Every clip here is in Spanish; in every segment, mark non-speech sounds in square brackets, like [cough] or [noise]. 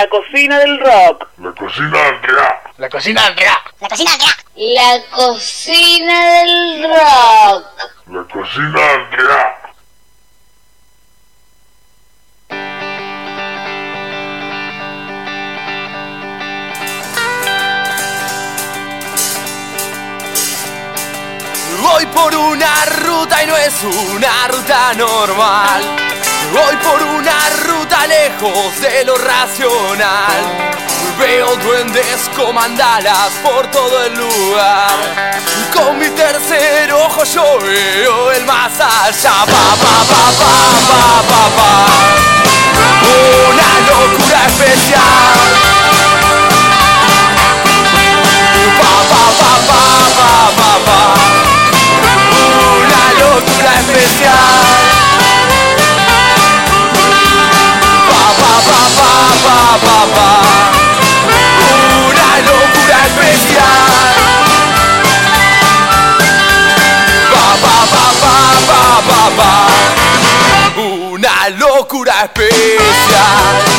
La cocina del rock. La cocina de Andrea. La cocina de Andrea. La cocina de Andrea. La cocina del rock. La cocina de Andrea. Voy por una ruta y no es una ruta normal. Voy por una ruta lejos de lo racional. Veo duendes con mandalas por todo el lugar. Con mi tercer ojo yo veo el más allá. Pa, pa, pa, pa, pa, pa. Una locura especial. Pa, pa, pa, pa, pa, pa, pa. Una locura especial. Pa, pa, pa. Una locura especial. Pa, pa, pa, pa, pa, pa, pa. Una locura especial.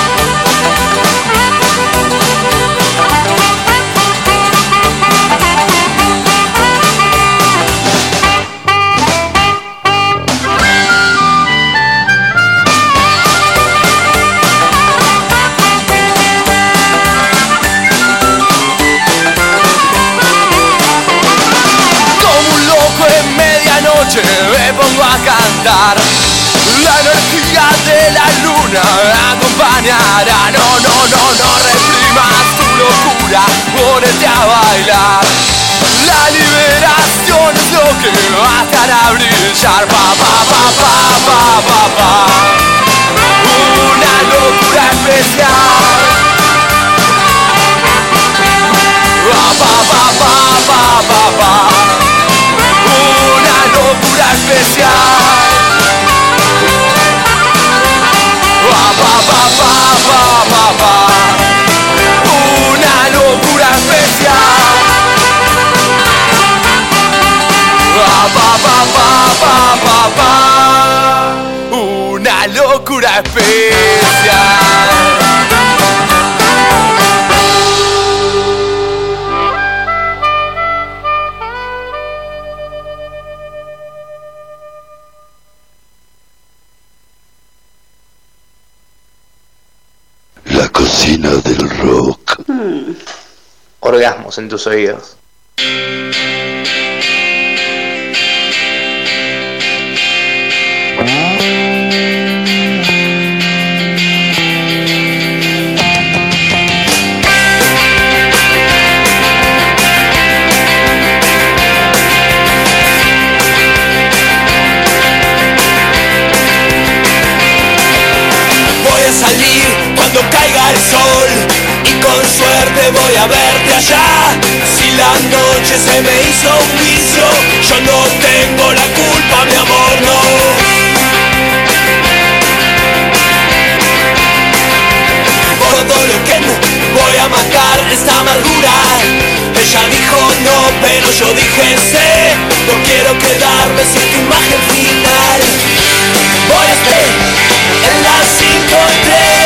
Pongo a cantar. La energía de la luna acompañará. No, no, no, no reprimas tu locura. Ponete a bailar. La liberación es lo que va a a brillar Pa, pa, pa, pa, pa, pa, pa. Una locura especial. Pa, pa, pa, pa, pa, pa, pa. Una locura especial. Una locura especial. Orgasmos en tus oídos. Voy a salir allá. Si la noche se me hizo un vicio, yo no tengo la culpa, mi amor, no. por Todo lo que voy a matar esta amargura. Ella dijo no, pero yo dije sé. No quiero quedarme sin tu imagen final. Voy a estar en las 5 y 3.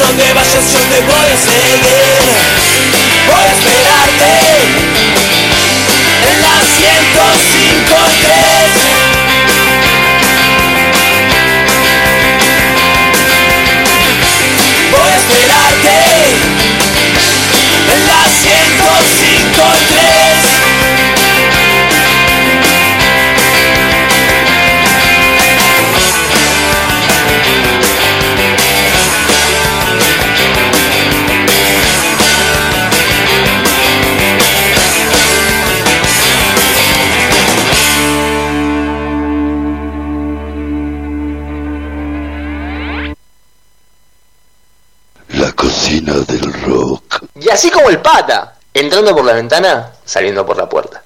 donde vayas yo te voy a seguir. Voy a esperarte En la 105.3 Voy a esperarte En la 105.3 así como el pata, entrando por la ventana, saliendo por la puerta.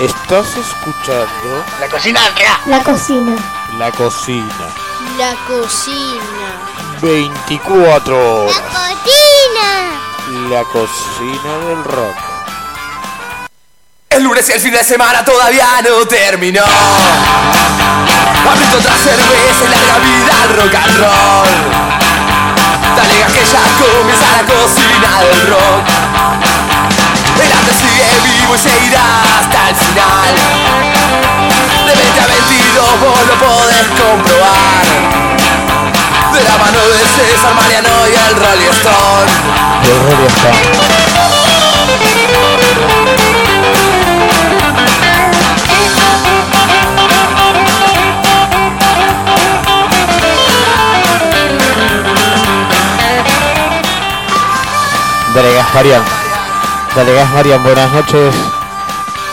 Estás escuchando. La cocina, Andrea. La cocina. La cocina. La cocina. 24 horas. La cocina. La cocina del rock. El lunes y el fin de semana todavía no terminó. Abrito otra cerveza y larga vida al rock and roll. Dale que ya comienza la cocina del rock sigue vivo y se irá hasta el final. De 20 a 22 vos lo podés comprobar. De la mano de César Mariano y el Rolling Stone. El Rolling Stone. Dale, Gasparian gas, Marian. Buenas noches,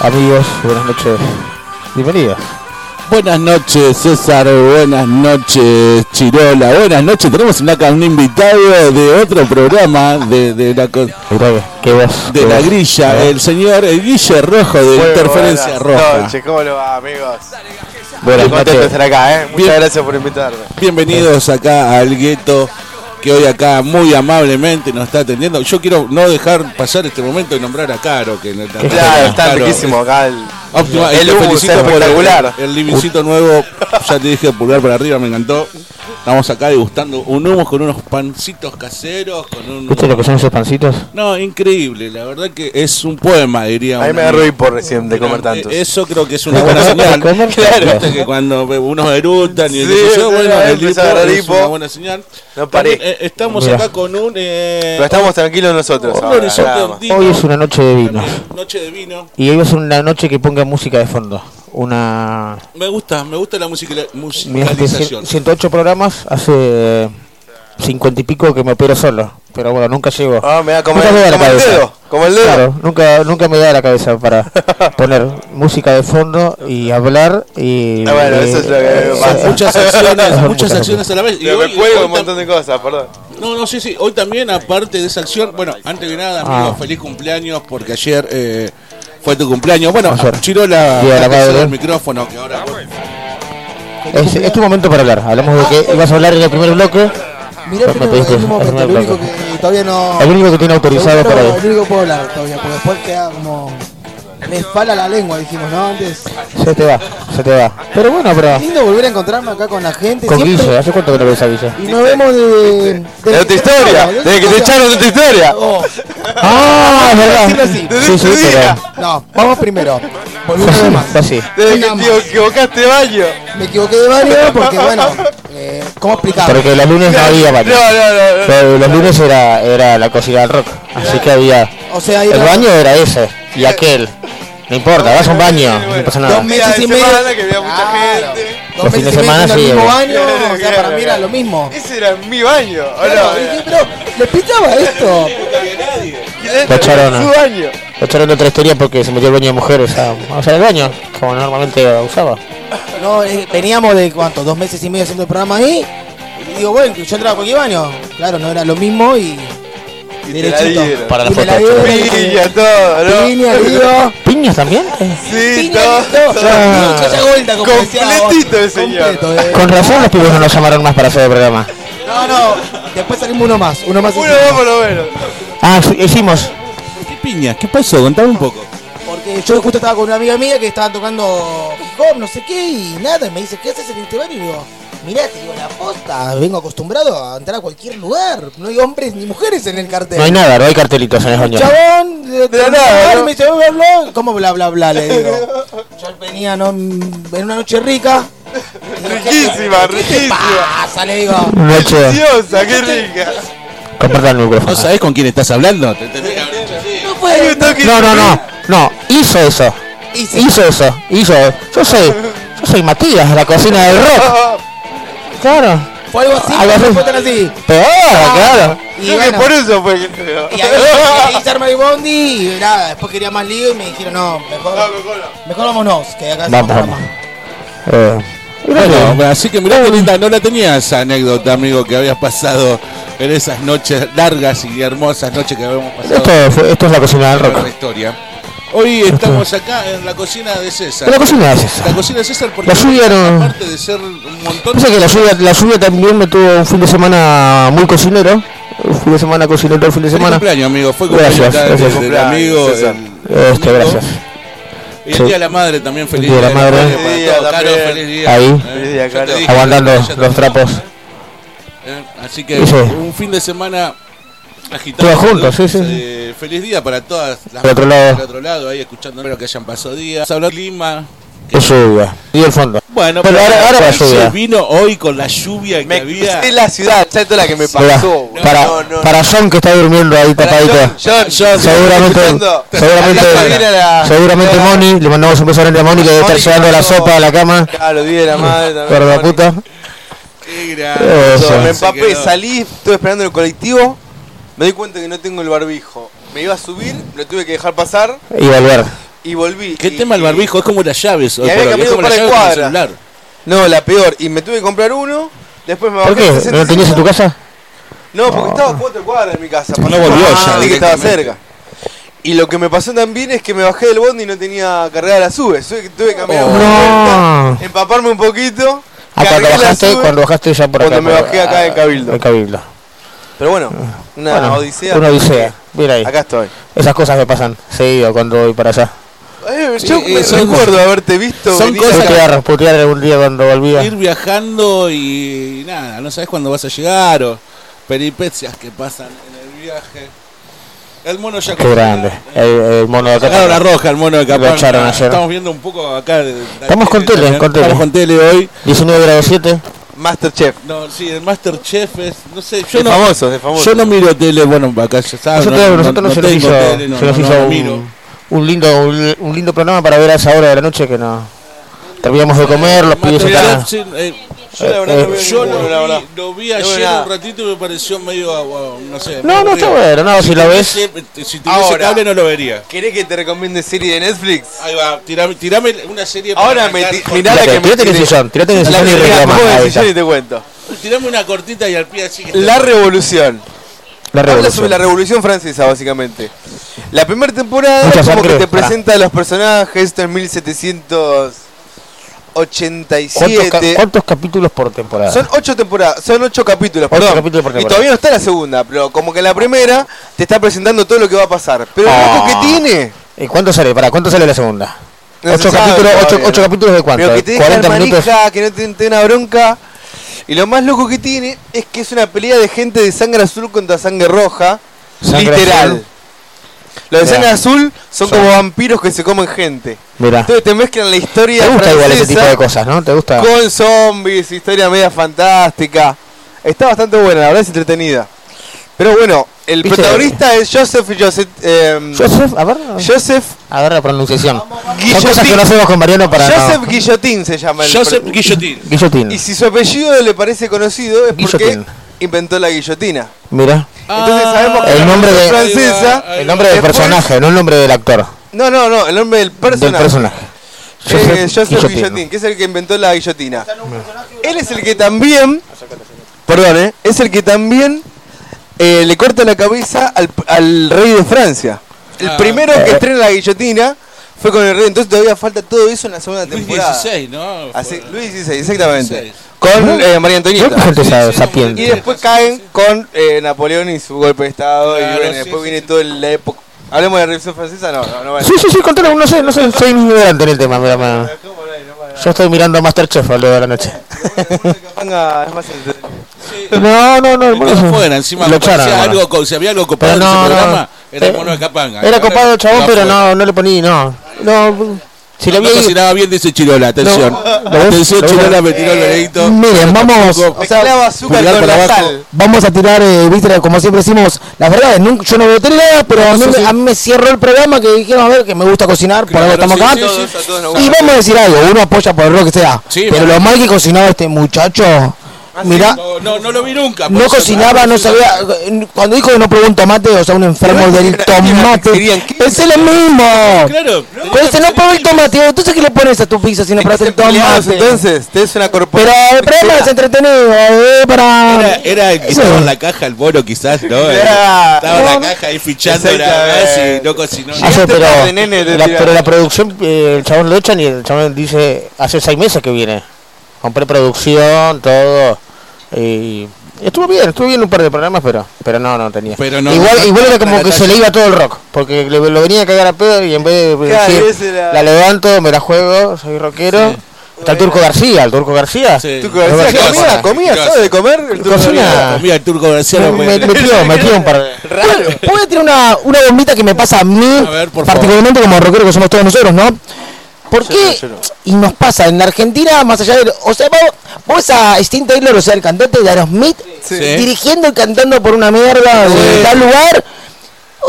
amigos. Buenas noches. Bienvenido. Buenas noches, César. Buenas noches, Chirola. Buenas noches. Tenemos un, acá un invitado de otro programa de, de la, qué de qué la grilla. El señor Guille Rojo de Muy Interferencia buenas Roja. noches, ¿cómo lo va, amigos? Buenas Estoy contento de noches. estar acá, ¿eh? Muchas Bien. gracias por invitarme. Bienvenidos acá al gueto que hoy acá muy amablemente nos está atendiendo. Yo quiero no dejar pasar este momento y nombrar a Caro. Que no- Claro, está riquísimo acá el... Óptima, El te humo, felicito por el, espectacular. el livingcito nuevo. Ya te dije pulgar para arriba, me encantó. Estamos acá degustando un humo con unos pancitos caseros, con un. ¿Viste lo que son esos pancitos? No, increíble, la verdad que es un poema, diría. A mí un me agarró hipo recién de comer Eh, tantos. Eso creo que es una buena señal. Claro, que cuando unos erutan y el Sí, yo, bueno, ahí el hipo es hipo. una buena señal. No paré. También, eh, estamos Mira. acá con un. Eh, Pero estamos tranquilos nosotros ahora, Hoy es una noche de vinos. también, Noche de vino. Y hoy es una noche que ponga música de fondo. Una. Me gusta, me gusta la musica- Mirá, que musicalización. 108 programas, hace 50 y pico que me opero solo. Pero bueno, nunca llego. Ah, me da como, Nunca me da la como el cabeza. dedo, como el dedo. Claro, nunca, nunca me da la cabeza para [laughs] poner música de fondo y hablar y... Ah, bueno, eso es lo que me eh, pasa. [laughs] Muchas acciones, [laughs] muchas acciones a la vez. Y Pero hoy- me cuelgo hoy un montón de cosas, perdón. No, no, sí, sí. Hoy también, aparte de esa acción, bueno, antes que nada, amigo, Ah. feliz cumpleaños, porque ayer eh, fue tu cumpleaños. Bueno. Chirola, el micrófono, que ahora. Es, es tu momento para hablar. Hablamos de que ibas a hablar en el primer bloque. Mirá, Me pero pediste en un momento, el el único que todavía no. El único que tiene autorizado para El único que puedo hablar todavía, porque después queda como. Me espala la lengua, dijimos, ¿no? Antes. Se te va, se te va. Pero bueno, pero... Es lindo volver a encontrarme acá con la gente. Con siempre- Guille, ¿hace cuánto que no ves a Guille? Y nos vemos de. De otra historia, desde que te echaron de otra historia. Oh, ¡Ah, es verdad! Sí, sí, pero... no, vamos primero. Vez más. Así. Desde que te equivocaste de baño. Me equivoqué de baño porque, bueno, [laughs] eh, ¿cómo explicarlo? Porque los lunes no había baño. No, no, no. no. Pero los lunes era, era la cocina del rock. Así que había... O sea, El baño era ese y aquel. No importa, vas a un baño, no pasa dos nada. meses Día de y medio. semana que había mucha Claro. gente. Dos Los meses fines de y medio semana, en el sí, mismo baño, o sea, Claro, para mí era lo mismo. Ese era mi baño. ¿o Claro, no? dije, pero le pitaba esto. Lo echaron, Su baño. lo echaron de otra historia porque se metió el baño de mujeres a, a usar el baño, como normalmente usaba. No, eh, veníamos de cuánto, dos meses y medio haciendo el programa ahí. Y digo, bueno, yo entraba a cualquier baño. Claro, no era lo mismo y. La derechito. Para la Y foto. la. Piña, todo, ¿no? Piña. ¿Piñas también? Sí, Piña, todo. Ah. Vuelta, como. Completito el señor. Completo, eh. Con razón los pibes no nos llamaron más para hacer el programa. No, no, después salimos uno más, uno más. Uno más por lo menos. Ah, hicimos. ¿Qué piña? ¿Qué pasó? Contame un poco. Porque yo justo estaba con una amiga mía que estaba tocando hip hop, no sé qué, y nada, y me dice, ¿qué haces en este baño? Y digo, mirá, te digo, la posta, vengo acostumbrado a entrar a cualquier lugar, no hay hombres ni mujeres en el cartel. No hay nada, no hay cartelitos en el baño. Chabón, de, nada, ¿no? me dice, bla, bla, ¿cómo bla, bla, bla? Le digo. Yo venía ¿no? en una noche rica. [laughs] Riquísima, ¿Qué te riquísima. pasa? Le digo. Noche. Deliciosa, qué rica. Compartan el ¿No micrófono. sabés con quién estás hablando? Te. No puede. No, no, no. No, hizo eso. Hice. Hizo eso. Hizo. Yo soy. Yo soy Matías la cocina del rock. [laughs] Claro. Fue algo así, Algo así. fue tan así. Peor, claro. Y Creo que bueno, por eso fue que y ahí, ahí se arma el bondi y nada, después quería más lío y me dijeron, no, mejor, mejor vámonos, que acá hacemos vamos. Eh, Bueno, así que mirá qué linda, no la tenía esa anécdota, amigo, que habías pasado en esas noches largas y hermosas noches que habíamos pasado esto, fue- esto es la cocina del rock. la historia. Hoy estamos acá en la cocina de César. La cocina de César. La cocina de César porque La lluvia no- aparte de ser un montón Pasa que la lluvia, la lluvia también me tuvo un fin de semana muy cocinero. Un fin de semana cocinero el fin de semana. cumpleaños, amigo. Fue cumpleaños Gracias, gracias. Cumpleaños, amigo. El- Este, el gracias. Y el Sí. día de la madre también, feliz El día de la madre. para Feliz día todos. Caro, también. feliz día. Ahí. Eh, Feliz día, yo te Caro. dije, Aguantando los trapos. Eh, Así que Sí. un fin de semana agitado. Todos juntos, sí, sí, Eh, feliz día para todas las Del otro lado. del otro lado, ahí escuchando espero que hayan pasado días. Hablar clima. Es lluvia. Y el fondo. Bueno, Pero ahora- ahora la se lluvia. vino hoy con la lluvia que Me había. crucé la ciudad, ¿sabes toda la que me pasó? boludo? para, No, no, para John que está durmiendo ahí Para tapadito. John, John, John, Seguramente, seguramente, la- seguramente la- Moni, le mandamos un beso grande a Moni que debe estar llevando la sopa a la cama. Claro, día de la madre también. Puta. Qué grande. Me empapé, salí, estuve esperando el colectivo. Me di cuenta que no tengo el barbijo. me iba a subir, lo tuve que dejar pasar Y volver. Y volví. ¿Qué y- tema el y- barbijo? Es como las llaves. Y había por hoy, es caminado como un par las de llaves con el celular. No, la peor. Y me tuve que comprar uno. Después me bajé ¿Por qué? ¿No lo tenías en tu 65. casa? No, porque estaba a cuatro cuadras en mi casa. No volvió ya que estaba cerca. Y lo que me pasó también es que me bajé del bondi y no tenía cargada la sube. Tuve, que caminar una No. empaparme un poquito. Ah, cuando bajaste, SUBE, cuando bajaste ya por acá. Cuando me bajé acá en Cabildo. En Cabildo. Pero bueno, una Bueno, odisea. Una odisea. Mira ahí. Acá estoy. Esas cosas me pasan seguido cuando voy para allá. Eh, yo eh, me son- recuerdo haberte visto. son venir cosas. Putear, putear algún día cuando volvía. Ir viajando y nada, no sabes cuándo vas a llegar o peripecias que pasan en el viaje. El mono ya Qué grande. El, el mono de acá. Sacaron la roja, el mono de Lo ayer. Estamos viendo un poco acá. de- de- Estamos con tele, con tele. Estamos con tele hoy. 19 grados 7. Masterchef. No, sí, el Masterchef es. No sé, yo De no. famoso, de famoso. Yo no miro tele, bueno, acá ya sabes. Nosotros, nosotros no, se nos tengo hizo, tele, no, se no, hizo no un, miro. Un lindo un, un lindo programa para ver a esa hora de la noche que no. Terminamos de comer, los pibes estaban. sí, eh, Yo la verdad Eh, no veo Yo lo la vi, verdad. lo vi No veo ayer un ratito y me pareció medio, ah, no sé. No, no está bueno, no, si lo ves. Si tuviese Ahora. cable no lo vería. ¿Querés que te recomiende serie de Netflix? Ahí va, tirame, tirame una serie para Ahora me arrancar ti- con- mirá la que Tirate, me sillón, tirate en el La sillón y que me reclama. Tirame una cortita y al pie así que La Revolución. La Habla revolución. sobre la Revolución Francesa, básicamente. La primera temporada Mucha es como sangre. que te presenta a los personajes, esto en 1787. ¿Cuántos, ca- cuántos capítulos por temporada? Son ocho temporadas, son ocho capítulos, Ocho perdón. capítulos por y temporada. todavía no está la segunda, pero como que la primera te está presentando todo lo que va a pasar. Pero lo Ah. que tiene. ¿Y cuánto sale? ¿Para cuánto sale la segunda? No se ocho, sabe capítulos, ocho, todavía, ocho ¿no? capítulos de cuánto? Pero que te deja 40 minutos. manija, que no te, te dé una bronca. Y lo más loco que tiene es que es una pelea de gente de sangre azul contra sangre roja. Sangre literal. azul. Los de Mirá. sangre azul son Son- como vampiros que se comen gente. Mira. Entonces te mezclan la historia Te gusta igual ese tipo de cosas, ¿no? ¿Te gusta? con zombies, historia media fantástica. Está bastante buena, la verdad es entretenida. Pero bueno, el ¿Viste? protagonista es Joseph Joseph. eh, Joseph, a ver. Joseph, A ver la pronunciación. Son Guillotín. cosas que no hacemos con Mariano para Joseph no. Guillotín se llama el Joseph Guillotín. Guillotín. Y si su apellido le parece conocido es porque inventó la guillotina. Mira. Entonces sabemos que El la nombre de- francesa. El nombre del Después- personaje, no el nombre del actor. No, no, no, el nombre del Del personaje. personaje. Eh, Joseph Guillotín, que es el que inventó la guillotina. Él es el que también, perdón, eh, es el que también eh, le corta la cabeza al, al rey de Francia. El Ah. primero que Eh. estrena la guillotina fue con el rey, entonces todavía falta todo eso en la segunda Luis temporada. XVI, ¿no? Así, Luis XVI, exactamente. 16. Con eh, María ¿Qué Antonieta. Y después caen con eh, Napoleón y su golpe de estado. y bueno, sí, después sí, viene sí. toda la época. Hablemos de la Revolución Francesa, no, no, no vale. Sí, sí, sí, contalo, no sé, no sé, soy ignorante en el tema, mira. Yo estoy mirando Masterchef a lo de la noche. Capanga es más entretenido. No, no, no, el mono afuera, encima lo echaron, algo, si había algo copado Pero en ese no, no. programa, era el mono de Capanga. Era copado el chabón, pero no, no le poní, no. No, si lo No vi. cocinaba bien, dice Chirola, atención. No. Atención, Lo- Chirola, me tiró el veredicto. Miren, vamos, O sea, Mezclaba azúcar pulgar con para la abajo. sal. vamos a tirar, eh, viste, como siempre decimos, las verdades. Nunca- yo no veo tele, pero a mí, me- a mí me cierró el programa que dijeron, a ver, que me gusta cocinar, por algo Claro, estamos sí, acá. sí. Todos, todos Y vamos a decir algo, uno apoya por lo que sea. Sí, pero lo mal que cocinaba este muchacho, mira, No, no, no lo vi nunca. no cocinaba, no sabía. Cuando dijo que no probó un tomate, o sea, un enfermo Pero del una tomate, es lo mismo. Claro. Pero si no probó el tomate, entonces ¿qué le pones a tu pizza si no probaste el tomate? entonces, tenés una Pero corporación. el programa es entretenido, eh, para. Era, el que estaba en la caja, el bono quizás, ¿no? Era- Estaba en la no, caja ahí fichando y no cocinó. Ah, pero, te la, tira. pero la producción, eh, el chabón lo echan y el chabón dice, hace seis meses que viene. Con preproducción, todo. Y estuvo bien, estuvo bien un par de programas, pero pero no, no tenía. Pero no- igual, no- igual era como que se le iba todo el rock, porque le, lo venía a cagar a pedo y en vez de Claro, decir, la levanto, me la juego, soy rockero. Sí. Está el Turco García, el Turco García. Sí. ¿Tú García García, comía? ¿Comía? García. ¿Sabe de comer? El turco. García. Comía el turco García. Me, no me- puede- metió, metió un par de... Raro. Voy a tirar una, una bombita que me pasa a mí, A ver, por particularmente como rockero que somos todos nosotros, ¿no? ¿Por qué? Y nos pasa en la Argentina, más allá de. O sea, vos, vos a Steve Taylor, o sea, el cantante de Aerosmith, Sí. dirigiendo y cantando por una mierda Sí. de tal lugar.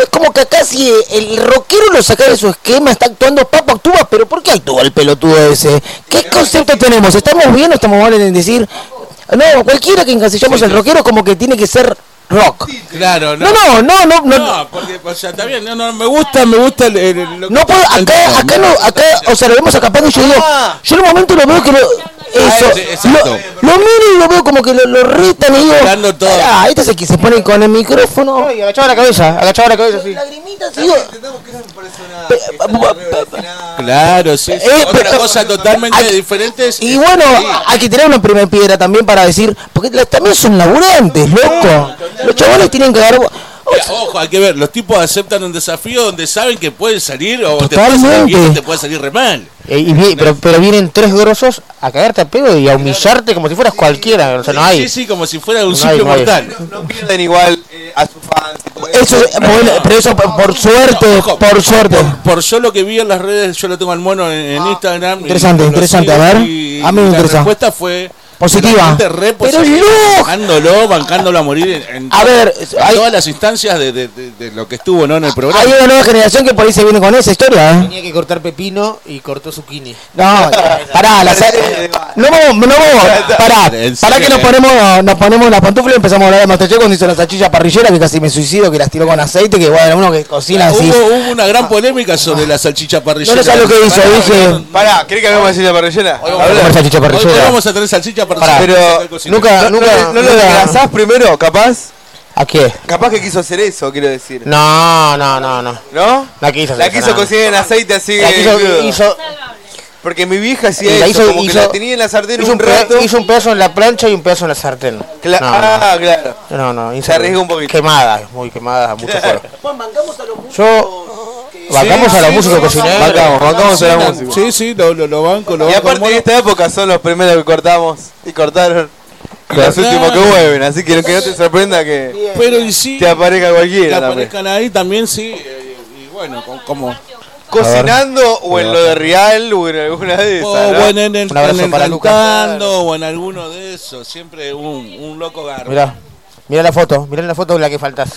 Es como que acá si el rockero lo saca de su esquema, está actuando, Papo actúa, pero ¿por qué actúa el pelotudo ese? ¿Qué concepto tenemos? ¿Estamos bien o estamos mal en decir? No, cualquiera que encasillamos al rockero como que tiene que ser rock. Claro, No, no, no, no, no. No, porque, o sea, está bien, no, no, me gusta, me gusta el, el- lo que- No puedo, acá, acá no, acá, o sea, lo vemos acá y yo digo, yo en un momento lo veo que lo, eso, sí, exacto. lo, lo miro y lo veo como que lo, lo retan y digo, ah, este es el que se pone con el micrófono. Y agachaba la cabeza, agachaba la cabeza, sí. Lagrimitas, digo, Claro, sí, sí, Eh, otra pero- cosa totalmente hay- diferente. es- y bueno, sí. hay que tirar una primera piedra también para decir, porque también son laburantes, loco. Los chavales tienen que dar... Mira, ojo, hay que ver, los tipos aceptan un desafío donde saben que pueden salir o te puede salir Totalmente. bien o te puede salir re mal. Eh, y vi- pero, pero vienen tres grosos a cagarte a pedo y a humillarte como si fueras cualquiera. O sea, no hay. Sí, sí, como si fuera un No simple mortal. No pierden igual eh, a sus fans. Eso, bueno, pero eso por, por suerte, Ojo, por suerte. Por, por yo lo que vi en las redes, yo lo tengo al mono en, en Instagram. Interesante, interesante, sigo a ver, y a mí me la interesa. respuesta fue Positiva. la re Pero no. bancándolo, bancándolo a morir en, en A ver, en hay- todas las instancias de, de- de- de lo que estuvo ¿no? en el programa. Hay una nueva generación que por ahí se viene con esa historia, ¿eh? Tenía que cortar pepino y cortó zucchini. No, [laughs] pará, la no vamos, no vamos, [laughs] pará, pará que nos ponemos, nos ponemos las pantuflas y empezamos a hablar de Masterchef cuando hizo la salchicha parrillera que casi me suicido, que las tiró con aceite, que bueno, uno que cocina así. Hubo, hubo una gran polémica sobre la salchicha parrillera. No le sabes lo que hizo, Pará, dije, Pará, ¿querés que hagamos así la parrillera? Vamos a comer salchicha Hoy, hoy parrillera. Pero Nunca, ¿No, nunca, no, no lo nunca- desgrasás primero, capaz? ¿A qué? Capaz que quiso hacer eso, quiero decir. No, no, no, no. ¿No? La quiso La hacer, quiso no. cocinar en aceite así. La quiso- crudo. hizo, Porque mi vieja hacía la eso, hizo- como que hizo- la tenía en la sartén hizo un un, rato. hizo un pedazo en la plancha y un pedazo en la sartén. Cla- no, ah, claro. no, no, no, Se arriesga un poquito. Quemada, muy quemada, mucho fuego. Yo, vacamos a los músicos cocineros. Bancamos, bancamos a la música. Sí, sí, lo, lo, lo banco, lo Y banco. aparte mono. en esta época son los primeros que cortamos y cortaron. Y los Claro. últimos que vuelven, así que que no te sorprenda que Pero y sí, te aparezca que cualquiera también. aparezcan ahí también sí. eh, Y bueno, co- como. Cocinando o en lo de Real o en alguna de O esas. ¿no? bueno, en el, Un abrazo en el para Lucas. cantando o en alguno de esos. Siempre un, un loco garro. Mirá, mirá la foto, mirá la foto de la que faltas.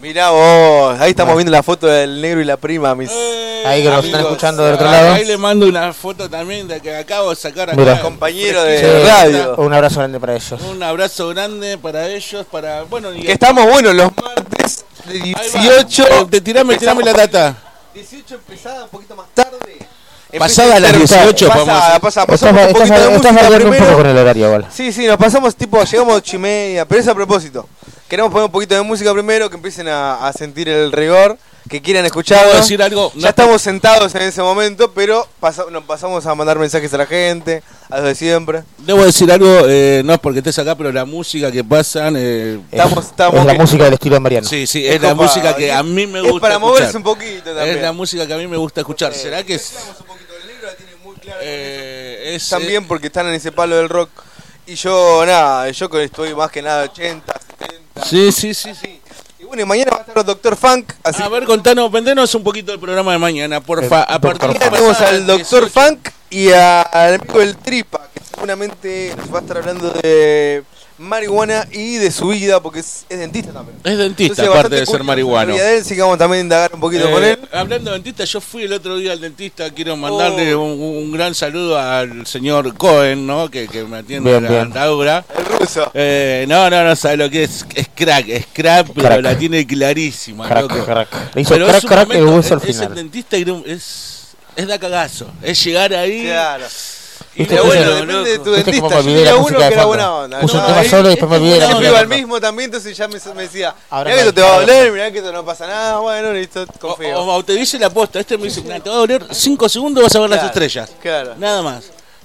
Mirá vos, ahí estamos viendo la foto del negro y la prima, mis Eh, Ahí que nos están escuchando del otro ah, lado. Ahí le mando una foto también de que acabo de sacar acá. Mira. compañeros de Sí. radio. Un abrazo grande para ellos. Un abrazo grande para ellos, para. Bueno, y Que estamos buenos los martes de Ahí va. 18. Eh, te- tirame, tirame la data. 18 empezada un poquito más tarde. Pasada las 18, pasada, a pasada, pasamos un poquito de música un poco con el horario igual. Sí, sí, nos pasamos tipo, llegamos a 8 y media, pero es a propósito. Queremos poner un poquito de música primero, que empiecen a, a sentir el rigor, que quieran escucharlo. Puedo decir algo. Ya estamos sentados en ese momento, pero pasa- nos pasamos a mandar mensajes a la gente, a los de siempre. Debo decir algo, eh, no es porque estés acá, pero la música que pasan. eh, Estamos, estamos Es la que- música del estilo de Mariano. sí, sí, Es es, la música que es- a mí me es gusta. para moverse escuchar. un poquito también. Es la música que a mí me gusta escuchar. ¿Será que es.? Eh, es También porque están en ese palo del rock. Y yo, nada, yo que estoy más que nada 80, 70. Sí, sí, sí, sí. Bueno, y mañana va a estar el Doctor Funk, así A ver, contanos, vendenos un poquito del programa de mañana, porfa. A partir de tenemos al Doctor 18. Funk y a- al amigo del Tripa, que seguramente nos va a estar hablando de marihuana y de su vida, porque es, es dentista también. Es dentista, Entonces, aparte de ser marihuano. de él, que vamos también a indagar un poquito Eh, con él. Hablando de dentista, yo fui el otro día al dentista. Quiero mandarle Oh. un, un gran saludo al señor Cohen, ¿no? Que, que me atiende Bien, la dentadura. El ruso. Eh, no, no, no sabe lo que es. Es crack, es crack, pero Crack. la tiene clarísima. Crack, loco. crack. Le hizo Pero crack, es un crack el momento- hueso al es- es el dentista es, es da cagazo. Es llegar ahí. Claro. Y Viste, bueno, depende de tu Viste dentista. cómo me la uno que era buena onda. Puse un tema solo y después me olvidé la iba al mismo también, entonces ya me, me decía, mirá que esto te va a doler, mirá que esto no pasa nada, bueno, listo, confío. o- o te dice la posta. Este me dice, "Mira, te va a doler 5 segundos, vas a ver las estrellas. Claro. Nada más.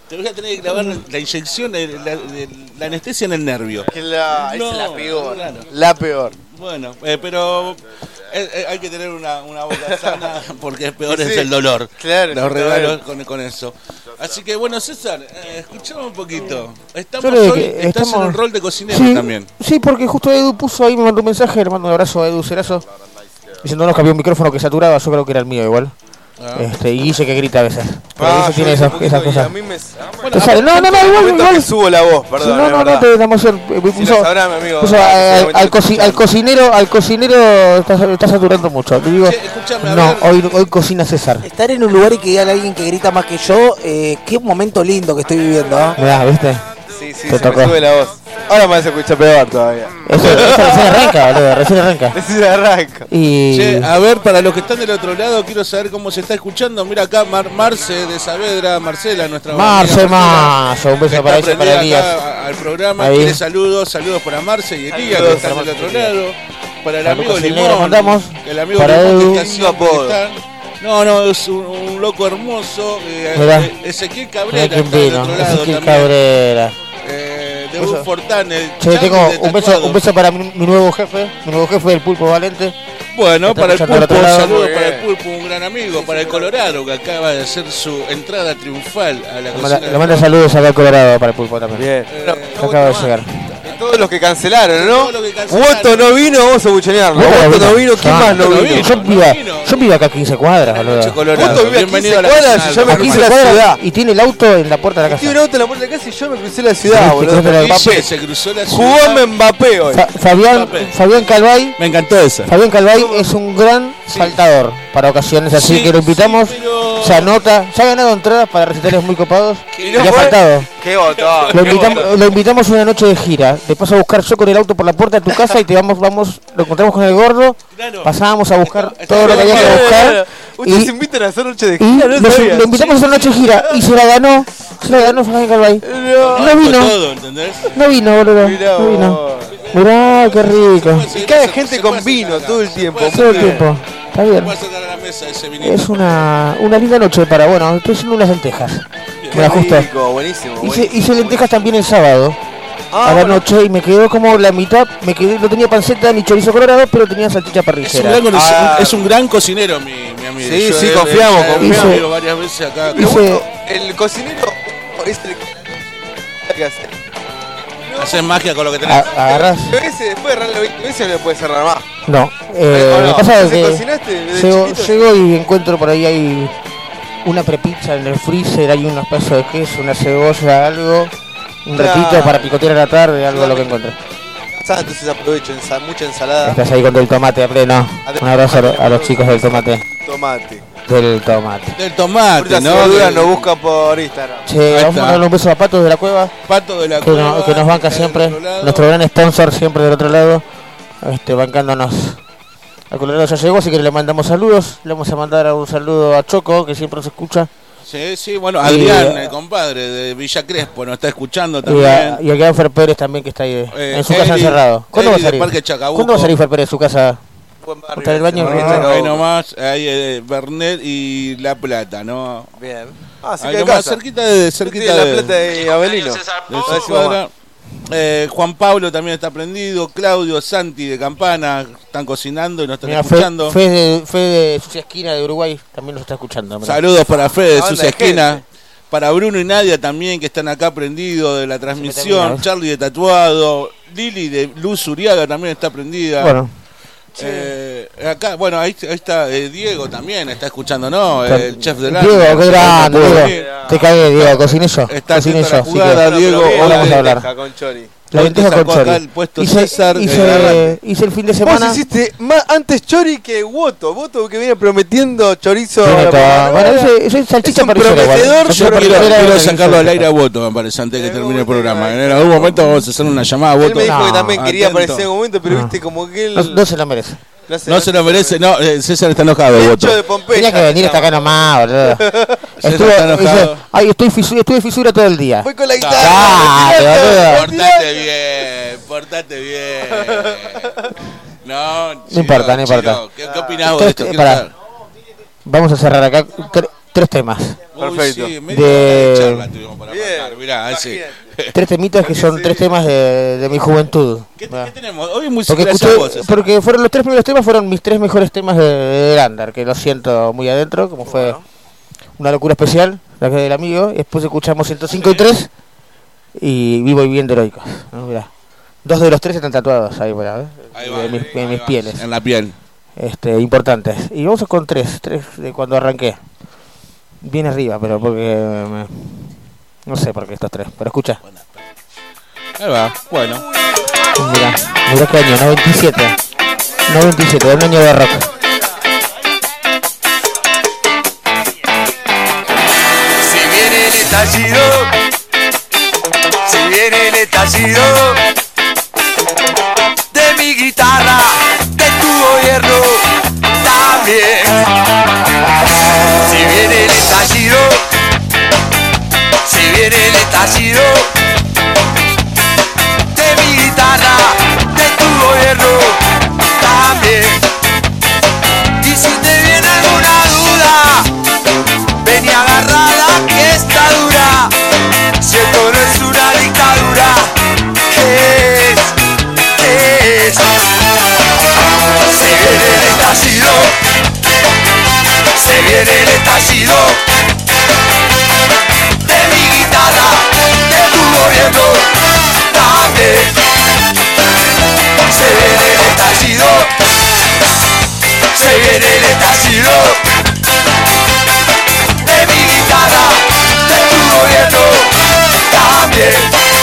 Te voy a tener que clavar la inyección, de la, de la anestesia en el nervio. Que la, esa No, es la peor. claro. La peor. Bueno, eh, pero hay que tener una, una boca sana [laughs] porque es peor Sí, es el dolor. Claro, Los regalos con, con eso. Así que bueno, César, eh, escuchame un poquito. Estamos hoy, que estás estamos- en el rol de cocinero Sí, también. sí, porque justo Edu puso ahí, me mandó un mensaje, le mando un abrazo a Edu Cerazo. Diciéndonos que había un micrófono que saturaba, yo creo que era el mío igual. Ah. Este, y dice que grita a veces. Pero Ah, tiene esas, esas cosas. a mí me... Te sale- no, no, no, igual, momento igual. subo la voz, perdón, no, no, no, te damos el. eh, Si Puso, lo sabrá, mi amigo. puso, Ah, eh, al, cocinero, al cocinero está, está saturando mucho. Le digo, no, hoy, hoy cocina César. Estar en un lugar y que haya alguien que grita más que yo, eh, qué momento lindo que estoy viviendo. ¿ah? Mirá, ¿viste? Sí, sí, se tocó. me sube la voz. Ahora me vas a escuchar peor todavía. Eso, eso recién arranca, boludo, recién arranca. Recién arranca. Y. Che, a ver, para los que están del otro lado, quiero saber cómo se está escuchando. Mira acá, Mar Marce de Saavedra, Marcela, nuestra Marce, Mazo, un beso para ella y para Elías. al programa. Ahí. Quiere saludos, saludos para Marce y Elías, que están del otro lado. Para el amigo Limón. Mandamos. El amigo Para Limón que está siempre, No, no, es un, un loco hermoso. eh, eh, Ezequiel Cabrera está del otro lado Ezequiel también. Cabrera. Eh, de Beso. un Fortán, el Che, Charlie tengo un beso, un beso para mi, mi nuevo jefe, mi nuevo jefe del Pulpo Valente. Bueno, para el pulpo, saludos Muy para el pulpo, un gran amigo, para el Colorado que acaba de hacer su entrada triunfal a la Le cocina. manda, le manda saludos acá al Colorado para el Pulpo también. Bien. Eh, acaba de llegar. Todos los que cancelaron, ¿no? Woto no vino, vamos a buchonearlo. Woto no vino, ¿quién Ah, más no no vino? vino. Yo vivo, vino. yo vivo acá a 15 cuadras, boludo. Woto vive a Bienvenido 15 a la cuadras, final. yo me crucé 15 la ciudad. y tiene el auto en la puerta de la Tiene un casa. auto en la puerta de la casa y yo me crucé la ciudad, boludo. se cruzó la Jugó ciudad. Mbappé hoy. Fa- Fabián. Fabián Calvay, Me encantó esa. Fabián Calvay es un gran saltador para ocasiones así Sí, que lo invitamos. Se anota, se ha ganado entradas para recitales muy copados [laughs] Y y, no ha faltado. Qué. Lo invitamos, lo invitamos una noche de gira. Te paso a buscar yo con el auto por la puerta de tu casa y te vamos, vamos, lo encontramos con el gordo. Pasábamos a buscar Está- está todo lo que había que buscar. [laughs] Ustedes Y, invitan a hacer noche de gira, no lo, invitamos a esa noche de gira y se la ganó. Se la ganó Fabián. No. No vino. No vino, boludo. No vino. Mirá, qué rico. Y cae gente con vino todo el tiempo. Todo el tiempo. Está bien. Es una, una linda noche para, bueno, estoy haciendo unas lentejas. Me Qué justo. rico, buenísimo. Hice, buenísimo. hice lentejas también el sábado, Ah, a la bueno. noche, y me quedó como la mitad, me quedé, no tenía panceta ni chorizo colorado, pero tenía salchicha Es un, parrillera. gran, Ah. es un gran cocinero, mi, mi amigo. Sí, Yo sí, confiamos, he confiamos. ido varias veces acá. Pero Hice- bueno, el cocinero es el que hace. Haces magia con lo que tenés. A- agarrás. Pero ese después de errarle 20 veces no le puede cerrar más. No, eh, ¿O lo no? que pasa es ¿Entonces que cocinaste desde llego, y encuentro por ahí hay una prepizza en el freezer, hay unos pedazos de queso, una cebolla, algo, un Claro. ratito para picotear a la tarde, algo de lo que encuentre. Ah, entonces aprovecho ensa- mucha ensalada, Estás ahí con el tomate a pleno. Un abrazo a los chicos del tomate. tomate. Del tomate. Del tomate, ¿no? Del nos buscan por Instagram. Che, Ahí vamos está. a un beso a Patos de la Cueva, pato de la que, no- cueva, que nos banca está del siempre. otro lado. Nuestro gran sponsor siempre del otro lado. Este, bancándonos. Al Colorado ya llegó, así que le mandamos saludos. Le vamos a mandar un saludo a Choco, que siempre nos escucha. Sí, sí, bueno, Y, Adrián, el compadre de Villa Crespo, nos está escuchando Y a, también. y a Gran Fer Pérez también, que está ahí eh, Eh, en su casa Eli- encerrado. ¿Cuándo va a salir? Parque Chacabuco. ¿Cuándo va a salir Fer Pérez de su casa? Buen barrio. El baño, ¿no? Ahí nomás, ahí eh, Bernet y La Plata, ¿no? Bien. Ah, Ahí cerca de nomás, casa. cerquita de, cerquita de la plata y Avelino. de. Eh, Juan Pablo también está prendido, Claudio, Santi de Campana, están cocinando y nos están Mira, escuchando. Fe de, Fe de Sucia Esquina de Uruguay también nos está escuchando. mirá. Saludos para Fede de de esquinas. gente. Para Bruno y Nadia también, que están acá prendidos de la transmisión. termina, ¿eh? Charlie de Tatuado. Lili de Luz Uriaga también está prendida. Bueno, Eh, acá, bueno, ahí, ahí está eh, Diego también, está escuchando, ¿no? Está- el chef de Diego, qué grande, Diego. Te cagué, Diego, cociné yo. Está Cociné la yo, así jugada, que Diego. La vamos a hablar. con chori. La lenteja te con sacó acá chori. el puesto hice, César, hice, eh, hice el fin de Vos semana. hiciste más antes chori que Woto. Woto que viene prometiendo chorizo. Tiene a la todo. mañana. Bueno, ese, ese es salchicha Es un prometedor, Yo quiero, quiero sacarlo al aire a voto, me parece, antes de que Eh, termine el bueno, programa. bueno. En algún momento vamos a hacer una llamada a Él voto. me dijo No, que también quería aparecer en un momento, pero No. viste como que él. No, no se la merece. No se- No se lo merece, no, eh, César está enojado, de Pompeya. Tenía que venir hasta acá nomás, boludo. [laughs] César está enojado. dice, ay, estoy fisura, estuve fisura todo el día. Fue con la Dale, guitarra. boludo. Portate bien, portate bien. No, No importa, no importa. ¿Qué, qué opinás vos de esto? Entonces, pará. Vamos a cerrar acá tres temas. Uy, Perfecto. sí, media De- para Bien. mirá, así. Tres temitas que son tres temas de, de mi juventud. ¿Qué, qué tenemos? Hoy música Porque, escuché- voz, César. porque fueron los tres primeros temas fueron mis tres mejores temas de, de Lander, que lo siento muy adentro, como fue una locura especial, la que del amigo. Y después escuchamos 105 y 3 y Vivo y Bien de Heroicos. ¿no? Mirá. Dos de los tres están tatuados ahí, mirá, ¿eh? Ahí va, de mis, ahí mis va, pieles. En la piel. este, importantes. Y vamos con tres, tres de cuando arranqué. Bien arriba, pero porque... me- no sé por qué estos tres, pero escucha. Ahí va, bueno. Mira, mira qué año, 97. 97, un año de rock. Si viene el estallido, si viene el estallido de mi guitarra, de tu gobierno también. Si viene el estallido, si viene el estallido de mi guitarra, de tu gobierno también. Se viene el estallido de mi guitarra, de tu gobierno también. Se viene el estallido, se viene el estallido de mi guitarra, de tu gobierno también.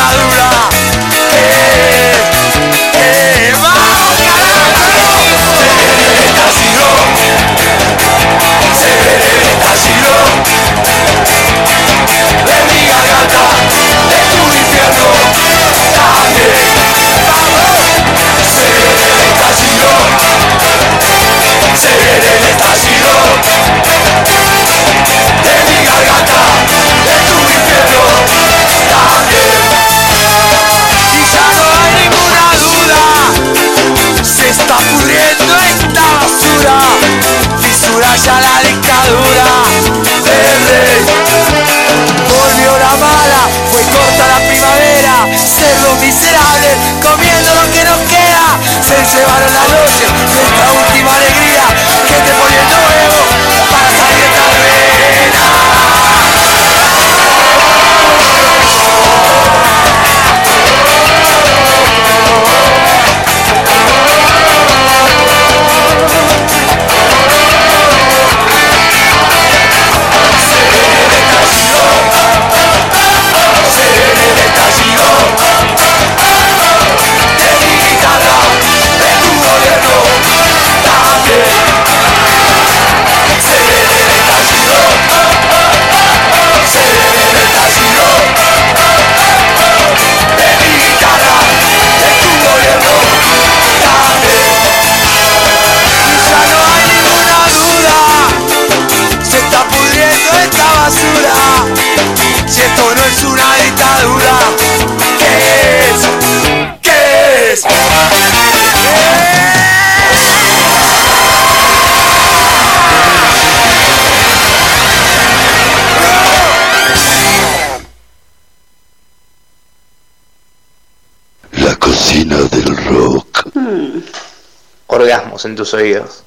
Dictadura, ¿qué? ¿Qué? ¡Vamos, carajo! Se viene el estallido, se viene el estallido de mi garganta, de tu infierno también. ¡Vamos! Está pudriendo esta basura, fisura ya la dictadura. Del rey. Volvió la mala, fue corta la primavera, cerdos miserables, comiendo lo que nos queda, se llevaron la noche, nuestra última alegría, que te poniendo huevo en tus oídos.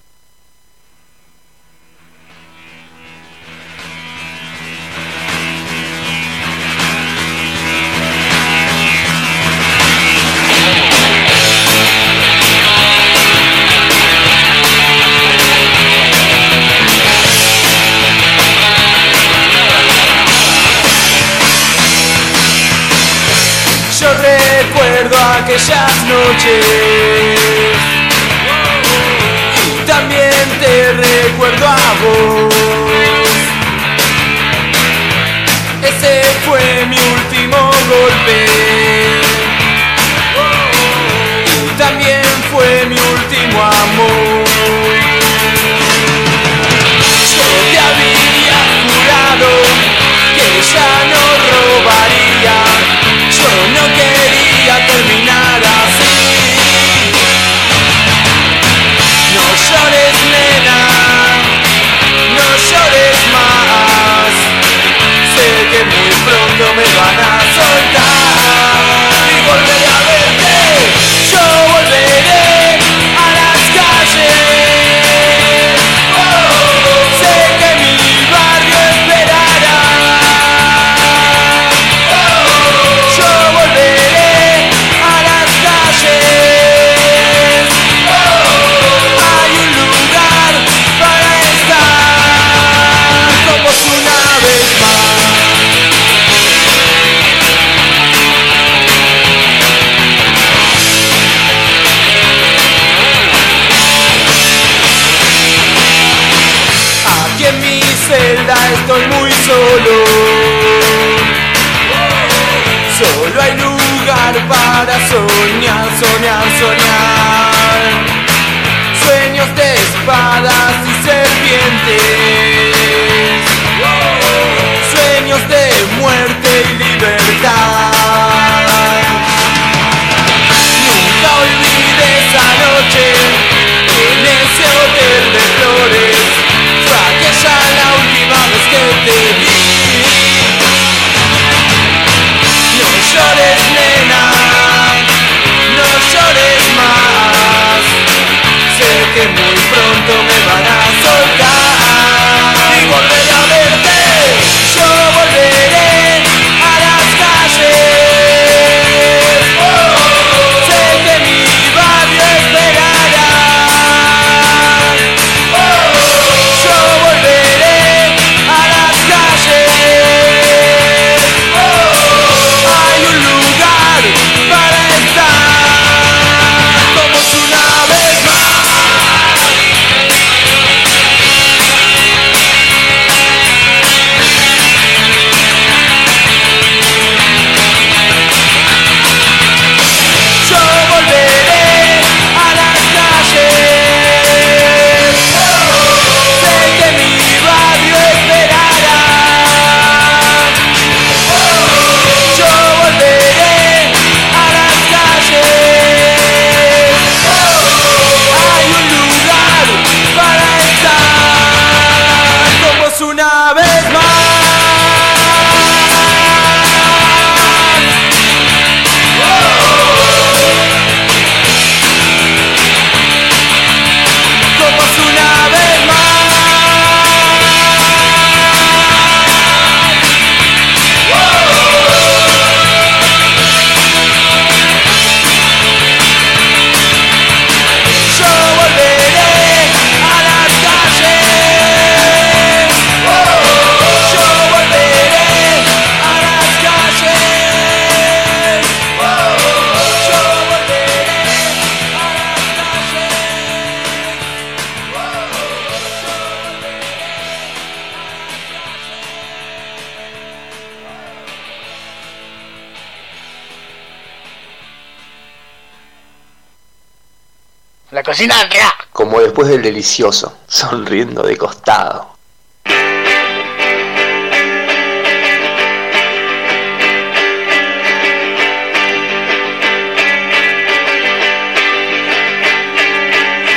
Ah. Como después del delicioso, [laughs] sonriendo de costado.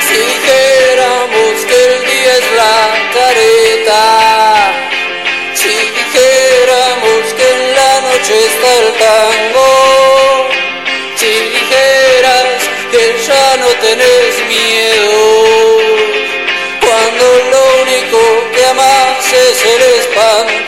Si dijéramos que el día en la noche está el tango, si dijeras que ya no tenés se el espanto.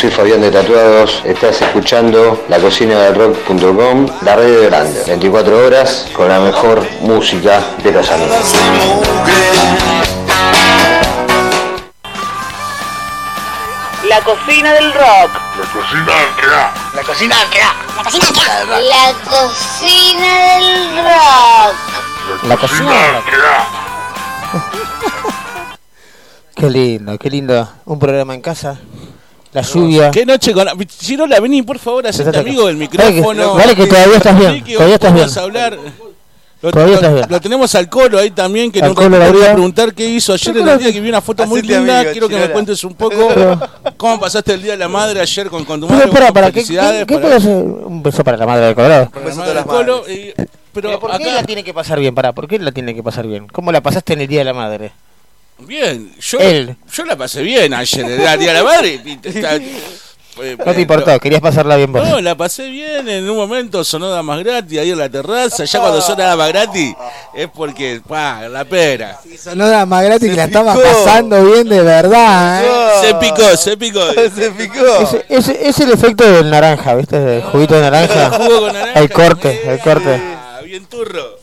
Soy Fabián de Tatuados. Estás escuchando la cocina del rock.com, la radio grande. 24 horas con la mejor música de los años. La cocina del rock. La cocina queda. La cocina queda. La cocina queda. La cocina del rock. La cocina. queda. [laughs] Qué lindo, qué lindo. Un programa en casa. La lluvia. Qué noche con. Chirola, vení por favor, hacete amigo del micrófono. que- dale que todavía estás bien, que todavía estás vamos bien. a hablar. Lo, Todavía lo- estás bien. lo tenemos al colo ahí también, que Al nos Colo voy a Lauría. preguntar qué hizo ayer en el día que vi una foto muy linda. amigo, Quiero que me cuentes un poco [laughs] cómo pasaste el día de la madre ayer con, con tu madre. Pero para, para, ¿qué, qué, qué para-? Un beso para la madre de Colorado. para la madre del Colo, y- pero ¿Pero por qué acá, la tiene que pasar bien? Pará, ¿por qué la tiene que pasar bien? ¿Cómo la pasaste en el Día de la Madre? Bien, yo, Él. yo la pasé bien ayer, el día de la madre. y- está- [laughs] eh, No te importó, querías pasarla bien vos. No, la pasé bien. En un momento sonó Damas Gratis ahí en la terraza. Ya cuando suena Damas Gratis es porque, pa, la pera. Sonó la más gratis que la estaba picó. pasando bien de verdad, ¿eh? [laughs] Se picó, se picó. Se picó. Es el efecto del naranja, ¿viste? El juguito de naranja. Jugo con naranja. El corte, el corte. Ah, bien turro.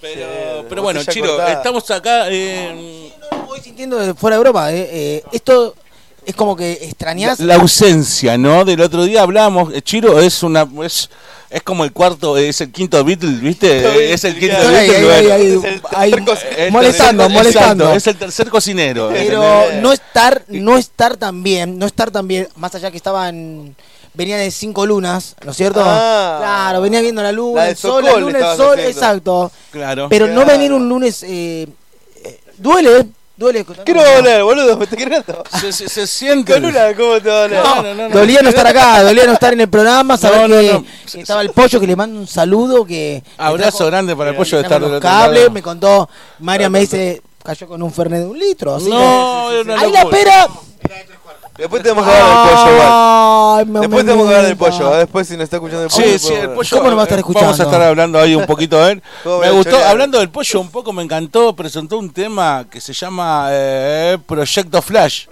Pero, pero bueno, Chiro, cortada. estamos acá. eh, Voy sintiendo de fuera de broma, ¿eh? Eh, esto es como que extrañás. la ausencia, ¿no? Del otro día hablamos. eh, Chiro es una. Es, es como el cuarto, es el quinto Beatle, ¿viste? Es el quinto Beatle. el El molestando, molestando. es el tercer cocinero. Pero no estar, no estar tan bien, no estar tan bien, más allá que estaban, venía de cinco lunas, ¿no es cierto? Ah. claro, venía viendo la luna, La el sol, el Sokol lunes, el estabas sol, haciendo. exacto. Claro. Pero no venir un lunes, eh, eh, duele. ¿Qué no va a doler, boludo? ¿Me? Se, se, se siente. Con una, ¿cómo te va a doler? No, no, no, no. Dolía no estar acá, dolía no estar en el programa, saber No, no, que, no. que estaba el pollo, que le mando un saludo, que... Abrazo trajo- grande para el pollo de estar del los otro cables, me contó, María me dice, cayó con un fernet de un litro, así No, que- era una Ahí la locura. pera... Después tenemos que hablar del pollo, igual. Ay, me Después tenemos que hablar del aumenta. pollo. ¿eh? Después, si nos está escuchando el pollo. Sí, sí, podemos el hablar. pollo. ¿Cómo no va a estar eh, escuchando? Vamos a estar hablando ahí un poquito de él. ¿Cómo Me gustó, chorear? hablando del pollo, un poco me encantó. Presentó un tema que se llama eh, Proyecto Flash.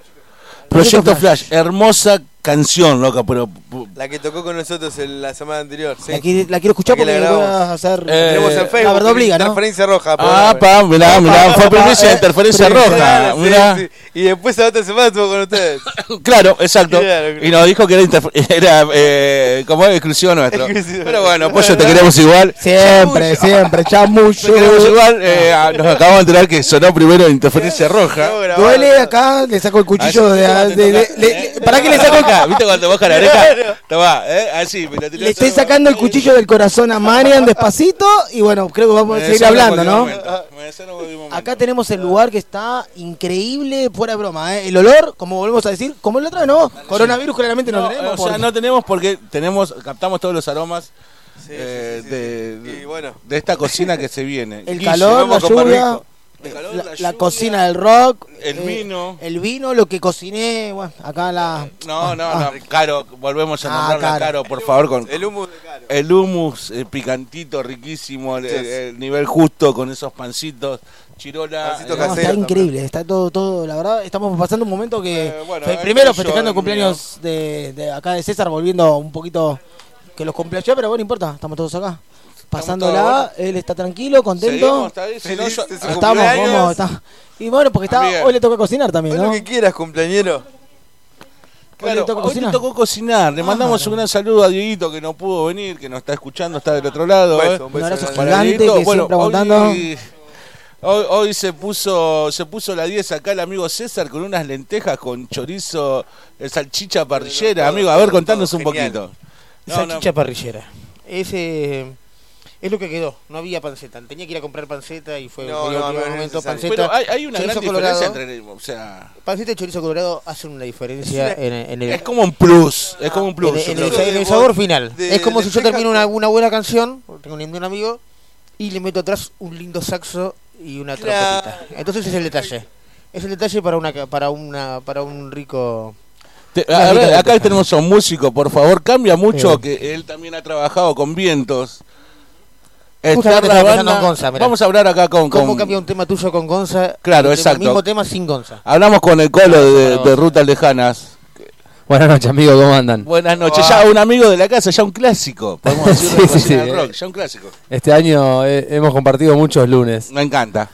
Proyecto Flash. hermosa canción, loca, pero. La que tocó con nosotros en la semana anterior. Sí. La, qui- la quiero escuchar Aquí la porque voy a hacer... Eh, Tenemos en Facebook. la verdad obliga, ¿no? Interferencia roja. Ah, programa. pa, mirá, mirá, [laughs] fue primicia de eh, interferencia roja. Sí, mirá. sí. Y después a otra semana estuvo con ustedes. [laughs] Claro, exacto. Claro, claro. Y nos dijo que era, [laughs] era eh, como es exclusivo nuestro. Exclusivo. Pero bueno, pollo, te queremos igual. Siempre, siempre, Te chamuyo. queremos igual. eh, ah, nos acabamos de enterar que sonó primero interferencia roja. Duele acá, le saco el cuchillo de... de- ¿Para qué le saco el ¿Viste cuando te baja la oreja? Toma, ¿eh? Así, me la tirás Le estoy sacando el cuchillo del corazón a Marian despacito y bueno, creo que vamos a Me seguir hablando, ¿no? momento, momento. Acá tenemos el lugar que está increíble, fuera de broma, ¿eh? El olor, como volvemos a decir, como el otro, ¿no? Coronavirus claramente no, No, tenemos. o sea, porque- no tenemos porque tenemos, captamos todos los aromas Sí, eh, sí, sí, de, sí. Y bueno. de esta cocina que se viene. El Guille, calor, la lluvia, calor, la, la la lluvia, cocina del rock, el eh, vino. el vino, lo que cociné, bueno, acá la... No, no, Ah, no, caro, volvemos a Ah, nombrarlo a Caro. caro, por favor, con El de caro. el hummus eh, picantito, riquísimo, el, el- el nivel justo con esos pancitos, chirola. Pancito eh, No, está increíble, está todo, todo, la verdad, estamos pasando un momento que Eh, bueno, fe- el primero festejando el el cumpleaños de, de acá de César, volviendo un poquito que los cumpleaños, pero bueno, no importa, estamos todos acá. Pasándola, él está tranquilo, contento. está si no, yo- Estamos, vamos, está. Y bueno, porque está, hoy le toca cocinar también, Haz ¿no? lo que quieras, cumpleañero. Hoy Claro, le hoy te cocinar. tocó cocinar. Le mandamos Claro. un gran saludo a Dieguito que no pudo venir, que nos está escuchando, está del otro lado. Un eh. beso, un abrazo gigante Dieguito, que bueno, siempre aguantando. Hoy, hoy, hoy se puso se puso la 10 acá el amigo César con unas lentejas con chorizo, eh, salchicha parrillera. Amigo, a ver, contanos un poquito. No, Salchicha no. parrillera. Ese es lo que quedó. No había panceta. Tenía que ir a comprar panceta y fue No, no, no momento. Panceta, Pero hay, hay una gran chorizo diferencia colorado. entre. O sea, Panceta y chorizo colorado hacen una diferencia en, en el, es como un plus. Es como un plus. en, el, en el sabor final. de es como si yo termino una, buena canción, tengo un un amigo, y le meto atrás un lindo saxo y una Claro. trompetita. Entonces es el detalle. Es el detalle para una ca- para una para un rico Te- a ver, acá tenemos a un músico, por favor, cambia mucho, Sí. que él también ha trabajado con vientos. La banda- Gonza. Vamos a hablar acá con... ¿Cómo con- cambia un tema tuyo con Gonza? Claro, exacto. El mismo tema sin Gonza. Hablamos con el colo de. Rutas Lejanas. Buenas noches, amigos, ¿cómo andan? Buenas noches, ya un amigo de la casa, ya un clásico. Podemos [laughs] decir Sí, sí, sí. del rock, ya un clásico. Este año hemos compartido muchos lunes. Me encanta.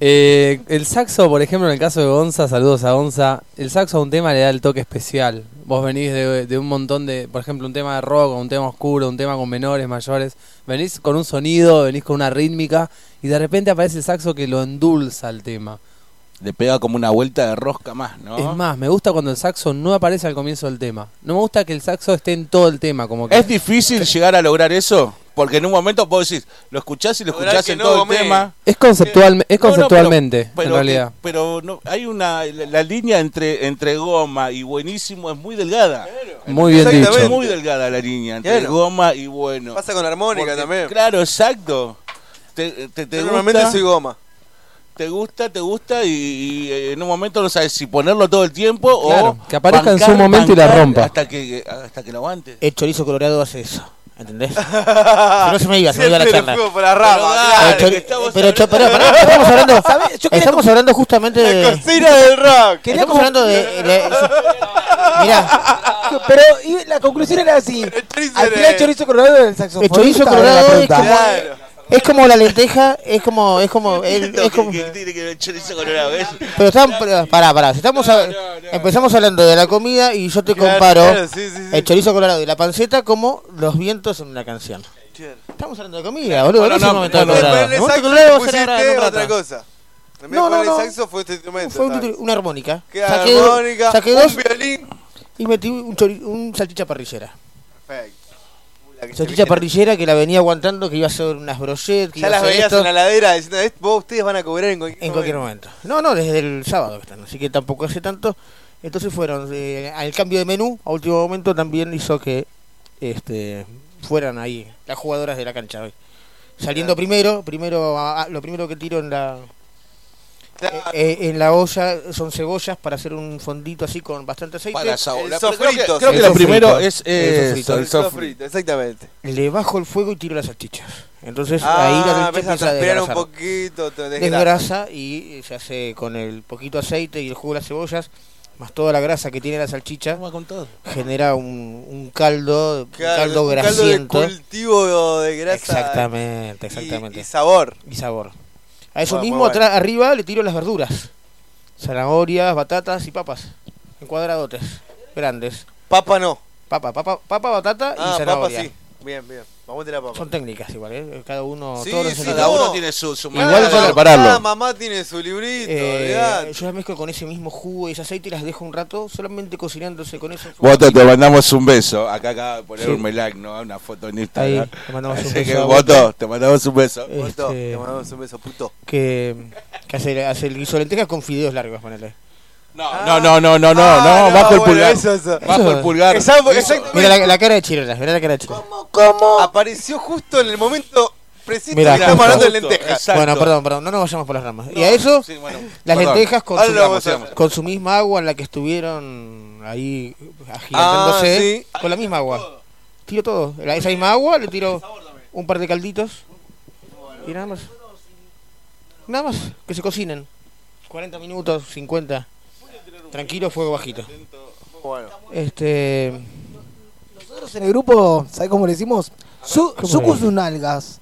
Eh, el saxo, por ejemplo, en el caso de Gonza, saludos a Gonza, el saxo a un tema le da el toque especial. Vos venís de, de un montón de, por ejemplo, un tema de rock, un tema oscuro, un tema con menores, mayores, venís con un sonido, venís con una rítmica y de repente aparece el saxo que lo endulza al tema. Le pega como una vuelta de rosca más, ¿no? Es más, me gusta cuando el saxo no aparece al comienzo del tema. No me gusta que el saxo esté en todo el tema, como que ¿Es difícil llegar a lograr eso? Porque en un momento vos decís, lo escuchás y lo escuchás en no todo el tema. es conceptual, es No, no, conceptualmente, pero- pero en realidad. que- pero no, hay una. La, la línea entre, entre goma y buenísimo es muy delgada. Muy bien dicho. Es muy delgada la línea entre Claro. goma y bueno. Pasa con armónica Porque- también. Claro, exacto. Te, te, te Yo normalmente gusta, soy goma. te gusta, te gusta y, y, eh, en un momento no sabes si ponerlo todo el tiempo Claro, o que aparezca en su momento y la rompa. hasta que hasta que lo aguante. El chorizo colorado hace eso. ¿Entendés? [laughs] Si no se me iba, se me iba la charla. por la rama. Pero dale, pero cho- hablando- pará, pará, estamos hablando, estamos hablando justamente La de. cocina del rock. Estamos como- hablando de. de- mirá, Pero y la conclusión era así. El chorizo Al final el chorizo colorado del saxofonista. El chorizo colorado la es como- Claro. Es como la lenteja, es como. Es como, [laughs] es, es como que tiene que ver chorizo colorado, ¿ves? pero estamos. pero, Pará, pará. Si estamos a- empezamos hablando de la comida y yo te Claro, comparo claro, sí, sí, sí. el chorizo colorado y la panceta como los vientos en una canción. Estamos hablando de comida, boludo. Bueno, no, es el no, momento El otra cosa. No, no, poner no. saxo fue este instrumento. Fue un una armónica. Saqué, armónica, saqué un dos violín. y metí un, chori- un salchicha parrillera. Perfecto. Uy, la que se Salchicha parrillera que la venía aguantando, que iba a ser unas brochettes, Ya las hacer veías esto. en la ladera diciendo, "Eh, vos ustedes van a cobrar en cualquier En cualquier momento. No, no, desde el sábado que están, así que tampoco hace tanto. Entonces fueron, eh, al cambio de menú, a último momento también hizo que este fueran ahí las jugadoras de la cancha hoy. Saliendo primero, primero a- a- lo primero que tiro en la Claro. eh, en la olla son cebollas para hacer un fondito así con bastante aceite. Para. El La- creo que, sofrito, creo que lo primero es El eh, sofrito. el El sofrito. exactamente. Le bajo el fuego y tiro las salchichas. Entonces ahí la Ah, salchicha empieza a transpirar un desgrasar. poquito, te desgrasa. y se hace con el poquito aceite y el jugo de las cebollas, más toda la grasa que tiene la salchicha, con todo. genera un, un caldo, un Claro, caldo un grasiento. de cultivo de grasa. exactamente, y- exactamente. Y, sabor. Y, sabor. A eso Bueno, mismo bueno. atrás, arriba le tiro las verduras. Zanahorias, batatas y papas. En cuadradotes, grandes. Papa no. Papa, papa, papa, batata Ah, y papa zanahoria. sí. Bien, bien. Vamos a la papa. Son técnicas igual, ¿eh? Cada uno, Sí, todos sí, Cada uno tiene su, su Igual manera para- prepararlo. Cada mamá tiene su librito. Eh, yo las mezclo con ese mismo jugo y ese aceite y las dejo un rato solamente cocinándose con eso. Voto, te mandamos un beso. Acá acaba de poner Sí. un like, ¿no? Una foto en Ahí, Instagram. te mandamos un beso que, Voto. te mandamos un beso. Este- Te mandamos un beso, puto. que, que hace, hace el guiso de lentejas con fideos largos, ponele. No, no, no, no, no, no, Ah, no, bajo el bueno, pulgar. eso, eso. Bajo el pulgar. Exacto. Mira la, la cara de Chirola, mira la cara de Chirola. Apareció justo en el momento preciso Mira, que estamos hablando de lentejas. exacto. Bueno, perdón, perdón, no nos vayamos por las ramas. y a eso, Sí, bueno, las perdón. lentejas con Ahora su, vamos con su misma agua en la que estuvieron ahí agigantándose. Ah, sí. Con la misma agua. Tiro todo. La- Esa misma agua le tiro un par de calditos. Y nada más. Nada más, que se cocinen. 40 minutos, 50. Tranquilo, fuego bajito. Bueno. Este. Nosotros en el grupo, ¿sabes cómo le decimos? Su, ¿Cómo sucus le? unalgas.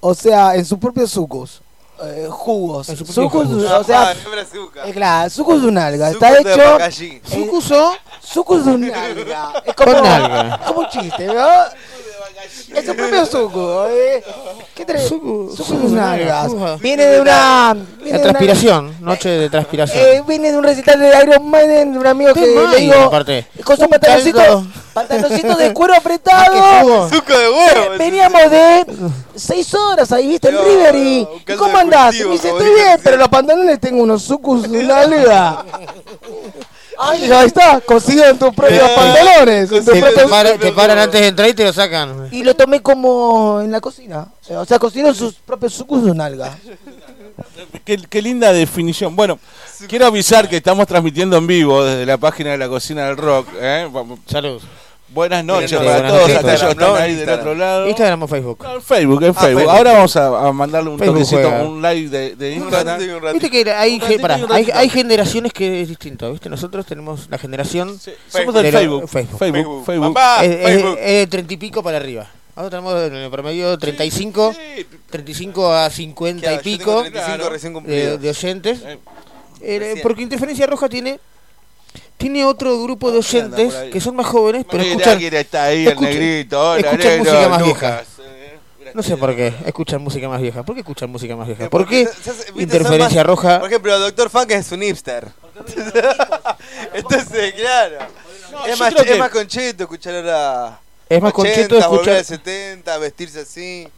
O sea, en sus propios sucos. Eh, jugos. En sus propios Sucus, jugos. o sea, Ah, nombre azúcar. eh, claro, sucus unalga. Suco Está de hecho. Sucuso Sucus unalga. Es como, Con nalga. es como un chiste, ¿no? Es su propio suco. ¿eh? ¿Qué trae? Sucus unalgas. unalgas. Viene de una. viene La de una- transpiración, noche de transpiración. Eh, viene de un recital de Iron Maiden, de un amigo que le digo, con su Un pantaloncito, de [laughs] cuero apretado. Suco de huevo. Veníamos de seis horas ahí, viste, en River y, un ¿y caldo ¿cómo de andás? Y me dice, estoy bien, recién". pero los pantalones tengo unos sucus de. [laughs] Ay, ahí está, cosido en tus propios pantalones. en tus Te, propios- te paran, te paran antes de entrar y te lo sacan. Y lo tomé como en la cocina. O sea, cocinó en sus propios sucus de nalga. Qué, qué linda definición. Bueno, quiero avisar que estamos transmitiendo en vivo desde la página de la cocina del rock. ¿eh? Vamos- Salud. Buenas noches Buenas para noches. todos Instagram, aquellos que están ¿no? ahí del otro lado. Instagram o Facebook. No, Facebook, en Ah, Facebook. Facebook. Ahora vamos a, a mandarle un Facebook toquecito, juega. un live de, de Un Instagram. un ratito. Viste que hay, Un ge- pará, un hay, hay generaciones que es distinto, ¿viste? Nosotros tenemos la generación Sí, Facebook. Somos del Pero- Facebook. Facebook. Facebook, Facebook. Facebook. Papá, es, es- Facebook. es de 30 y pico para arriba. Nosotros tenemos en el promedio 35, Sí, 35 a 50 Claro, y pico 35 Claro. recién de, de oyentes. Eh, Eh, porque Interferencia Roja tiene tiene otro grupo de ¿Quién anda oyentes que son más jóvenes, pero escuchan, quién está ahí, el negrito. Hola, escuchan negro, música más vieja. Eh, no sé por qué, escuchan música más vieja. ¿Por qué escuchan música más vieja? Eh, ¿Por porque qué Interferencia Roja? Por ejemplo, Doctor Funk es un hipster. [laughs] Entonces, claro. es, más, es más concheto escuchar ahora. Es más concheto 80, volver escuchar al 70, vestirse así.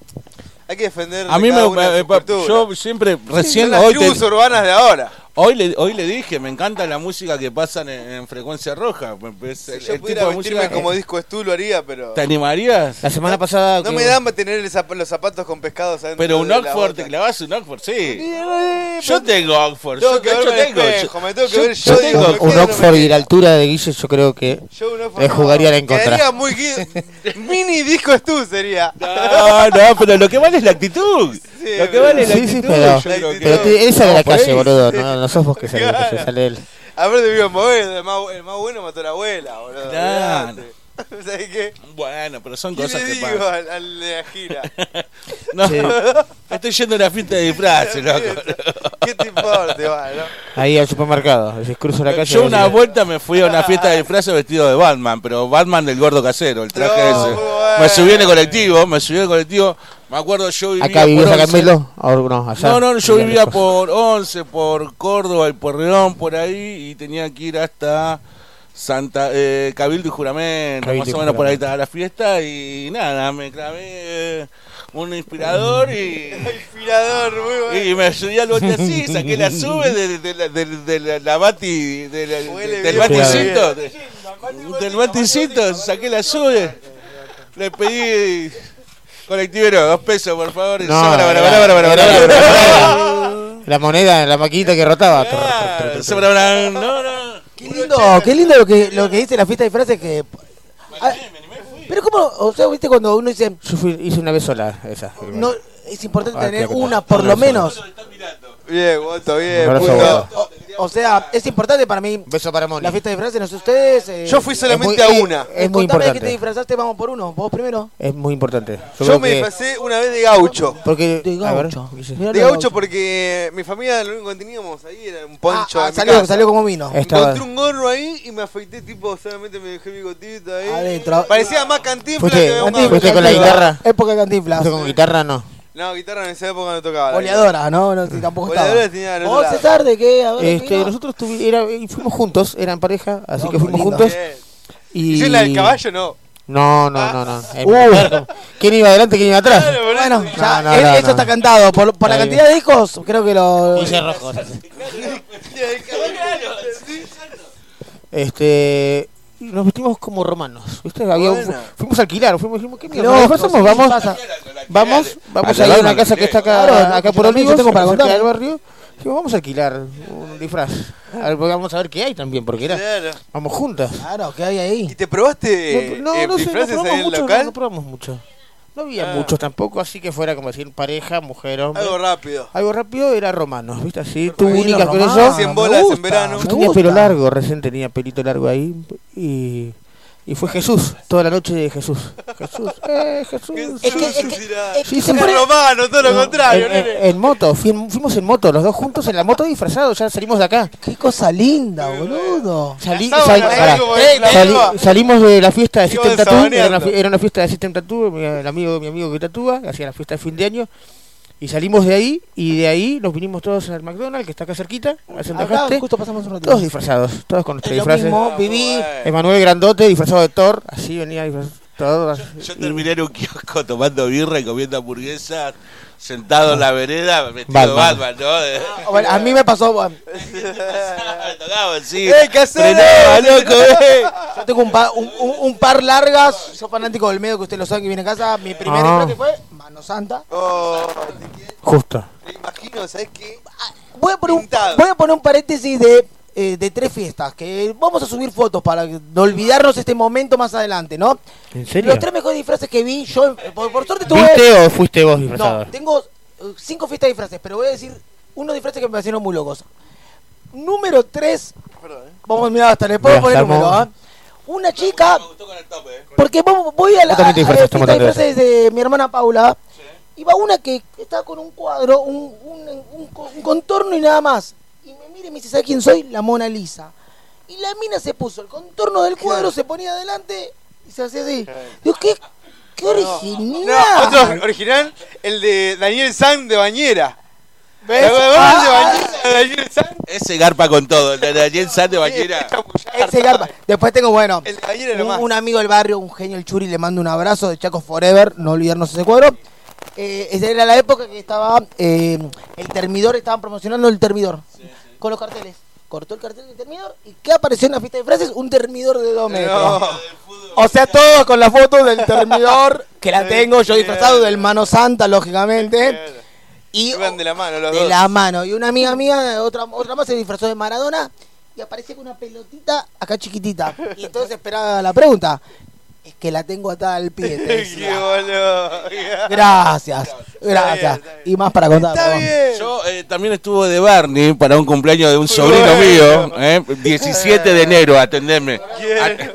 Hay que defender A mí cada me, yo siempre recién las hoy, urbanas de ahora. Hoy le hoy le dije, me encanta la música que pasan en, en frecuencia roja. Es Si el, yo el pudiera tipo de vestirme música. como disco Stu lo haría, pero... ¿Te animarías? La semana pasada No que- me dan para tener el zap- los zapatos con pescados adentro Pero un de la Oxford, bota. te clavas un Oxford, sí. Eh, Yo tengo Oxford. Tengo yo, que yo verme al tengo. espejo, me tengo que yo- ver yo yo, tengo digo, un, me un quedo, no Oxford me y la altura de Guille yo creo que Yo un Oxford le no. jugarían en contra. Quedaría muy gui- Mini disco Stu sería. No, no, pero lo que vale es la actitud. Sí, lo que vale es la Sí, sí, actitud. pero, yo creo que- pero te- él sale a la calle, ahí. boludo. No, no sos vos que sale, Claro. que sale él. A ver, de vivo en Boedo, el más, el más bueno mató a la abuela, boludo. Claro. [laughs] ¿Sabes qué? Bueno, pero son ¿Qué cosas le que digo pasan. al, al de la gira? [laughs] No, Sí. estoy yendo a una fiesta de disfraces, loco. ¿Qué te importa, va, no? Ahí al supermercado. Si cruzo la calle. Yo una vuelta me fui a una fiesta de disfraces vestido de Batman, pero Batman del gordo casero, el traje No, ese. bueno. Me subí en el colectivo, me subí en el colectivo. Me acuerdo yo vivía Acá vivías por acá en 11. Melo. Ahora no, allá. No, no, yo vivía por 11, por Córdoba y por León, por ahí, y tenía que ir hasta Santa eh, Cabildo y Juramento, Cabildo más y o menos por ahí estaba la fiesta, y nada, me clavé eh, un inspirador y, [laughs] Inspirador, muy bueno. y me subí al bote así, saqué la sube de, de, la- de, de la, la bati, de la- Huele del baticito, del baticito, saqué la sube, le pedí... Colectivero, dos pesos, por favor. No, sobra, era- bara, bara. La moneda, la maquinita que rotaba. Ah, sobra, no, no. Qué lindo, qué lindo lo que, lo que dice la fiesta de disfraces que... Ah, pero como, o sea, viste cuando uno dice, Yo fui, hice una vez sola esa. no, es importante Ah, tener una por lo menos. Bien, Goto, bien. Goto. O, sea, es importante para mí Beso para Moni. la fiesta de disfraces, no sé ustedes. eh, Yo fui solamente es muy- a una. Es muy contame de qué te importante. disfrazaste, vamos por uno, vos primero. Es muy importante. Yo, Yo creo me que- disfracé una vez de gaucho. Porque, De a ver, gaucho. Mirá De gaucho porque mi familia lo único que teníamos ahí era un poncho. Ah, ah, mi salió, casa. salió como vino. Estaba- Encontré un gorro ahí y me afeité, tipo, solamente me dejé bigotito ahí. Adentro. Parecía más cantinflas Fuiste- que un Cantinflas, fuiste con la guitarra. Época de cantinflas. Con guitarra no. No, guitarra en esa época no tocaba. la Oleadora, ¿no? no tampoco Oleadora estaba. tenía al otro ¿Vos, lado. César, de qué? A ver, Este, nosotros tuvi- era, y fuimos juntos, eran pareja, así No, que fuimos lindo. juntos. Bien. Y... ¿Y si es la del caballo no? No, no, no, no. Eh, Uh. ¿Quién iba adelante, quién iba atrás? Bueno, eso. ya, No, no, eh, no, eso no. está cantado. Por, por la cantidad de hijos, creo que lo. Guille Rojo. [laughs] [laughs] Este, nos vestimos como romanos, ¿viste? Había un- Buena. fuimos a alquilar, fuimos, dijimos, ¿qué mierda? Loco, disfrazamos? sí, vamos, pasa. vamos, vamos A ir a una casa que está acá, Claro, no, acá por Olivos, tengo para contar. del barrio. Dijimos, vamos a alquilar un disfraz. A ver, vamos a ver qué hay también, porque era, Claro. vamos juntas. Claro, ¿qué hay ahí? ¿Y te probaste no, eh, no sé, no probamos el mucho, no, local? no probamos mucho. No había Ah. muchos tampoco, así que fuera como decir pareja, mujer, hombre. Algo rápido. Algo rápido era romanos, ¿viste? Así, Qué lindo, túnicas con romano, eso. Bolas en verano. Yo tenía pelo largo, recién tenía pelito largo ahí. Y, y fue Jesús, toda la noche de Jesús. Jesús, eh, Jesús. Es que- es Jesús. que- Tirá. es que Sí, se sí, pone- romano, todo lo No, contrario, en, en- nene. en moto, fuim- fuimos en moto, los dos juntos en la moto disfrazados, ya salimos de acá. Qué cosa linda, boludo. Salí- sal- Eh, Sali- salimos de la fiesta de System Tattoo, era una, era fiesta de System Tattoo, mi, el amigo, mi amigo que tatúa, que hacía la fiesta de fin de año, y salimos de ahí, y de ahí nos vinimos todos al McDonald's, que está acá cerquita, a Santa Acá Jaste, justo pasamos un ratito. todos disfrazados, todos con nuestros disfraces. mismo, viví. Emanuel Grandote disfrazado de Thor, así venía disfrazado. todo, Yo y- terminé en un kiosco tomando birra y comiendo hamburguesas, sentado en la vereda, vestido Batman. Batman, ¿no? [laughs] De- Bueno, a mí me pasó. [laughs] Me tocaba así. ¡Eh, casero! frenaba, loco, eh. [laughs] Yo tengo un, pa- un, un- un par largas. Soy fanático del medio que usted lo sabe que viene a casa. Mi primer Ah. que fue Mano Santa. Oh. Justo. Me imagino, ¿sabes qué? Voy a poner un, Pintado. voy a poner un paréntesis de eh, de tres fiestas, que vamos a subir fotos para no olvidarnos este momento más adelante, ¿no? ¿En serio? Los tres mejores disfraces que vi, yo eh, por, por suerte tuve... ¿Viste o fuiste vos disfrazado? No, tengo eh, cinco fiestas de disfraces, pero voy a decir unos disfraces que me parecieron muy locos. Número 3. Vamos a mirar hasta le puedo poner armó. número, ¿ah? Una chica. Porque voy a la Vos también te a la un de mi hermana Paula. Y va una que está con un cuadro, un, un- un co- un contorno y nada más. Y me mira y me dice, ¿sabes quién soy? La Mona Lisa. Y la mina se puso el contorno del cuadro, se ponía adelante y se hacía así. Digo, qué, qué original. No, otro original, el de Daniel San de Bañera. ¿Ves? ¿Te acuerdas Ah, Daniel San? Ese garpa con todo. El de Daniel San de Bañera. Ese garpa. Después tengo, bueno, El Bañera un, un amigo del barrio, un genio, el Churi, le mando un abrazo de Chaco Forever, no olvidarnos ese cuadro. Eh, esa era la época que estaba eh, el termidor, estaban promocionando el termidor con los carteles. Cortó el cartel del termidor y ¿qué apareció en la fiesta de frases? Un termidor de dos metros. No. O sea, todo con la foto del termidor, [laughs] que la tengo yo disfrazado del mano santa, lógicamente. Y Iban de la mano los de dos. la mano. Y una amiga mía, otra, otra más, se disfrazó de Maradona y aparece con una pelotita acá chiquitita. Y entonces esperaba la pregunta. Es que la tengo atada al pie. te Qué decía. boludo. Gracias, gracias. Y más para contar. Está perdón. bien. Yo eh, también estuve de Barney para un cumpleaños de un sobrino mío. eh, 17 de enero, atendeme. ¿Quién?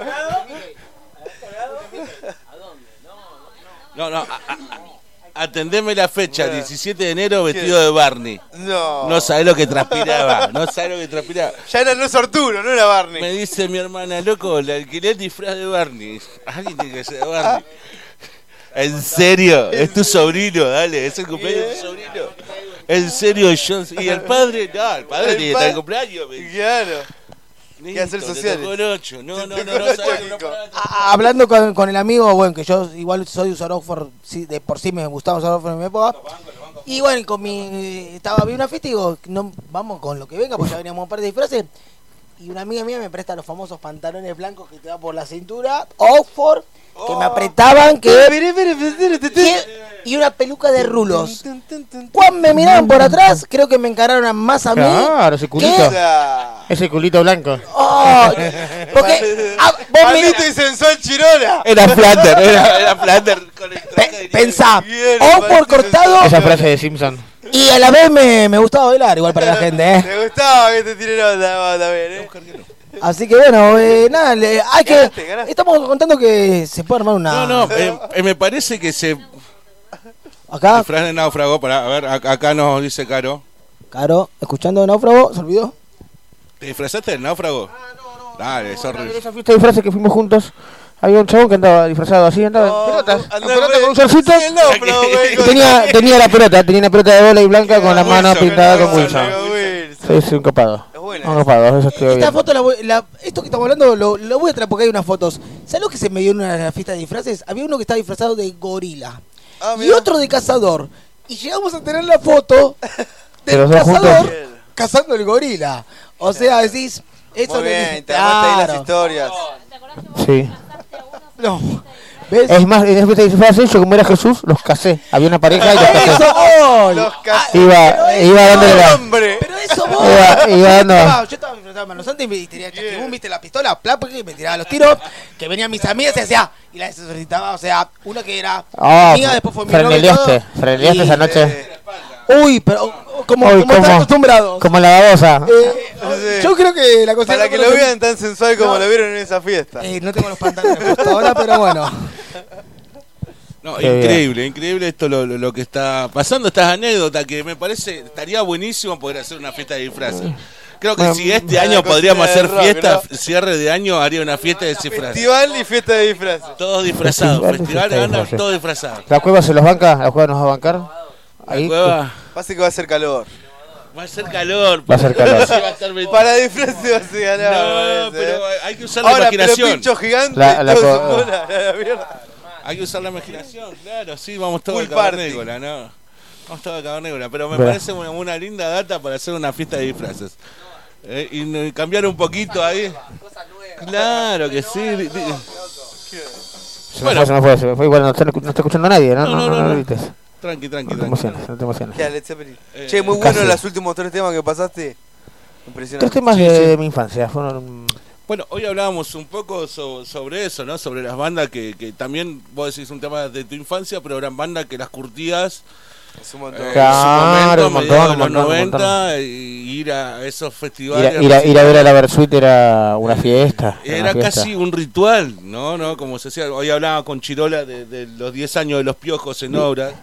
No, no, a- a- atendeme la fecha, 17 de enero vestido de Barney. No. No sabés lo que transpiraba, no sabés lo que transpiraba. Ya era Luis Arturo, no era Barney. Me dice mi hermana, loco, le alquilé el disfraz de Barney. Alguien tiene que ser de Barney. ¿En serio? Es tu sobrino, dale, es el cumpleaños de tu sobrino. ¿En serio, John? ¿Y el padre? No, el padre El tiene que estar cumpleaños. me dice. Claro. Listo, hacer te sociales. tocó el ocho. No, no, no, no, no Kiko. pará. A- Hablando con, con el amigo, bueno, que yo igual soy usuario sí, de por sí me gustaba usar Oxford en mi época. Y bueno, con mi estaba vi una fiesta y digo, no, vamos con lo que venga, porque ya veníamos un par de disfraces. Y una amiga mía me presta los famosos pantalones blancos que te da por la cintura, Oxford, que me apretaban, que [laughs] y una peluca de rulos. Cuando me miraban por atrás, creo que me encararon más a mí. Claro, ese culito. Ese culito blanco. Oh, [laughs] porque ah, vos y sensual Chirola. Era Flander, era, era con el Pe- nieve. pensá, Bien, o por cortado Esa frase de Simpson. y a la vez me, me gustaba bailar, igual para la gente, ¿eh? Te gustaba que te tire nota vos también, ¿eh? Así que bueno, eh, nada, le- hay que. Ganaste, ganaste. Estamos contando que se puede armar una. No, no, eh, eh, me parece que se. Acá, Disfraz de náufrago, para, a ver, ac- acá nos dice Caro. Caro, escuchando de náufrago, se olvidó. ¿Te disfrazaste del náufrago? Ah, no, no. Dale, es horrible. esa fiesta de disfraces que fuimos juntos, había un chabón que andaba disfrazado así, andaba en pelotas. en Andá, pelota güey. con un Y con- [laughs] [laughs] tenía, tenía la pelota, tenía una pelota de bola y blanca con la mano pintada con Wilson, Wilson. Wilson. Sí, sí, un copado. Eso estuvo Esta bien. foto, la voy- la- esto que estamos hablando, lo, lo voy a traer porque hay unas fotos. ¿Sabes lo que se me dio en una fiesta de disfraces? Había uno que estaba disfrazado de gorila Ah, y mirá. otro de cazador. Y llegamos a tener la foto ¿De [laughs] del cazador juntos? cazando el gorila. O sea, decís. Eso Muy bien, te armaste ahí las Claro. historias. Sí. No. ¿Ves? Es más, en de disfraces, yo como era Jesús, los casé. Había una pareja y los casé. ¡Eso voy! Los Ah, cas- Iba, iba dándole la... ¡Hombre! Pero eso vos. Iba- iba dando- Estaba- Yo estaba disfrazado de y me tenía chasquibum, viste la pistola, plap, y me tiraba los tiros, que venían mis amigas y hacía, y la necesitaba, o sea, una que era Ah, amiga, después fue mi novia freneleaste, freneleaste esa noche. Uy, pero oh, como, Uy, como están ¿cómo? acostumbrados. Como la babosa. Eh, Sí. Yo creo que la cosa Para que lo vean tan sensual como lo vieron en esa fiesta. Eh, no tengo los pantalones justo ahora, pero bueno. [laughs] No, Qué increíble, increíble esto lo, lo- lo que está pasando, estas anécdotas que me parece estaría buenísimo poder hacer una fiesta de disfraces. Creo que Bueno, si este año podríamos hacer rock, fiesta, ¿no? cierre de año haría una fiesta de disfraces. Festival y fiesta de disfraces. Todos disfrazados, Festival festival disfraces. todos disfrazados. ¿La cueva se los banca? ¿La cueva nos va a bancar? Ahí. Pasa que va a ser calor. va a ser calor. Va a ser calor. Sí, [laughs] va a estar metido. Para disfraces va a ser calor. No, pero ¿eh? hay que usar la Ahora, pero imaginación. pincho gigante La- la todo la mierda. Hay que usar la imaginación, claro, sí, vamos todos Full a party. cavernícola, ¿no? Vamos todos a cavernícola, pero me Bueno. parece una, una linda data para hacer una fiesta de disfraces. Eh, y, no- cambiar un poquito ahí. Claro que sí. di- di- Se me Bueno. fue, se me fue, se me fue. Igual no está, no está escuchando nadie, ¿no? No, No, no, no, Tranqui, tranqui, No te tranqui. emociones, no te emociones. Ya, Led Zeppelin. Eh, Che, muy casi. bueno los últimos tres temas que pasaste. Impresionante. Tres temas Sí, de sí. mi infancia. Fueron. Bueno, hoy hablábamos un poco so- sobre eso, ¿no? Sobre las bandas que, que también, vos decís un tema de tu infancia, pero eran bandas que las curtías Es un montón. eh, Claro, en un su momento, montón, mediados de un los montón, un 90, y ir a esos Ir festivales. a, ir a- ir a ver a la Versuit era una fiesta. Era una fiesta. casi un ritual, ¿no? ¿no? Como se decía, hoy hablaba con Chirola de, de los 10 años de los piojos en obras.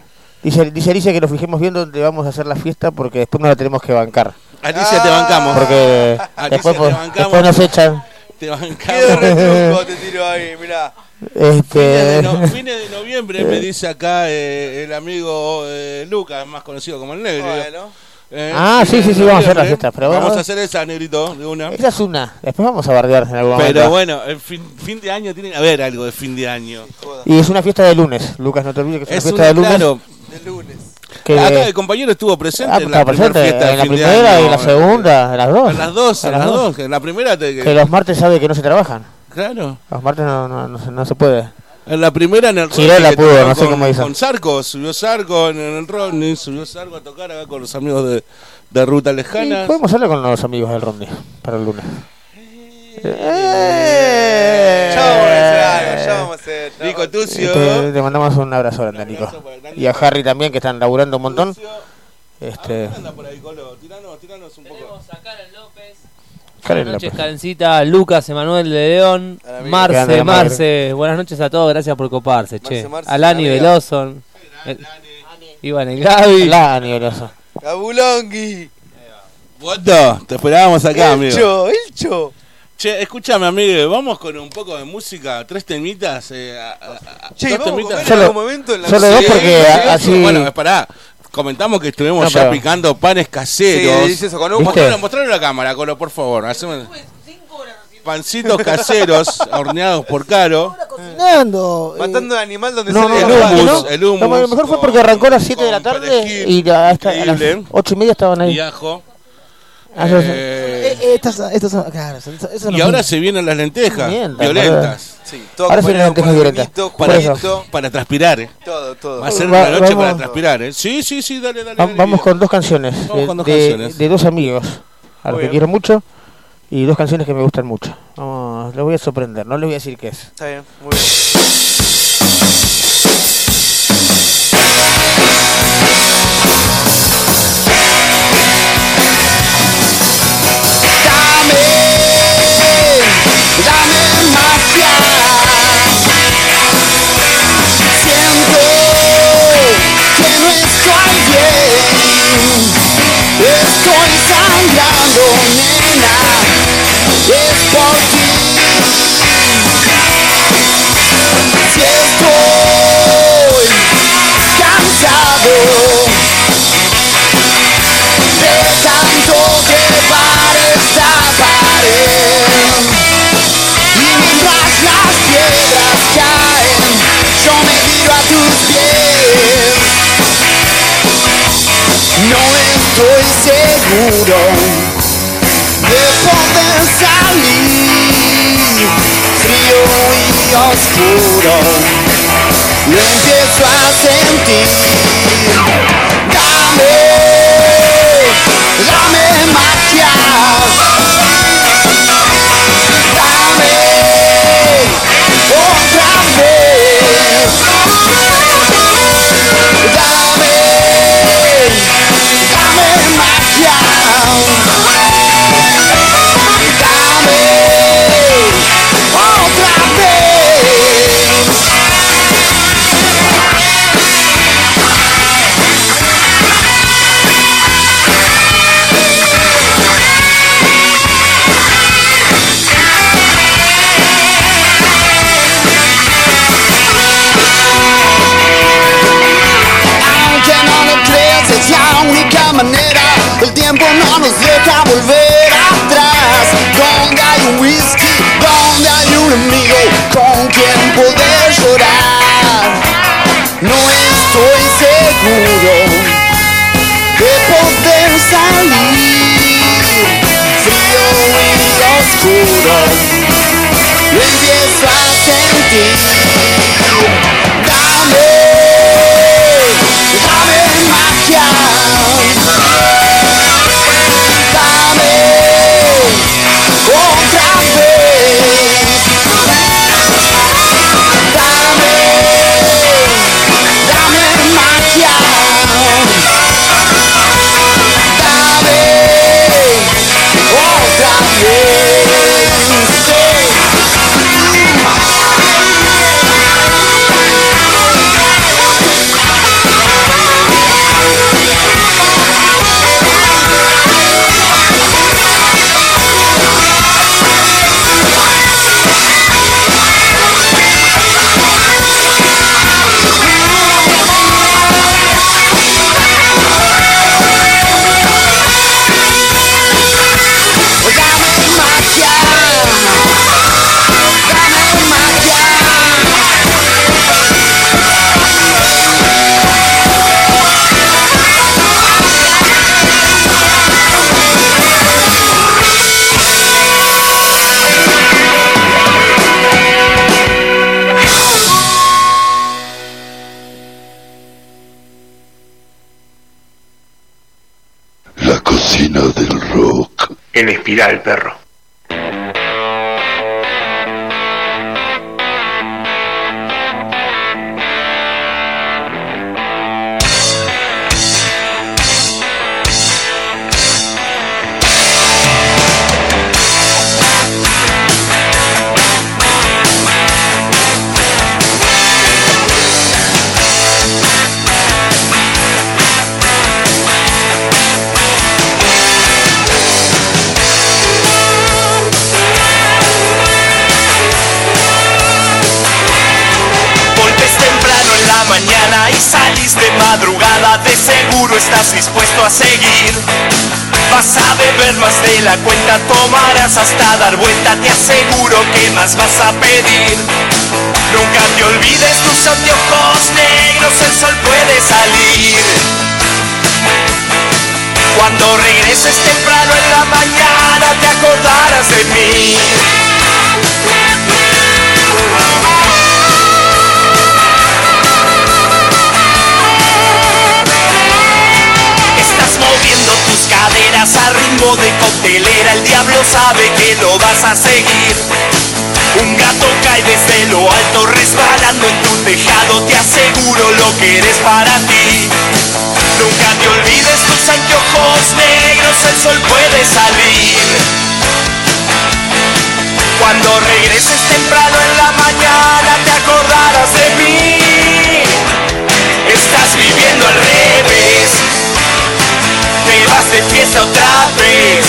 Dice, dice Alicia que nos fijemos bien dónde vamos a hacer la fiesta porque después no la tenemos que bancar. Alicia, te bancamos. Porque [laughs] Alicia, después, te pues, bancamos. después nos echan. Te bancamos. te tiro ahí, mirá. Fines de, Este, no- [laughs] fines de noviembre me dice acá eh, el amigo eh, Lucas, más conocido como el negro. Bueno. Eh, Ah, sí, sí, sí, vamos a hacer la noviembre. fiesta, pero vamos bueno. a hacer esa, negrito, de una. esa es una. Después vamos a bardear en algún Pero momento. bueno, el fin, fin de año tiene que haber algo de fin de año. Y es una fiesta de lunes, Lucas, no te olvides que es, Es una fiesta una, de lunes. claro, De lunes. Que, acá el compañero estuvo presente Ah, en la presente fiesta en la primera y en la segunda, en las dos. En las dos, en las dos. En la primera, te- Que los martes sabe que no se trabajan. claro. Los martes no, no, no, se- no se puede. En la primera en el Rodney, que pudo, no sé con, cómo hizo. Con Sarco, subió Sarco en el Rodney, subió Sarco a tocar acá con los amigos de, de Ruta Y Lejana. podemos hablar con los amigos del Rondi para el lunes. Ya vamos a hacer algo, ya vamos a hacer. Nico a- Tucio. Te, te mandamos un abrazo grande, a Nico. Y a Harry también, que están laburando un montón. Este, Anda por ahí, Colo, tiranos, tiranos un poco. Karen Buenas noches, López. Karencita, Lucas, Emanuel de León, A Marce. Marce. Buenas noches a todos, gracias por coparse, che. Marce, Marce, Alani. Veloson, el- Iván el Gaby. La nivelosa. Cabulongui. Guato, te esperábamos acá, El amigo. cho, el cho. Che, escúchame, amigo, vamos con un poco de música, tres temitas. Eh, a- a- a- Che, dos vamos a temitas. Solo- algún momento en la solo dos porque sí, a- sí. así- Bueno, esperá. Comentamos que estuvimos No, ya pero- picando panes Sí, caseros. delicioso, con un ¿Viste? Mostralo, mostralo a la cámara, Colo, por favor. Haceme- Pancitos [laughs] caseros horneados por Caro. Cocinando. eh, Matando al animal donde No, sale el no, no. el hummus No, lo mejor fue porque arrancó a las 7 de la tarde perejil, y hasta a las increíble. 8 y media estaban ahí. Y ajo. Ah, yo. Eh, eh, eh, estas, estas son, claro, son- son- esas y ahora se vienen las lentejas violentas. Sí, todo Ahora se acompañado vienen con lentejas violentas. vinito, Por Para, juguito, para transpirar, eh. todo, todo. Va a ser Va- una noche vamos- para transpirar, eh. Sí, sí, sí, dale, dale. Va- dale, Vamos con dos canciones. Vamos de, con dos de- canciones. de dos amigos a los Muy que bien. quiero mucho y dos canciones que me gustan mucho. Vamos, les voy a sorprender, no les voy a decir qué es. Está bien, muy bien. Estoy sangrando, nena. Es por ti. Si estoy cansado de tanto trepar esta pared. Y mientras las piedras caen, yo me tiro a tus pies. No estoy seguro de poder salir frío y oscuro. Lo empiezo a sentir. Dame, dame magia. Whisky, donde hay un amigo con quien poder llorar. No estoy seguro de poder salir frío y oscuro. Lo empiezo a sentir. Dame, En espiral, perro. Estás dispuesto a seguir. Vas a beber más de la cuenta, tomarás hasta dar vuelta, te aseguro que más vas a pedir. Nunca te olvides tus anteojos negros, el sol puede salir. Cuando regreses temprano en la mañana te acordarás de mí. De coctelera, el diablo sabe que lo vas a seguir. Un gato cae desde lo alto resbalando en tu tejado, te aseguro lo que eres para ti. Nunca te olvides tus anteojos negros, el sol puede salir. Cuando regreses temprano en la mañana te acordarás de mí. De fiesta otra vez.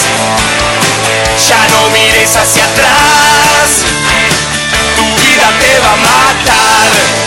Ya no mires hacia atrás. Tu vida te va a matar.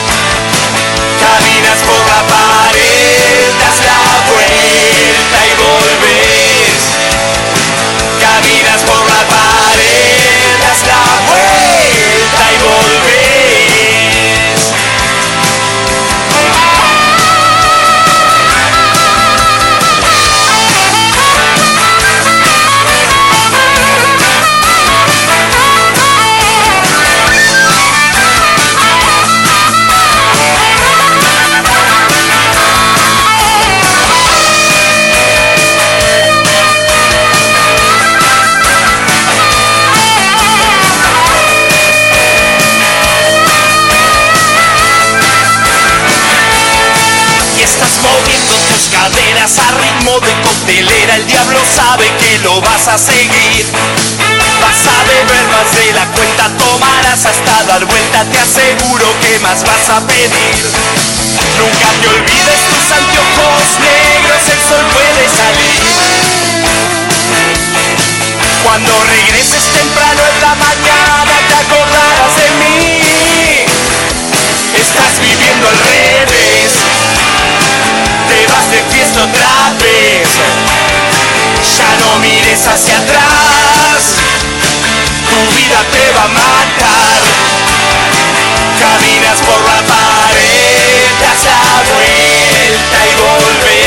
Sabe que lo vas a seguir. Vas a beber más de la cuenta, tomarás hasta dar vuelta. Te aseguro que más vas a pedir. Nunca te olvides tus anteojos negros, el sol puede salir. Cuando regreses temprano en la mañana te acordarás de mí. Estás viviendo al revés. Te vas de fiesta otra vez. Ya no mires hacia atrás. Tu vida te va a matar. Caminas por la pared, das la vuelta y volves.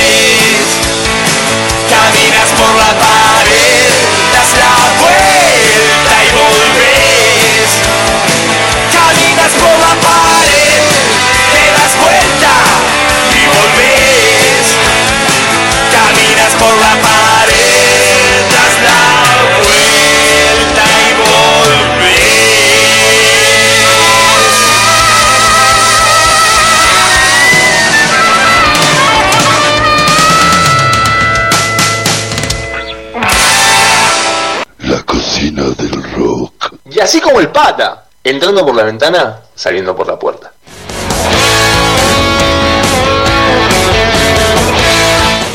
Así como el pata, entrando por la ventana, saliendo por la puerta.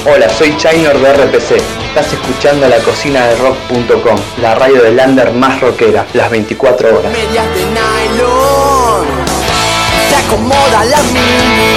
Hola, soy Chainor de RPC. Estás escuchando la cocina de rock.com, la radio de Lander más rockera, las 24 horas. medias de nylon Se acomoda la mini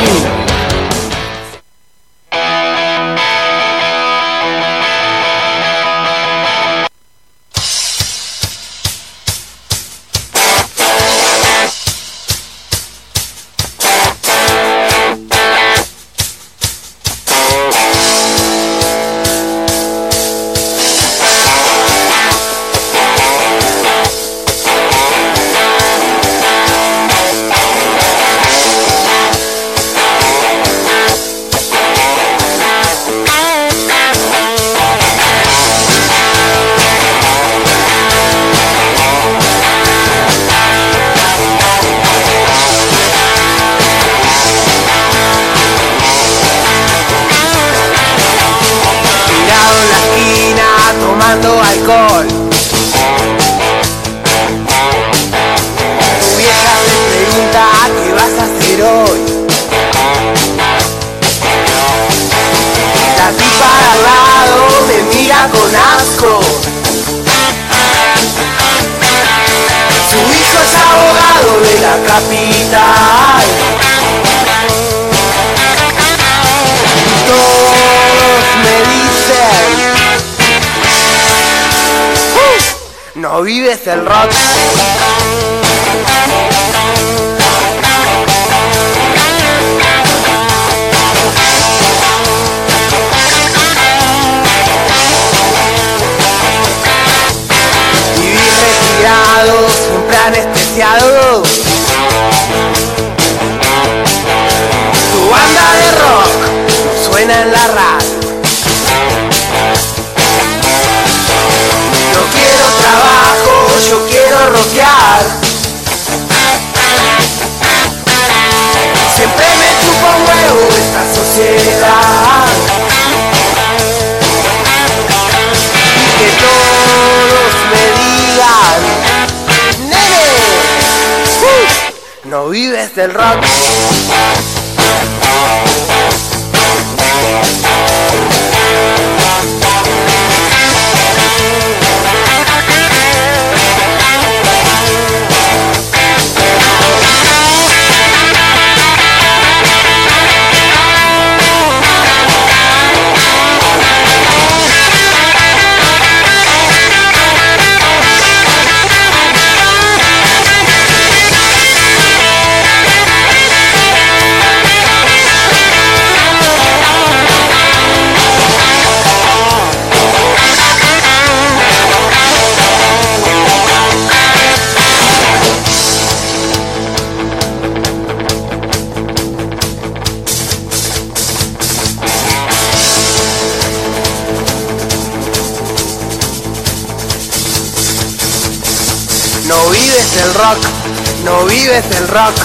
vives el rock,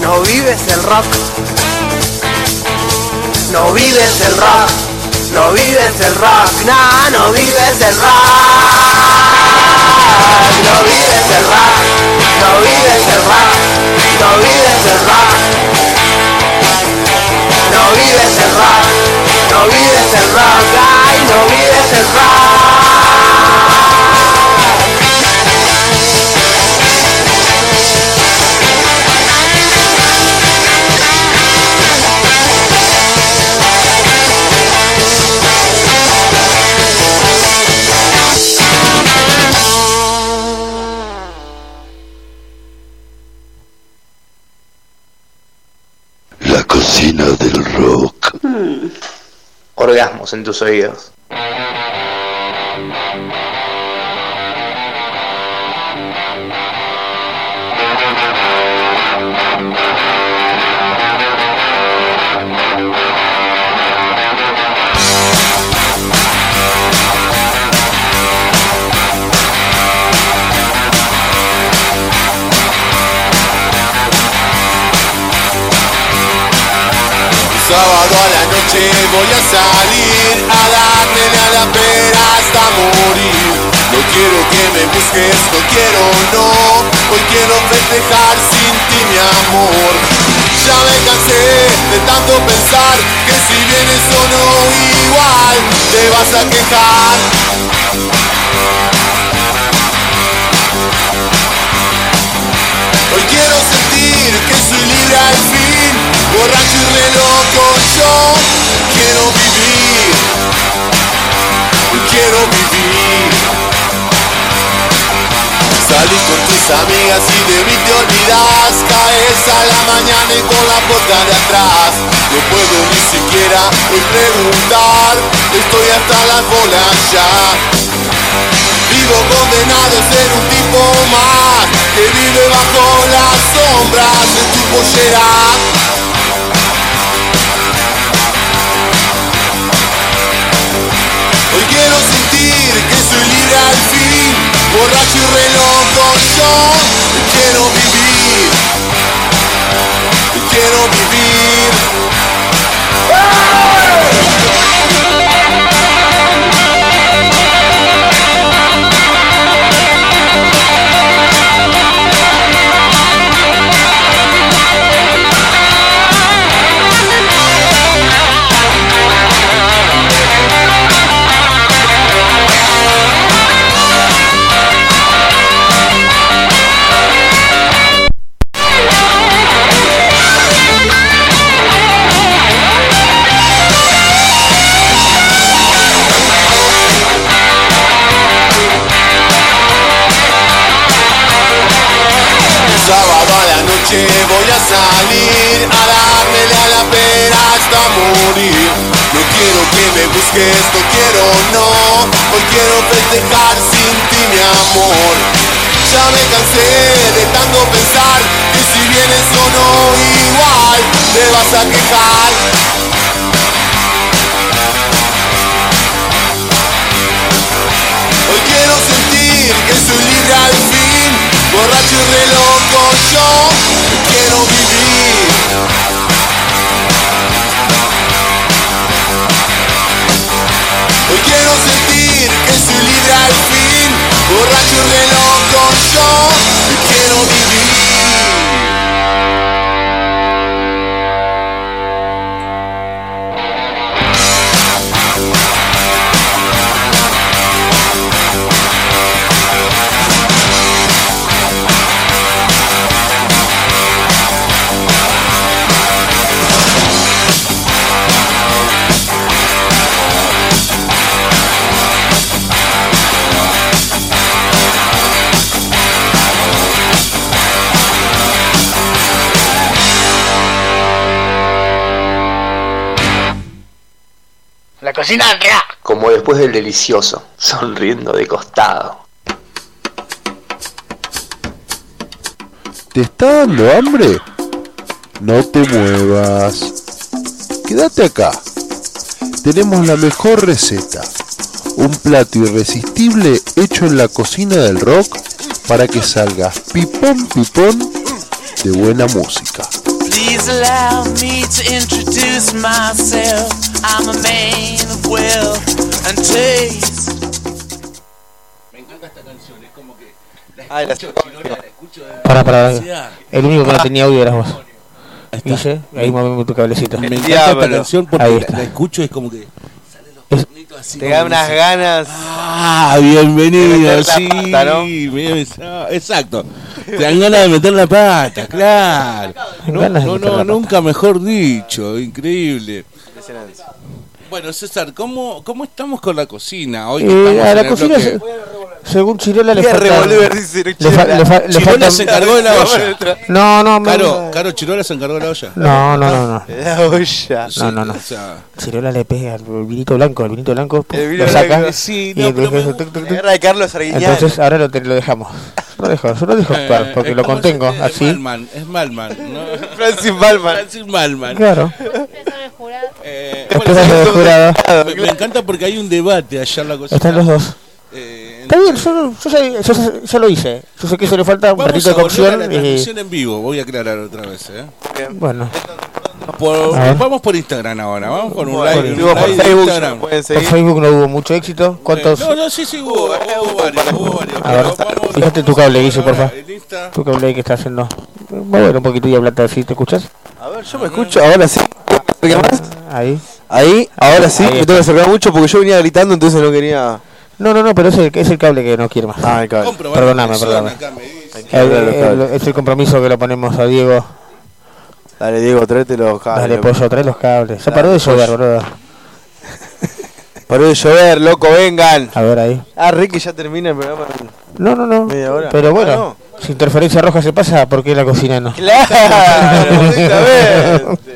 no vives el rock. No vives el rock, no vives el rock, no, no vives el rock. No vives el rock, no vives el rock, no vives el rock. No vives el rock, no vives el rock, ay, no vives el rock. Orgasmos en tus oídos. Sábado a la noche voy a salir a darle a la pera hasta morir. No quiero que me busques, no quiero no. Hoy quiero festejar sin ti mi amor. Ya me cansé de tanto pensar que si vienes o no igual te vas a quejar. Hoy quiero sentir que soy libre al fin, amigas y de mí te olvidas Caes a la mañana y con la puerta de atrás. No puedo ni siquiera hoy preguntar Estoy hasta las bolas ya. Vivo condenado a ser un tipo más Que vive bajo las sombras de tu pollera. Hoy quiero sentir que soy libre al fin Borracho y re loco yo Quiero vivir. Quiero vivir salir a dármele a la pera hasta morir. No quiero que me busques, no quiero no. Hoy quiero festejar sin ti mi amor. Ya me cansé de tanto pensar que si vienes o no igual te vas a quejar. Hoy quiero sentir que soy libre al fin, borracho y re loco yo libre al fin, borracho y loco Como después del delicioso, [laughs] sonriendo de costado. ¿Te está dando hambre? No te muevas. Quédate acá. Tenemos la mejor receta. Un plato irresistible hecho en la cocina del rock para que salgas pipón pipón de buena música. Please allow me to introduce myself. I'm a man of wealth and taste. Ah, la Para, para. El único que no tenía audio eras vos. Guille, ahí movemos tu cablecito. Me encanta esta canción porque Ahí la, está. la escucho y es como que. Te da unas ganas. Ah, bienvenido, De la sí. pata, ¿no? ah, exacto. Te dan ganas de meter la pata, claro. No, de no, la nunca mejor dicho, increíble. Impresionante. Bueno, César, ¿cómo, cómo estamos con la cocina? Hoy Eh, estamos a en la el cocina, bloque- se- según Chirola, le falta. revolver, dice le, Chirola. fa- le fa- le Chirola falta. se encargó de la olla. No, no, me- Caro, Caro Chirola se encargó de la olla. No, no, no, no. La olla. No, no, no. O sea, Chirola le pega al vinito blanco, el vinito blanco, pum, El lo saca. blanco. Sí, y no, pero entonces- me tuc, tuc, tuc. Guerra de Carlos Arguiñano. Entonces ahora lo, te- lo dejamos. Lo dejo, yo lo dejo actuar eh, porque es lo contengo así. Malman, es Malman. ¿no? Francis Balman. Francis Malman. Claro. Eh, Después bueno, de jurado. Me, me encanta porque hay un debate allá en la cocina. Están los dos. Eh, Está bien, yo, yo yo ya lo hice. Yo sé que eso le falta un Vamos ratito de a la cocción. y en vivo, voy a aclarar otra vez. ¿eh? bueno, Por- vamos por Instagram ahora, vamos por un Bueno, live, un live Facebook Instagram. por. Facebook no hubo mucho éxito. ¿Cuántos? No, no, sí, sí, hubo, hubo varios, hubo varios. A ver, vamos- fíjate tu cable, Guille, por favor. Tu cable que está haciendo. Mueve un poquito y hablate así, ¿te escuchas? A ver, yo me escucho, ahora sí. ¿Qué más? Ahí. Ahí, ahora sí, Ahí me tengo que acercar mucho porque yo venía gritando, entonces no quería. No, no, no, pero es el, es el cable que no quiere más. Ah, el cable. Perdóname, perdóname. El- es el compromiso que le ponemos a Diego. Dale, Diego, tráete los cables. Dale, pollo, trae los cables. Se Dale, paró de pollo. llover, boludo. [laughs] Paró de llover, loco, vengan. A ver ahí. Ah, Ricky ya termina el programa. No, no, no. Media hora. Pero bueno, Ah, no. si interferencia roja se pasa, ¿por qué la cocina no? Claro, [laughs] [laughs] exactamente.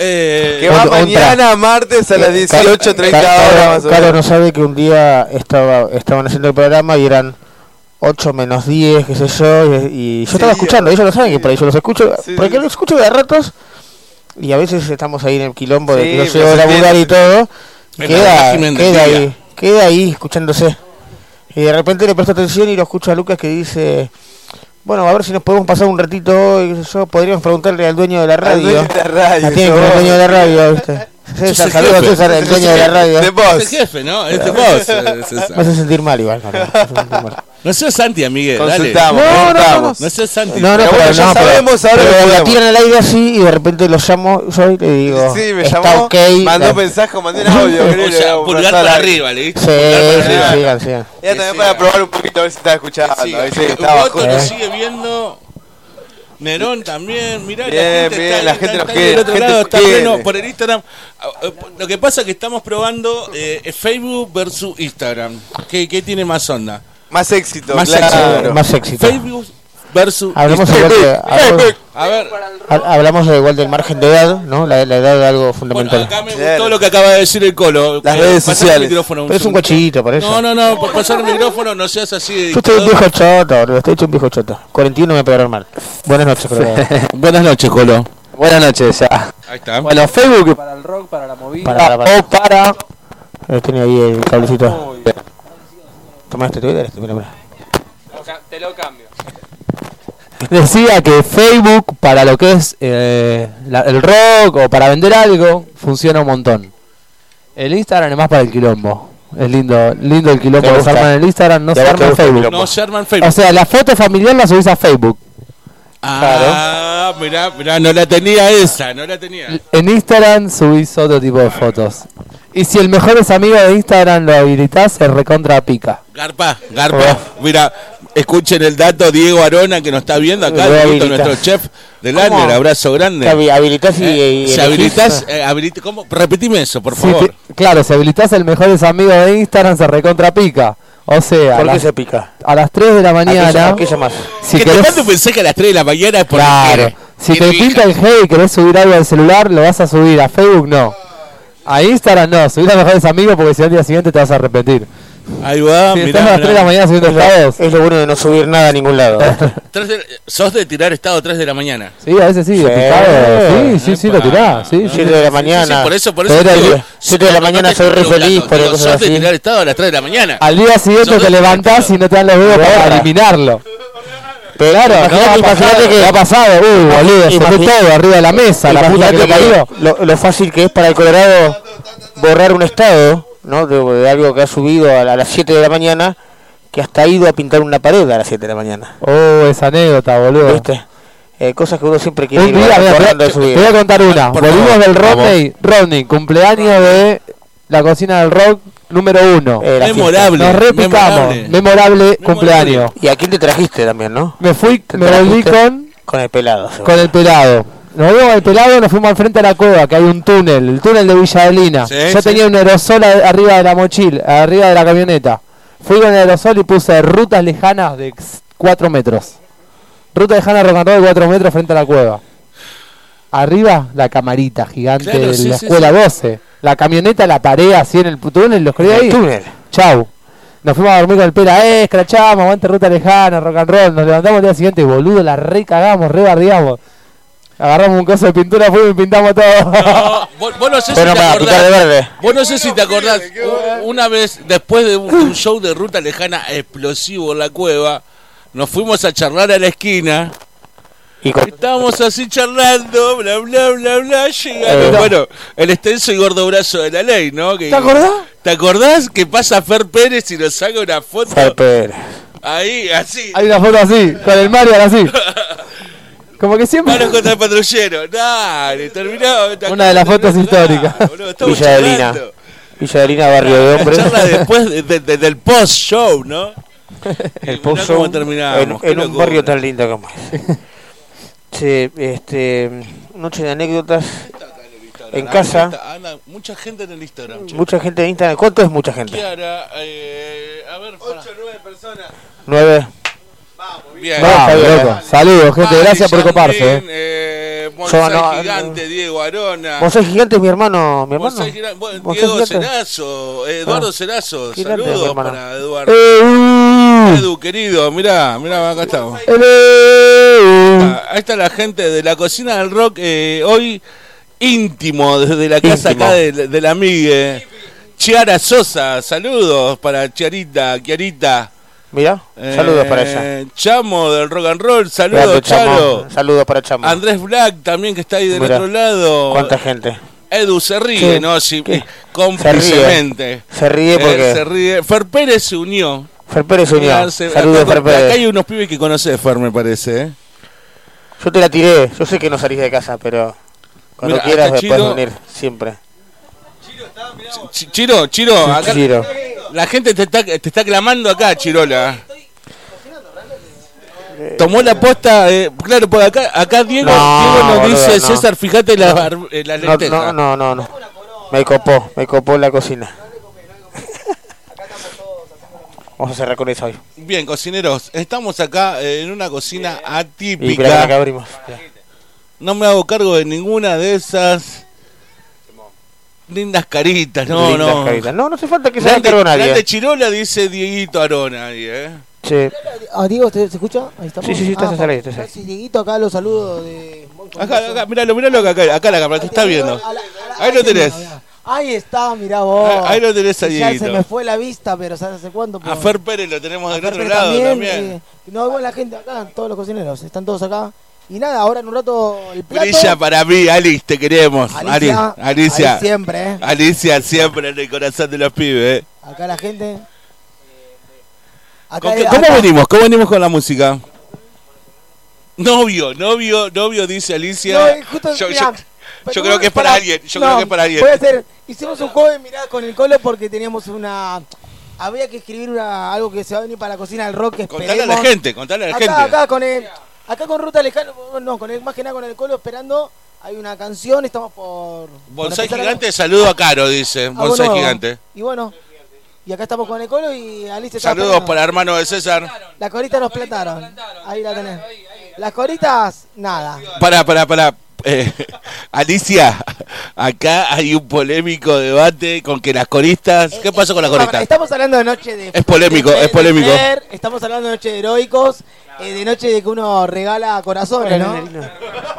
Eh, Que va mañana, martes a las 18.30 horas más o Caro menos. no sabe que un día estaba estaban haciendo el programa y eran 8 menos 10, qué sé yo, y, y yo estaba escuchando, ellos lo saben que por ahí yo los escucho, Sí, porque sí. los escucho de ratos y a veces estamos ahí en el quilombo de que pero llego a laburar y todo, y queda, queda ahí, queda ahí escuchándose. Y de repente le presto atención y lo escucho a Lucas que dice, bueno, a ver si nos podemos pasar un ratito hoy, qué sé yo, podríamos preguntarle al dueño de la Al radio. dueño de la radio, La tiene el dueño de la radio, ¿viste? César, el saludos a jefe. César, el dueño de la radio. De Es vos. el jefe, ¿no? Es de vos, eh, César. Me hace sentir mal igual, hace sentir mal. No seas Santi, dale. Consultamos, No, no, no, consultamos. No seas Santi. No, no, Pero pero, bueno, ya no, pero- sabemos ahora pero que la podemos. tiran al aire así y de repente lo llamo yo y le digo, Sí, me está llamó, ok. mandó la- mensaje, mandé un audio. [laughs] O sea, pulgar para arriba, le diste. Sí, pulgar para sí, arriba. sigan, sigan. Ya también para probar un poquito a ver si está escuchando. Sí, a ver si eh, está Otto bajo. lo Eh. sigue viendo. Nerón también, mirá, Bien, la gente bien, está, la está- gente nos está quiere, del otro la gente lado, nos está quiere. pleno por el Instagram. Ah, eh, Lo que pasa es que estamos probando eh, Facebook versus Instagram. ¿Qué, qué tiene más onda? Más éxito, Más claro. éxito. Más éxito. Facebook versus Instagram. igual que- hablemos- [laughs] A ver, Ha- Hablamos de igual del margen de edad, ¿no? La, la edad es algo fundamental. acá me gustó lo que acaba de decir el Colo. Las Eh, redes sociales. el micrófono Pero es un guachito, por eso. No, no, no, por pasar el micrófono, no seas así. Yo estoy un viejo choto, boludo, estoy hecho un viejo choto. 41 me pegaron mal. Buenas noches, pero... [laughs] Buenas noches, Colo. Buenas noches, ya. Ahí está. Bueno, Facebook Para el rock, para la movida. Para, para, o para. Eh, Tenía ahí el cablecito. Toma este Twitter, este, mira, mira. Te lo cambio. Decía que Facebook para lo que es eh, la- el rock o para vender algo funciona un montón. El Instagram es más para el quilombo. Es lindo, lindo el quilombo ¿Te que se arma en el Instagram, no ¿Te se arma en el Facebook. quilombo? No se arma en Facebook. O sea, la foto familiar la subís a Facebook. Ah, mirá, mirá, no la tenía esa, no la tenía. En Instagram subís otro tipo de fotos. Y si el mejor es amigo de Instagram lo habilitás, se recontra pica. Garpa, Garpa, mira, escuchen el dato Diego Arona que nos está viendo acá, nuestro chef del. Lander, abrazo grande. Habi- habilitás y- Eh, y si ah. eh, habilit- ¿cómo? Repetime eso, por Si favor. te- claro, si habilitás el mejor es amigo de Instagram, se recontra pica. O sea, ¿Por a qué las- se pica? a las 3 de la mañana. ¿A qué llamás? Si ¿Qué te cuánto pensé que a las 3 de la mañana es por Claro. Si te pinta el G y querés subir algo al celular, lo vas a subir. A Facebook no. A Instagram no. Subir a mejores amigos porque si no al día siguiente te vas a arrepentir. Ahí va, Si mirá, estás a las mirá. 3 de la mañana subiendo Es lo, estados. es lo bueno de no subir nada a ningún lado. [laughs] Tres de- sos de tirar estado 3 de la mañana. Sí, a veces sí, de picado. Sí, sí, sí, lo tirás. Sí, sí. 7 de la Sí, mañana. sí, por eso, por eso. Pero digo, 7 de la mañana soy re feliz por digo, cosas sos de así. tirar estado a las 3 de la mañana. Al día siguiente te levantás y no te dan los dedos para Ahora. eliminarlo. Pero Claro, no, imagínate, ha imagínate pasado, que ha pasado, uh, boludo, se fue Imagi- todo arriba de la mesa, la puta que lo Imagínate parió. que lo, lo fácil que es para el Colorado borrar un estado, ¿no? De, de algo que ha subido a, la- a las 7 de la mañana, que hasta ha ido a pintar una pared a las 7 de la mañana. Oh, esa anécdota, boludo. ¿Viste? Eh, cosas que uno siempre quiere Un ir día, mira, te, voy a contar una. Por Volvimos favor, del. Rodney, Rodney, cumpleaños de la cocina del rock número uno. Eh, Memorable, Nos repicamos. memorable. Memorable, cumpleaños. ¿Y a quién te trajiste también, no? Me fui, me volví con, Con el pelado. seguro. con el pelado. Nos vimos el pelado, nos fuimos al frente a la cueva, que hay un túnel, el túnel de Villa Adelina. Sí, Yo sí. tenía un aerosol arriba de la mochila, arriba de la camioneta. Fui con el aerosol y puse rutas lejanas de 4 metros. Ruta lejana rock and roll de 4 metros frente a la cueva. Arriba la camarita gigante Claro, de sí, la escuela sí. 12. La camioneta la paré así en el túnel, los creí ahí. túnel. Chau. Nos fuimos a dormir con el pela, eh, escrachamos, aguante ruta lejana, rock and roll. Nos levantamos el día siguiente, boludo, la re cagamos, re bardeamos. Agarramos un coso de pintura, fuimos y pintamos todo. No, vos, vos no sé Bueno, si te acordás. pintar de verde. Vos no sé si te acordás. u- Una vez, después de un, show de ruta lejana explosivo en la cueva, nos fuimos a charlar a la esquina. Y con- Estábamos así charlando, bla, bla, bla, bla. Llegaron, Eh. bueno, el extenso y gordo brazo de la ley, ¿no? Que- ¿Te acordás? ¿Te acordás que pasa Fer Pérez y nos saca una foto? Fer Pérez. Ahí, así. Hay una foto así, con el Mario así. [laughs] Como que siempre. Mano contra el patrullero. Dale, terminó. Una de las fotos históricas. Villa Adelina. charlando. Villa Adelina, barrio de hombres. charla después de- de- de- del post-show, ¿no? El terminamos, en, en un locura. barrio tan lindo como es. Che, este, noche de anécdotas en casa. anda, anda, mucha gente en el Instagram. che. Mucha gente en Instagram. ¿Cuánto es mucha gente? Kiara, eh, a ver, 8 o 9 personas. Nueve. Bien. Va, Vamos, está bien. loco. Saludos, gente, Mari, gracias por Jardín, coparse. eh. eh, Yo Bonsai no- Gigante, Diego Arona. Bonsai Gigante es mi hermano. ¿Mi hermano? Bonsai Gigante, bueno, Bonsai Diego Gigante. Cerazo, eh, Eduardo Ah. Cerazo, Gigante, mi saludos hermano. para Eduardo. Eh, Edu, querido, mirá, mirá, acá estamos. eh, uh. Ah, Ahí está la gente de la cocina del rock, eh, hoy íntimo desde la casa Íntimo. acá de, de la amiga. Chiara Sosa, saludos para Chiarita, Chiarita. Mira, Eh, saludos para ella. Chamo del rock and roll, saludos. Charo. Saludos para Chamo. Andrés Black también que está ahí del Mirá, otro lado. ¿Cuánta gente? Edu se ríe. ¿no? ¿Qué? cómplicemente. Se ríe Él porque- se ríe. Fer Pérez se unió. Fer Pérez se unió. Se- Saludos, Fer Pérez. acá hay unos pibes que conoces, Fer, me parece. ¿eh? Yo te la tiré. Yo sé que no salís de casa, pero cuando quieras me puedes Chiro- venir. Siempre. Ch- Chiro, Chiro, acá Chiro. La gente te está, te está clamando acá, Chirola. Tomó la posta, eh, claro, por acá, acá Diego, No, Diego nos boludo, dice, no. César, fíjate la, bar- eh, la No, no, no, no, no. Me copó, me copó la cocina. Vamos a cerrar con eso hoy. Bien, cocineros, estamos acá eh, en una cocina Y atípica. acá abrimos. no me hago cargo de ninguna de esas lindas caritas, no, Lindas no. caritas. No, no hace falta que se haga Grande, cargo nadie. grande Chirola dice Dieguito Arona ahí, eh. Sí. Ah, Diego, ¿te- ¿se escucha? Ahí estamos. Sí, sí, sí, estás ah, ahí, estás ahí. Sí, Dieguito, acá los saludos de... Acá, acá, míralo, míralo acá, acá la cámara, te está viendo. Ahí lo tenés. Ahí está, mirá vos. Ah, ahí lo tenés a Ya Dieguito. se me fue la vista, pero ¿sabes hace cuánto? A Fer Pérez lo tenemos del otro lado también. eh, no, igual la gente acá, todos los cocineros, están todos acá. Y nada, ahora en un rato el plato. Brilla para mí, Alice, te queremos. Alicia, Ali- Alicia. siempre, eh. Alicia siempre en el corazón de los pibes. eh. Acá la gente. Acá ¿Con qué- acá- ¿Cómo venimos? ¿Cómo venimos con la música? Novio, novio, novio, dice Alicia. No, eh, justo, yo, mirá, yo- pero yo creo que es para alguien. Yo no, creo que es para alguien. Puede ser. Hicimos un juego de mirada con el colo porque teníamos una. Había que escribir una, algo que se va a venir para la cocina del rock. Que Contale a la gente, contale a la acá, gente. Acá con el, acá con Ruta Lejano, no, con el, más que nada con el colo esperando. Hay una canción, estamos por. Bonsai a- gigante, saludo a Caro, dice. algo Bonsai gigante. Y bueno, y acá estamos con el colo y Alice está Saludos para el hermano de César. Las coritas nos plantaron. Ahí la tenés. Las coritas, nada. Para, para, para. Eh, [laughs] Alicia, acá hay un polémico debate con que las coristas. ¿Qué pasó con las coristas? Estamos hablando de noche de. Es polémico, de- es polémico. de estamos hablando de noche de heroicos, eh, de noche de que uno regala corazones, ¿no?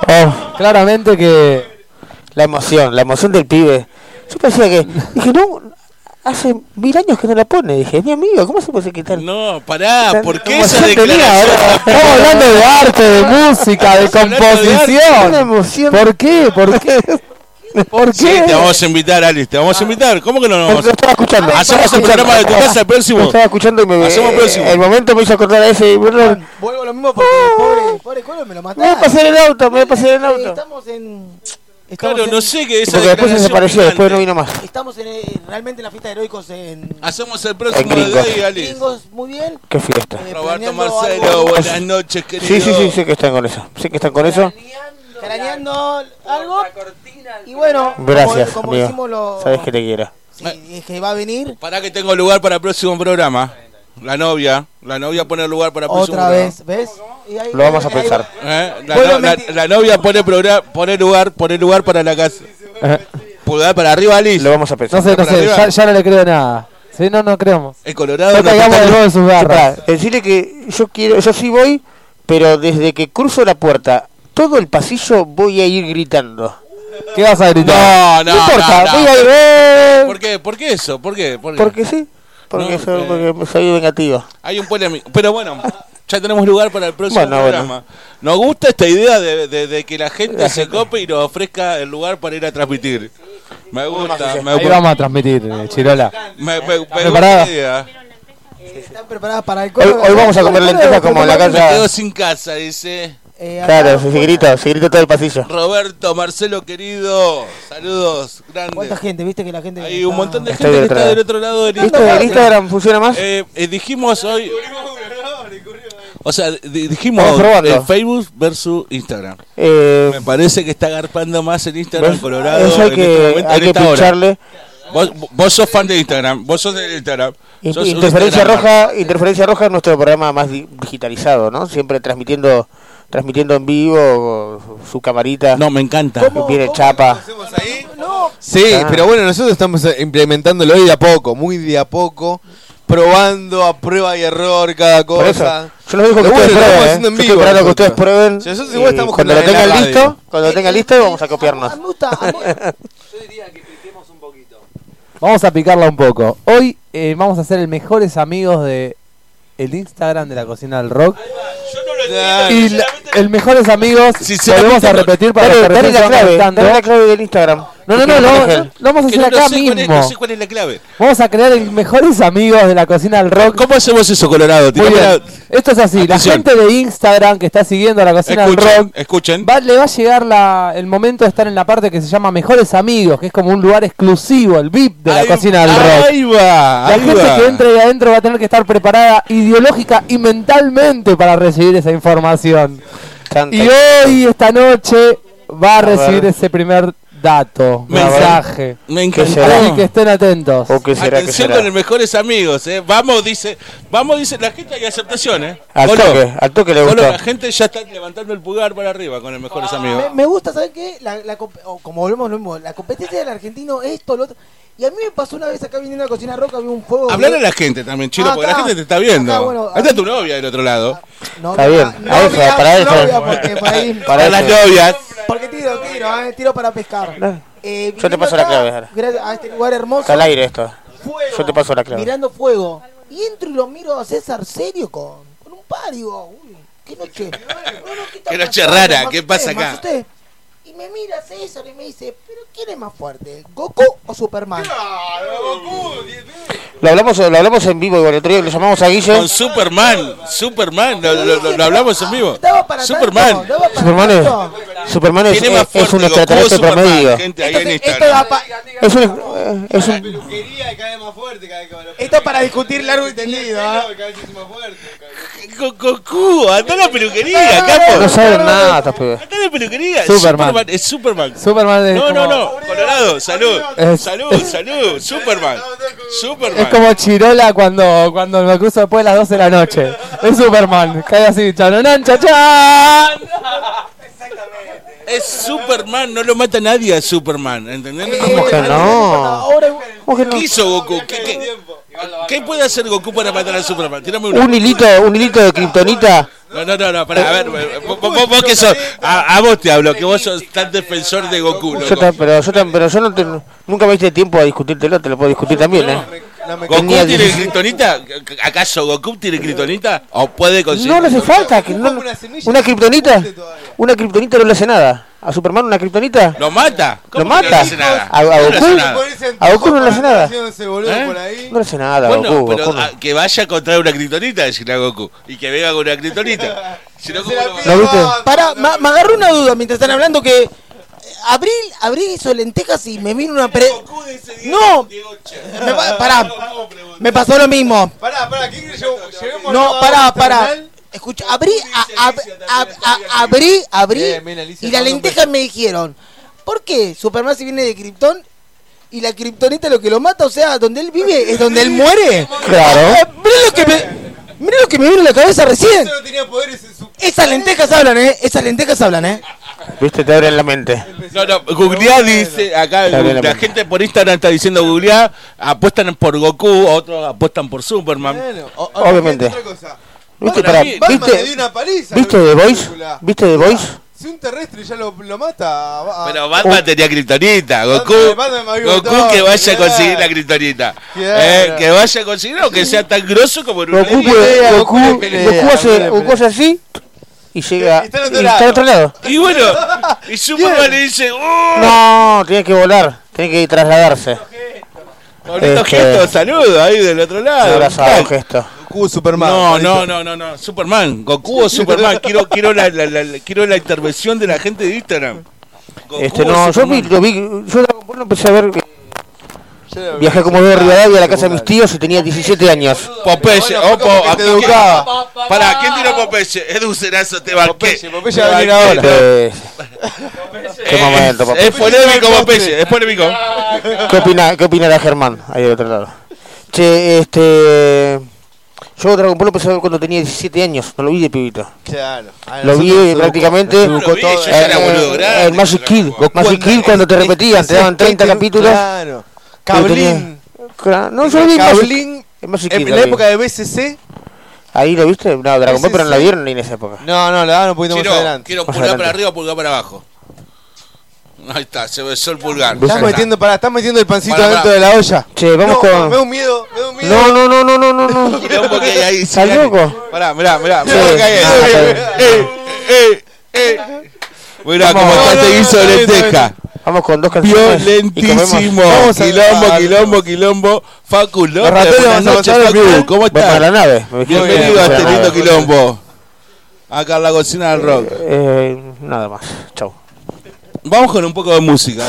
Oh, claramente que. La emoción, la emoción del pibe. Yo pensé que. Dije, no, hace mil años que no la pone. Dije, mi amigo, ¿cómo se puede quitar? No, pará, ¿por qué esa declaración? ahora. Estamos hablando de arte, de música, de composición. Una emoción. ¿Por qué? ¿Por qué? ¿Por Sí, te vamos a invitar, Alice, te vamos a invitar. ¿Cómo que no nos vamos Lo a estaba escuchando. Hacemos el programa de tu casa el Lo próximo. estaba escuchando y me Hacemos próximo. El momento me hizo acordar a ese. Perdón. Vuelvo a lo mismo porque pobre, pobre colo me lo Me voy mataron. a pasar el auto, me voy a pasar el auto. Estamos en. Estamos Claro, en, no sé qué es esa Porque después desapareció, después no vino más. Estamos en, eh, realmente en la fiesta de heroicos en. Hacemos el próximo En Gringos. de ahí, Alice. Gringos, muy bien. Qué fiesta. eh, Roberto planeando Marcelo, algo- buenas noches, querido. Sí, sí, sí, sé que están con eso. Sé que están con eso. Craneando algo. Y bueno, Gracias, como, como amigo. lo. Sabes que te quiero. Sí, es que va a venir Para que tengo lugar para el próximo programa. La novia, la novia pone lugar para el próximo otra programa. vez, ¿ves? Y ahí- Lo vamos a pensar. ¿Eh? La, no- novia pone, progra- pone lugar, pone lugar para la casa. Pulgar para arriba, Alice. Lo vamos a pensar. No sé, no ya, ya no le creo nada. Sí, no, no creemos. El Colorado No no caigamos está- de nuevo en sus garras. Pará, decirle que yo quiero, yo sí voy, pero desde que cruzo la puerta, todo el pasillo voy a ir gritando. ¿Qué vas a gritar? No, no, No importa, no, voy a ir. eh, ¿Por qué? ¿Por qué eso? ¿Por qué? ¿Por qué? Porque sí, porque, No, soy, eh. porque soy vengativo. Hay un polémico. Pero bueno, ya tenemos lugar para el próximo Bueno, programa. Nos gusta esta idea de, de- de que la gente se cope y nos ofrezca el lugar para ir a transmitir. Me gusta, me, Ahí vamos a transmitir, eh, Chirola. me, me- me gusta ¿Preparada? la idea. ¿Están preparadas para el Hoy, coro? hoy vamos a comer lentejas como en la Me quedo casa. sin casa, dice Eh, Claro, se grita, se grita todo el pasillo. Roberto, Marcelo querido. Saludos, ¿Cuánta grandes. gente? ¿Viste que la gente Hay un montón de Estoy gente que del está otro del otro lado del. Instagram. ¿El Instagram funciona más? Eh, eh, dijimos hoy. [laughs] O sea, di- dijimos eh, Facebook versus Instagram. Eh, Me parece que está agarpando más el Instagram ¿ves? Colorado. Eso hay en que, este momento, hay en que esta hora. pincharle. Vos, vos sos fan de Instagram, vos sos de Instagram. Sos Interferencia. Roja, Interferencia Roja es nuestro programa más di- digitalizado, ¿no? Siempre transmitiendo transmitiendo en vivo su camarita. No, me encanta. Viene chapa. No, Sí, Ah. pero bueno, nosotros estamos eh, implementándolo hoy de a poco, muy de a poco, probando a prueba y error cada Por eso, cosa. yo lo digo que ustedes lo prueben. ¿eh? Yo estoy esperando que ustedes prueben. Sí, nosotros igual y estamos cuando lo tengan listo, cuando lo tengan listo vamos a copiarnos. a mí me gusta. a mí- Vamos a picarla un poco. Hoy eh, vamos a ser el mejores amigos de el Instagram de la cocina del rock. Y la- el mejores amigos volvemos a repetir para Dale, que dale la se clave, dale la clave del Instagram. No, no, ¿Qué no, lo, vamos a hacer acá sé cuál es, mismo. no sé cuál es la clave. Vamos a crear el mejores amigos de la cocina del rock. ¿Cómo hacemos eso, Colorado? Muy bien. Esto es así, Atención. la gente de Instagram que está siguiendo la cocina del rock escuchen. va- le va a llegar la- el momento de estar en la parte que se llama Mejores Amigos, que es como un lugar exclusivo, el VIP de la Ahí- cocina del rock. Ahí va, La gente va. que entre ahí adentro va a tener que estar preparada ideológica y mentalmente para recibir esa información. Y hoy, esta noche, va a A ver. recibir ese primer dato, Me mensaje. Me encantó. Así que estén atentos. ¿O qué será? ¿Qué Atención será? con el mejores amigos, eh. Vamos, dice, vamos, dice la gente hay aceptación, eh. Al toque, al toque le Colo, gustó. la gente ya está levantando el pulgar para arriba con el mejores amigos. Me, me gusta, ¿sabes qué? La, la como volvemos lo mismo, la competencia del argentino, esto, lo otro. Y a mí me pasó una vez acá viniendo a la cocina roca, había un fuego. Hablar a la gente también, chino, Ah, porque la gente te está viendo. Acá, bueno, Ahí está tu novia del otro lado. No, Está bien, no, para eso. novia, porque por ahí- Para las novias. Porque tiro, tiro, eh, tiro para pescar. Eh, Yo te paso la clave ahora. gracias A este lugar hermoso. Está al aire esto. Yo te paso la clave. Mirando fuego. Y entro y lo miro a César serio con, con un par. Digo, uy, qué noche. Qué noche rara, ¿qué pasa acá? asusté. Me mira César y me dice, ¿pero quién es más fuerte? ¿Goku o Superman? Lo hablamos, lo hablamos en vivo, igual. El otro día le llamamos a Guille. Con Superman, Superman, lo, lo- lo- lo hablamos en vivo. Superman. Superman es. Superman es, un Goku extraterrestre Superman, promedio. gente, ahí en Esto da pa- Es un, eh, es un, esto para discutir largo y tendido. ¿ah? Go- Goku, anda a la peluquería, capo. no saben nada estos pibes. Anda a la peluquería. Superman. Es Superman. Superman es No, no, como- no. Colorado, salud. Es- Salud, salud. Superman. Es Superman. como Chirola cuando, cuando me cruzo después de las 12 de la noche. Es Superman. Cae así, chanonán, chachán. Es Superman, no lo mata nadie a Superman, ¿entendés? ¿Cómo que no? ¿Qué hizo Goku? ¿Qué, qué, qué puede hacer Goku para matar a Superman? Tirame una. Un hilito, un hilito de kriptonita. No, no, no, no, pará, a ver, vos, vos- vos que sos, a, a vos te hablo, que vos sos tan defensor de Goku, Yo loco. ta- pero yo, ta- pero yo no te- nunca me diste tiempo a discutírtelo, te lo puedo discutir también, ¿eh? ¿Goku tiene 16 kriptonita? ¿Acaso Goku tiene kriptonita? ¿O puede conseguir? No le hace falta. Que no, una kriptonita. Una kriptonita no le hace nada. ¿A Superman una kriptonita? ¿Lo mata? ¿Lo ¿Cómo que mata? No le hace nada. ¿A, a No le Goku? hace nada. ¿A Goku no le hace nada? ¿Eh? No le hace nada a Bueno, Goku. pero Goku no. a- que vaya a encontrar una kriptonita, decirle a Goku. Y que venga con una kriptonita. [laughs] Si no, ¿cómo lo va a- ¿Lo viste? Pará, me agarró una duda mientras están hablando que Abril, Abril hizo lentejas y me vino una pre... No, me, pa- pará, me pasó lo mismo. Pará, pará, ¿qué crees? Lleguemos No, pará, pará. Escucha, abrí, a- a- a- a- abrí, abrí Bien, bien, Alicia, y las lentejas me dijeron, ¿por qué Superman si viene de Krypton y la Kryptonita lo que lo mata, o sea, donde él vive es donde él muere? Claro. Eh, Mirá lo que me, mirá lo que me vino a la cabeza recién. Solo tenía poderes en su... Esas lentejas hablan, ¿eh? Esas lentejas hablan, ¿eh? Viste, te abren la mente. No, no, googleá dice, acá la la gente por Instagram está diciendo googleá, apuestan por Goku, otros apuestan por Superman. Bueno, o- Obviamente. otra cosa. ¿Viste, Para ¿viste, una paliza. ¿viste The Voice? película. ¿Viste The Voice? Si un terrestre ya lo, lo mata. va- Pero Batman tenía kriptonita, Goku, Batman- Batman Goku que vaya a conseguir la kriptonita. Claro. Eh, que vaya a conseguir o que sea tan grosso como en una Goku, Goku Goku, hace, Goku hace así y llega Y está en otro y lado. está en otro lado. Y bueno, y Superman le dice, ¡Oh! No, tiene que volar, tiene que trasladarse. Bonito Este- gesto, saludo ahí del otro Un lado. abrazado gesto. Goku, Superman. No, no, no, no, no, Superman, Goku o Superman, quiero, quiero la, la- quiero la intervención de la gente de Instagram. Goku Este, o no, yo vi, lo vi, yo lo empecé a ver, eh. Viajé como de Rivadavia a la casa de mis tíos y tenía 17 años. Popeye, opo, te educaba. Pará, ¿quién tiró Popeye? Edu Cerazo, te banqué. Popeye, Popeye Te va a venir ahora. Eh, qué Eh, momento, papá. Es polémico Popeye, es polémico. ¿Qué opina, qué opinará Germán ahí del otro lado? Che, este, yo Dragon Ball lo empecé a ver cuando tenía 17 años, no lo vi de pibito. Claro. Lo vi prácticamente No lo vi, yo ya era boludo eh, grande. el Magic Kid, Magic Kid cuando te repetían, te daban 30 es- capítulos. Claro. Tenía- Cablín. No, yo vi Cablín. En la época de BCC. Ahí lo viste, no, Dragon Ball, pero no la vieron ni en esa época. No, no, la daban un poquito más adelante. quiero pulgar adelante. para arriba, pulgar para abajo. Ahí está, se besó el pulgar. Estás metiendo, pará, estás metiendo el pancito Pará, dentro pará. de la olla. Che, vamos no, con. Me da un miedo, me da un miedo. No, no, no, no, no, no, no. [laughs] Quilombo que hay ahí. ¿Estás Siriani. loco? Pará, mirá, mirá, Sí. mirá lo que hay ahí. Ah, está bien. Eh, eh, eh, eh. Mirá cómo No, está no, este guiso de lenteja. Vamos con dos canciones. y comemos. Violentísimo. Vamos a- Quilombo, a- quilombo, quilombo. Facu López. ratones Buenas vamos a noches, pasar el Facu. Blue. ¿Cómo Voy para la estás? nave. me dijeron que Bienvenido a para este la lindo nave. quilombo. Acá en la cocina del rock. Eh, nada más. Chau. Vamos con un poco de música.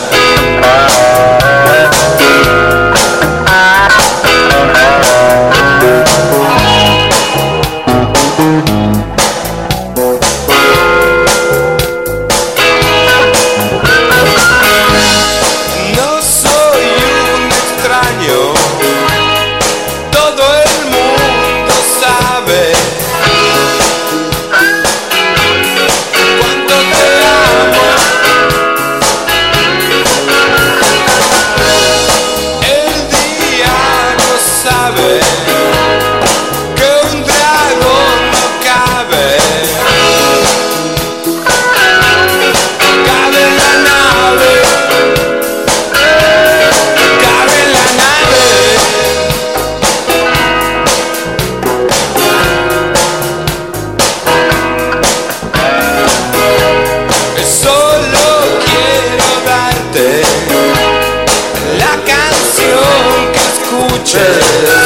church.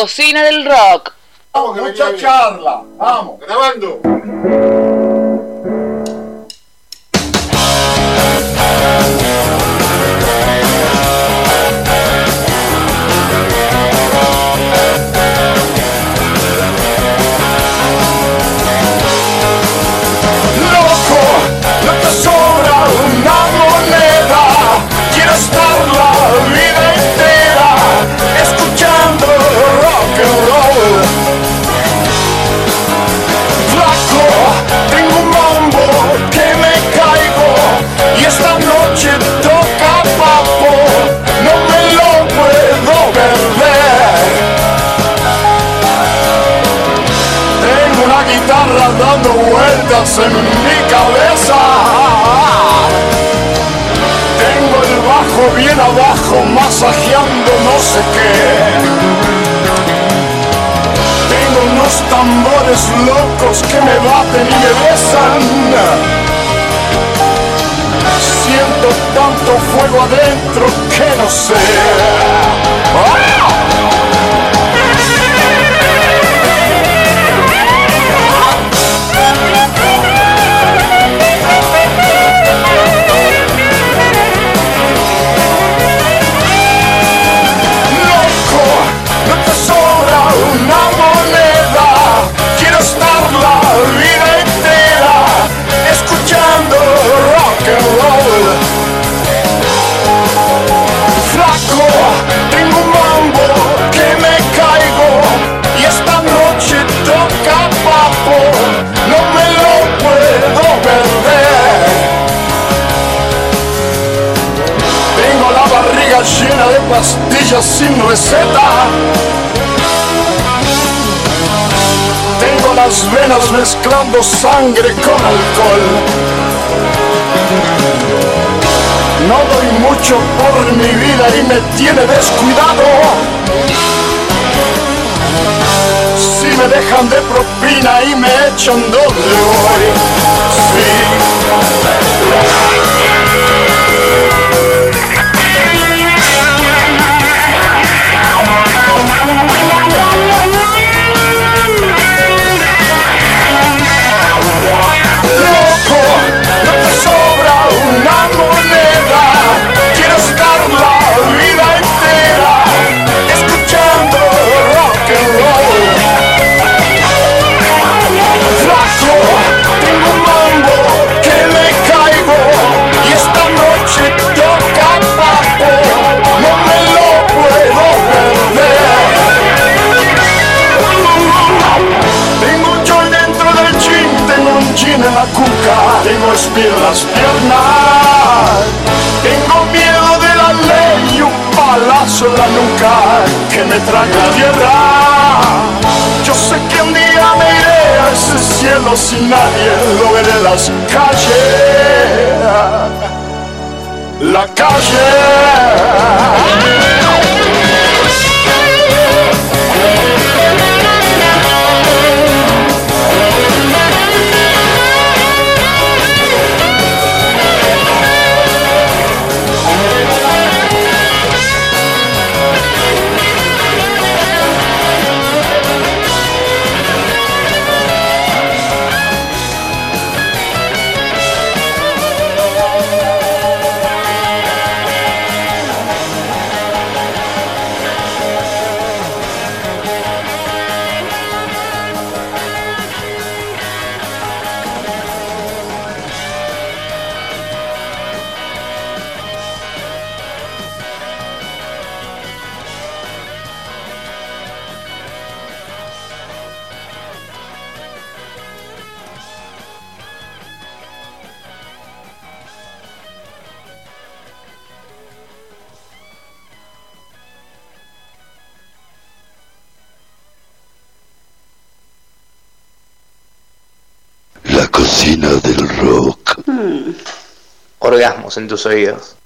cocina del rock. Vamos, mucha charla. Vamos. Grabando. sangre con alcohol. No doy mucho por mi vida y me tiene descuidado. Si me dejan de propina y me echan doble hoy. extraña tierra. Yo sé que un día me iré a ese cielo sin nadie, lo veré en las calles, la calle. En tus oídos.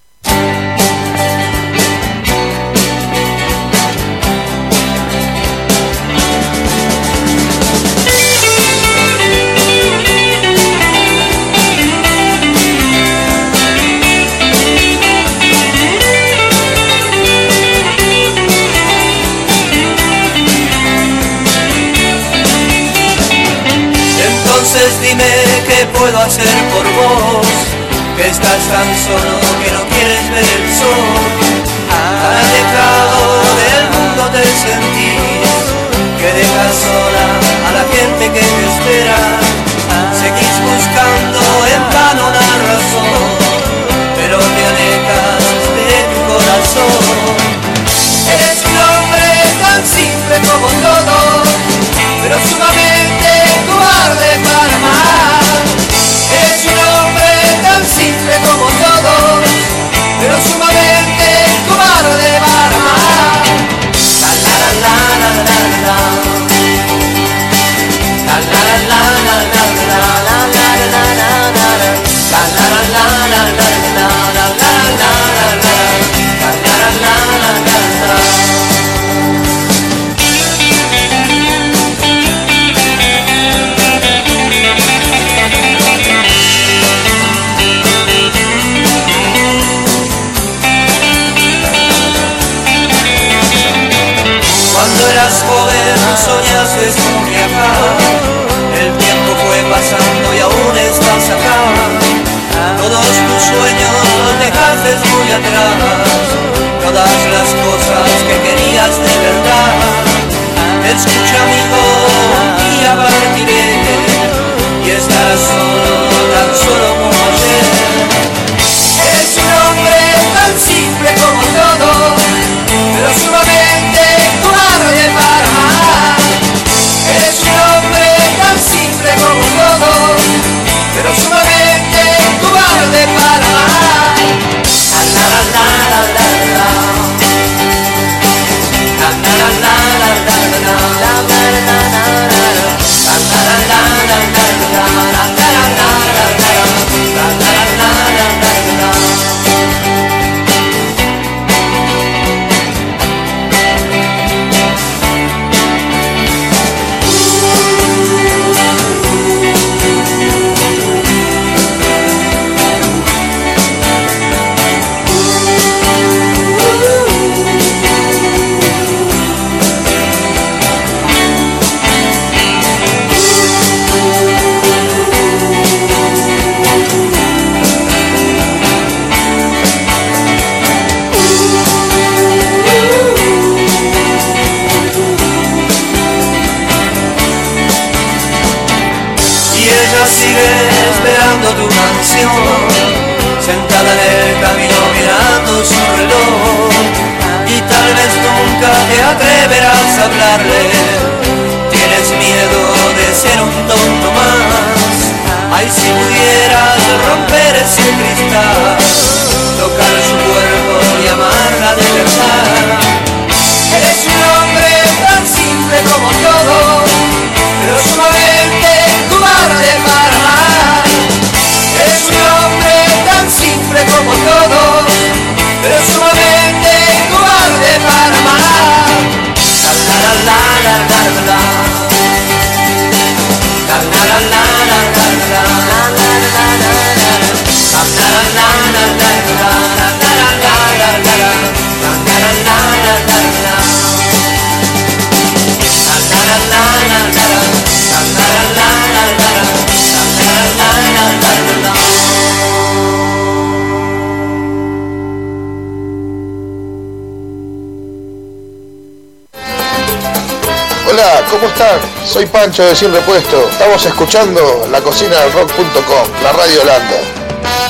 Soy Pancho de Sin Repuesto. Estamos escuchando la cocina del rock.com, la radio Holanda.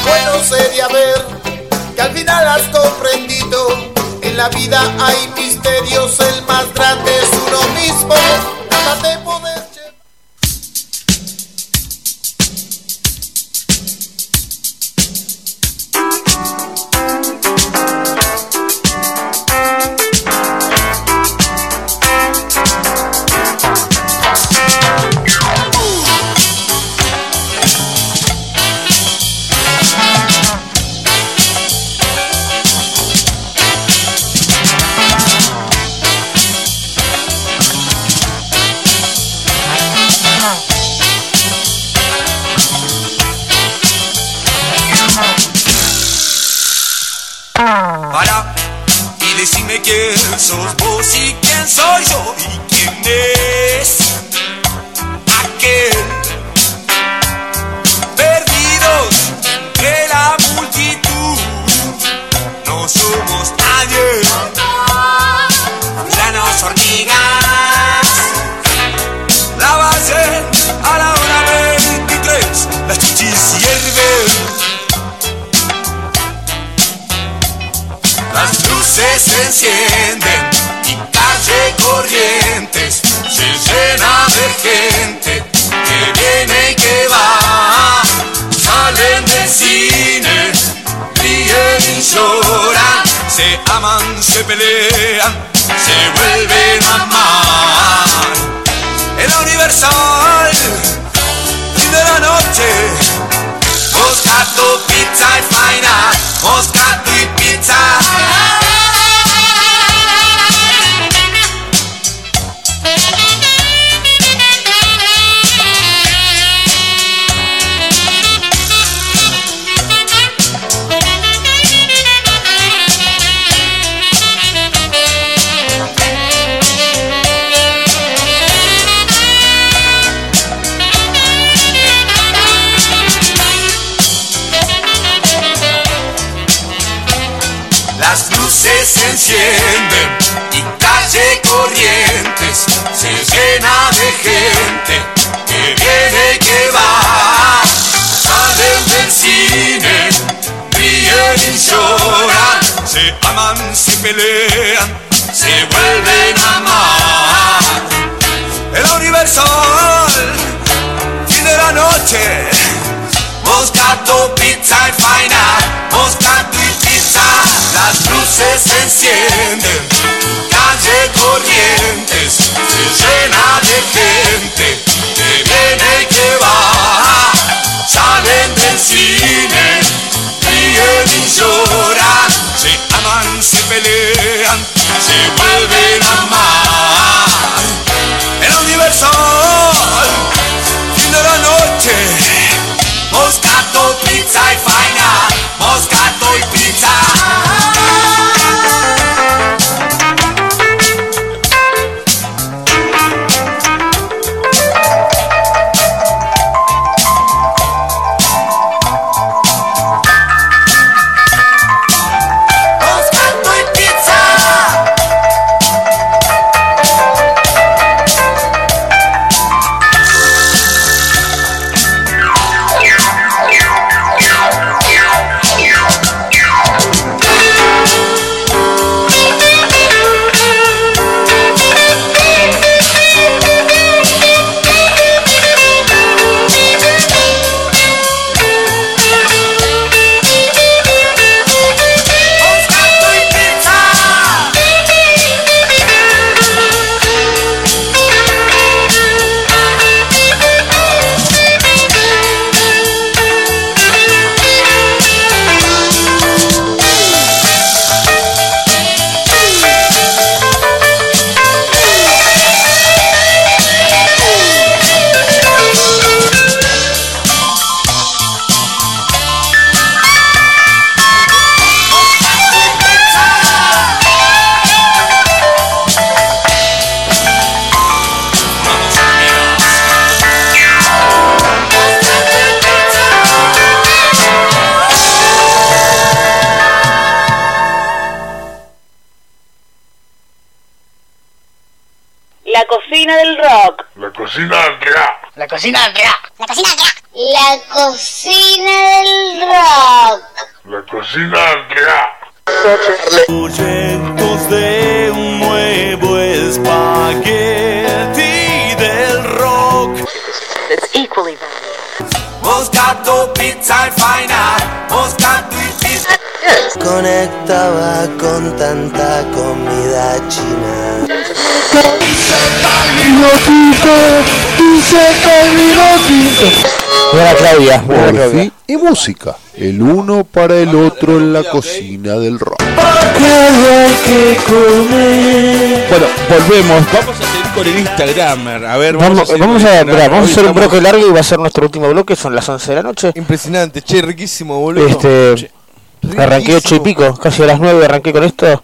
Bueno sería ver que al final has comprendido en la vida hay Bye. Buena Claudia, buena Claudia. fin, y música. El uno para el otro en la cocina del rock. Bueno, volvemos. Vamos a seguir con el Instagramer. A ver, vamos, a, Instagramer. mirá, vamos a Hoy hacer un bloque largo y va a ser nuestro último bloque, son las 11 de la noche. Impresionante, che, riquísimo, boludo. Este, arranqué ocho y pico, casi a las 9 arranqué con esto.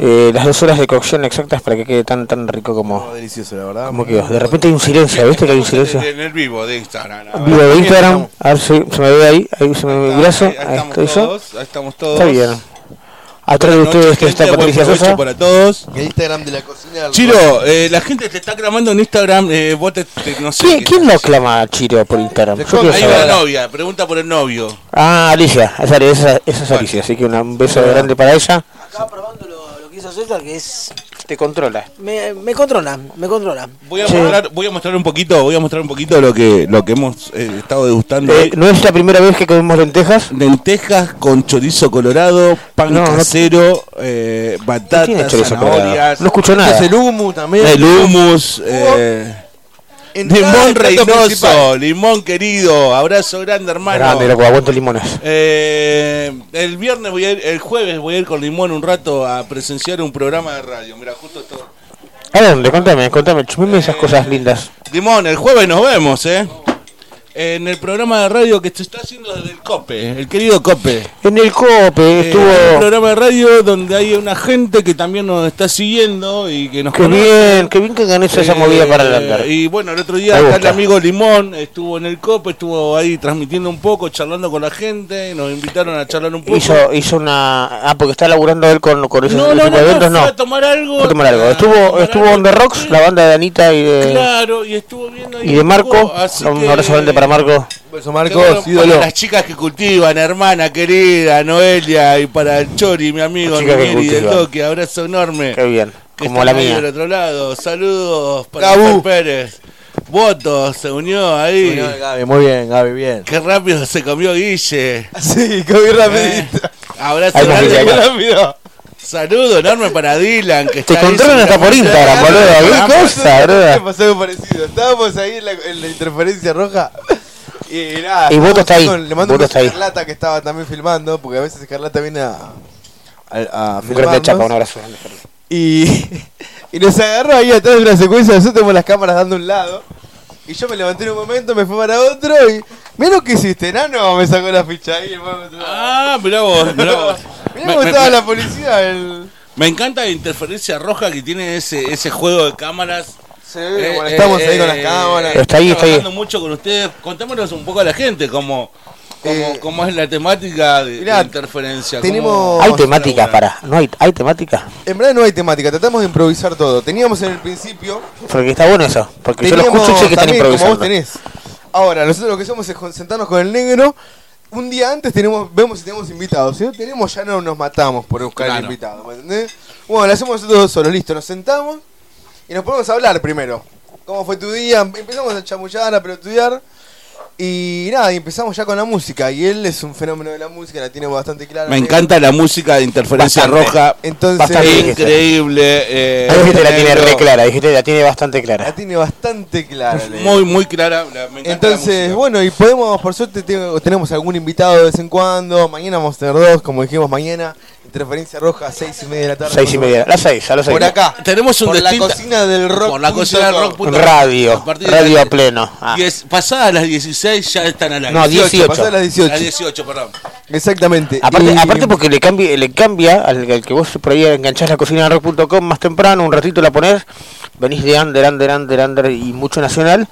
Eh, las dos horas de cocción exactas para que quede tan tan rico como, delicioso, la verdad. como quedó. De repente hay un silencio, ¿viste que hay un silencio? En el vivo de Instagram. Vivo de Instagram, a ver si se me ve ahí, ahí se me ve mi brazo, Ahí, ahí ahí estamos estoy yo. todos, ahí estamos todos. Está bien. Atrás de ustedes está Patricia Sosa. para todos. El Instagram de la cocina del rock. Chiro, eh, la gente te está clamando en Instagram. Eh, vos te, te- no sé. ¿Quién, quién lo clama a Chiro por Instagram? Saber. la novia, pregunta por el novio. Ah, Alicia, esa, esa, esa es Alicia, así que una- un beso grande para ella. Lo que que es... Te controla. Me, me controla, me controla. Voy a, mostrar, voy a mostrar un poquito, voy a mostrar un poquito lo que lo que hemos eh, estado degustando Eh. ¿No es la primera vez que comemos lentejas? Lentejas con chorizo colorado, pan No, no- casero, eh, batatas, chorizo colorado? zanahorias. No escucho nada. Es el humo también. El hummus, eh, Entrada limón principal. limón querido, abrazo grande hermano. Grande, loco, aguanto limones. Eh, el viernes voy a ir, el jueves voy a ir con Limón un rato a presenciar un programa de radio. Mira, justo esto. ¿A dónde? Contame, contame, chumime esas cosas lindas. Limón, el jueves nos vemos, ¿eh? En el programa de radio que se está haciendo desde el COPE, el querido COPE. En el COPE Eh, estuvo... un programa de radio donde hay una gente que también nos está siguiendo y que nos Qué conoce. bien, qué bien que ganes esa Eh, movida para el andar. Y bueno, el otro día acá el amigo Limón estuvo en el COPE, estuvo ahí transmitiendo un poco, charlando con la gente, nos invitaron a charlar un poco. Hizo, hizo una... Ah, porque está laburando él con, con esos, No, no, no, eventos, fue no. a tomar algo. Fue a tomar algo. Estuvo, tomar estuvo algo. on the rocks, la banda de Anita y de, Claro, y estuvo viendo ahí y de Marco. poco, así Un abrazo grande para Marco. Beso Qué Marcos, bueno ídolo. Para las chicas que cultivan, hermana querida, Noelia, y para el Chori, mi amigo y del. Toque, abrazo enorme. Qué bien, que como la mía. del otro lado, saludos para Gabu. Pérez. Votos, se unió ahí. Muy bien, Gaby, muy bien, Gaby, bien. Qué rápido se comió Guille. [laughs] Sí, comí rapidito. Abrazo Hay más grande. Rápido. Saludo enorme para Dylan. Que Te está ahí controlan hasta por. Instagram, boludo. ¿Qué cosa, boludo? pasó algo parecido. Estábamos ahí en la, en la interferencia roja. Y nada. Y Boto estábamos está ahí, con- le mando Boto un está ahí. beso a Escarlata que estaba también filmando. Porque a veces Escarlata viene a. a, a Un grande chapa, un abrazo grande. Y, [laughs] y nos agarró ahí atrás de una secuencia. Nosotros tenemos las cámaras dando un lado. Y yo me levanté en un momento, me fui para otro y. Mira lo que hiciste, nano. Me sacó la ficha ahí. Ah, mirá vos, mirá vos. Mirá Me- cómo me- estaba me- la policía. El... Me encanta la interferencia roja que tiene ese, ese juego de cámaras. Sí, bueno, estamos ahí con las cámaras. Está ahí, está ahí. trabajando mucho con ustedes. Contámonos un poco a la gente cómo, cómo, cómo es la temática de, interferencia. tenemos- cómo- Hay cómo se temática elabora. para. No hay, hay temática. En verdad no hay temática, tratamos de improvisar todo. Teníamos en el principio. Porque está bueno eso. Porque yo lo teníamos escucho y sé que están también, como improvisando. vos tenés. Ahora, nosotros lo que hacemos es sentarnos con el negro. Un día antes tenemos, vemos si tenemos invitados. Si no tenemos, ya no nos matamos por buscar el invitado. ¿me entendés? Bueno, lo hacemos nosotros dos solos, listo. Nos sentamos y nos ponemos a hablar primero. ¿Cómo fue tu día? Empezamos a chamullar, a pelotudear. Y nada, y empezamos ya con la música. Y él es un fenómeno de la música, la tiene bastante clara. Me encanta la música de interferencia Bastante. roja. Entonces, Bastante. Increíble. eh, Ahí dijiste la tiene re clara, dijiste la tiene bastante la clara. tiene bastante clara. Muy, muy clara. la- me la Entonces, bueno, y podemos, por suerte, tengo- tenemos algún invitado de vez en cuando. Mañana vamos a tener dos, como dijimos mañana. Interferencia roja, seis y media de la tarde. Seis y media. Las seis, a las seis. Por acá. Tenemos un por la distinta- cocina del rock. Por la cocina del rock. punto- Radio. a partir de Radio las a pleno. Ah. diez- pasadas las 16 ya están al aire. No, 18. Pasadas las 18. Las 18, perdón. Exactamente. Aparte, Y- aparte porque le cambia, le cambia al, al que vos por ahí enganchás la cocina de rock.com más temprano, un ratito la ponés, venís de under, under, under, under y mucho nacional,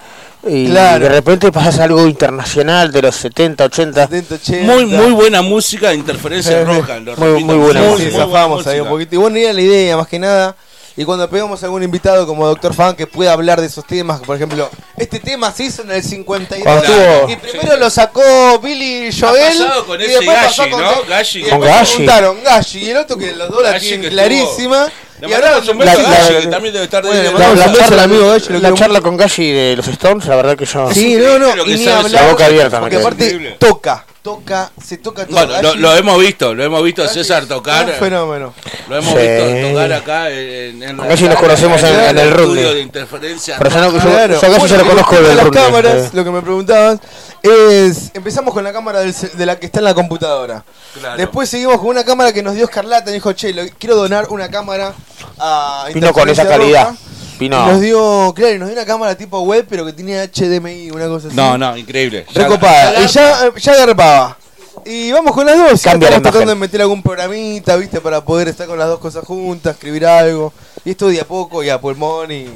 y Claro. de repente pasás a algo internacional de los 70, 80. 70, 80. Muy, muy buena música interferencia roja. lo Muy- muy buena Sí, música. zafamos ahí un poquito. Y bueno, era la idea, más que nada. Y cuando pegamos a algún invitado como Doctor Fan que pueda hablar de esos temas, por ejemplo, este tema se hizo en el 52 Cuando estuvo- y primero lo sacó Billy Joel con y ese después pasó Gashi, con, ¿no? Gashi. y Con Gashi. preguntaron Gashi y el otro que los dos la tienen clarísima. Le Y ahora mandamos un La- beso a la- Gashi, que también debe estar de Bueno, de- le La, mandamos la un beso al charla, amigo Gashi, lo la quiero charla con Gashi de los Stones, la verdad que yo. Sí, no, no, y ni hablar. la boca abierta, Porque aparte toca, toca, se toca todo. Bueno, lo, hemos visto, lo hemos visto a César tocar. un fenómeno. Lo hemos Sí. visto tocar acá en, en Con Gashi nos conocemos en- en el estudio rugby. de interferencia. Pero yo no- yo- Claro. yo a Gashi se lo Bueno, conozco y del las rugby, cámaras, lo que me preguntabas, es empezamos con la cámara del de la que está en la computadora. Claro. Después seguimos con una cámara que nos dio Escarlata, dijo, "Che, lo- quiero donar una cámara a Vino con esa calidad. Roja". Y nos dio, claro, y nos dio una cámara tipo web, pero que tenía HDMI, una cosa así. No, no, increíble. Recopada. Y ya, ya agarraba. Y vamos con las dos. Cambia la Estamos tratando de meter algún programita, ¿viste? Para poder estar con las dos cosas juntas, escribir algo. Y esto de a poco y a pulmón y.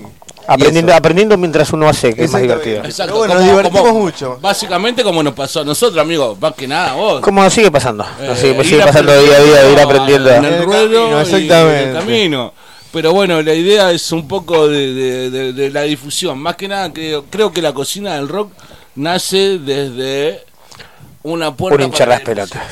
Aprendiendo, y mientras uno hace, que es más divertido. Exacto, Pero bueno, como- nos divertimos como- mucho. Básicamente como nos pasó a nosotros, amigo. Más que nada, vos. Como nos sigue pasando. Nos Eh, sigue, me ir sigue pasando día a día, de ir aprendiendo. En el ruedo camino, y en exactamente. el camino. Pero bueno, la idea es un poco de, de- de- de la difusión. Más que nada, creo, creo que la cocina del rock nace desde una puerta. Por hinchar las la pelotas.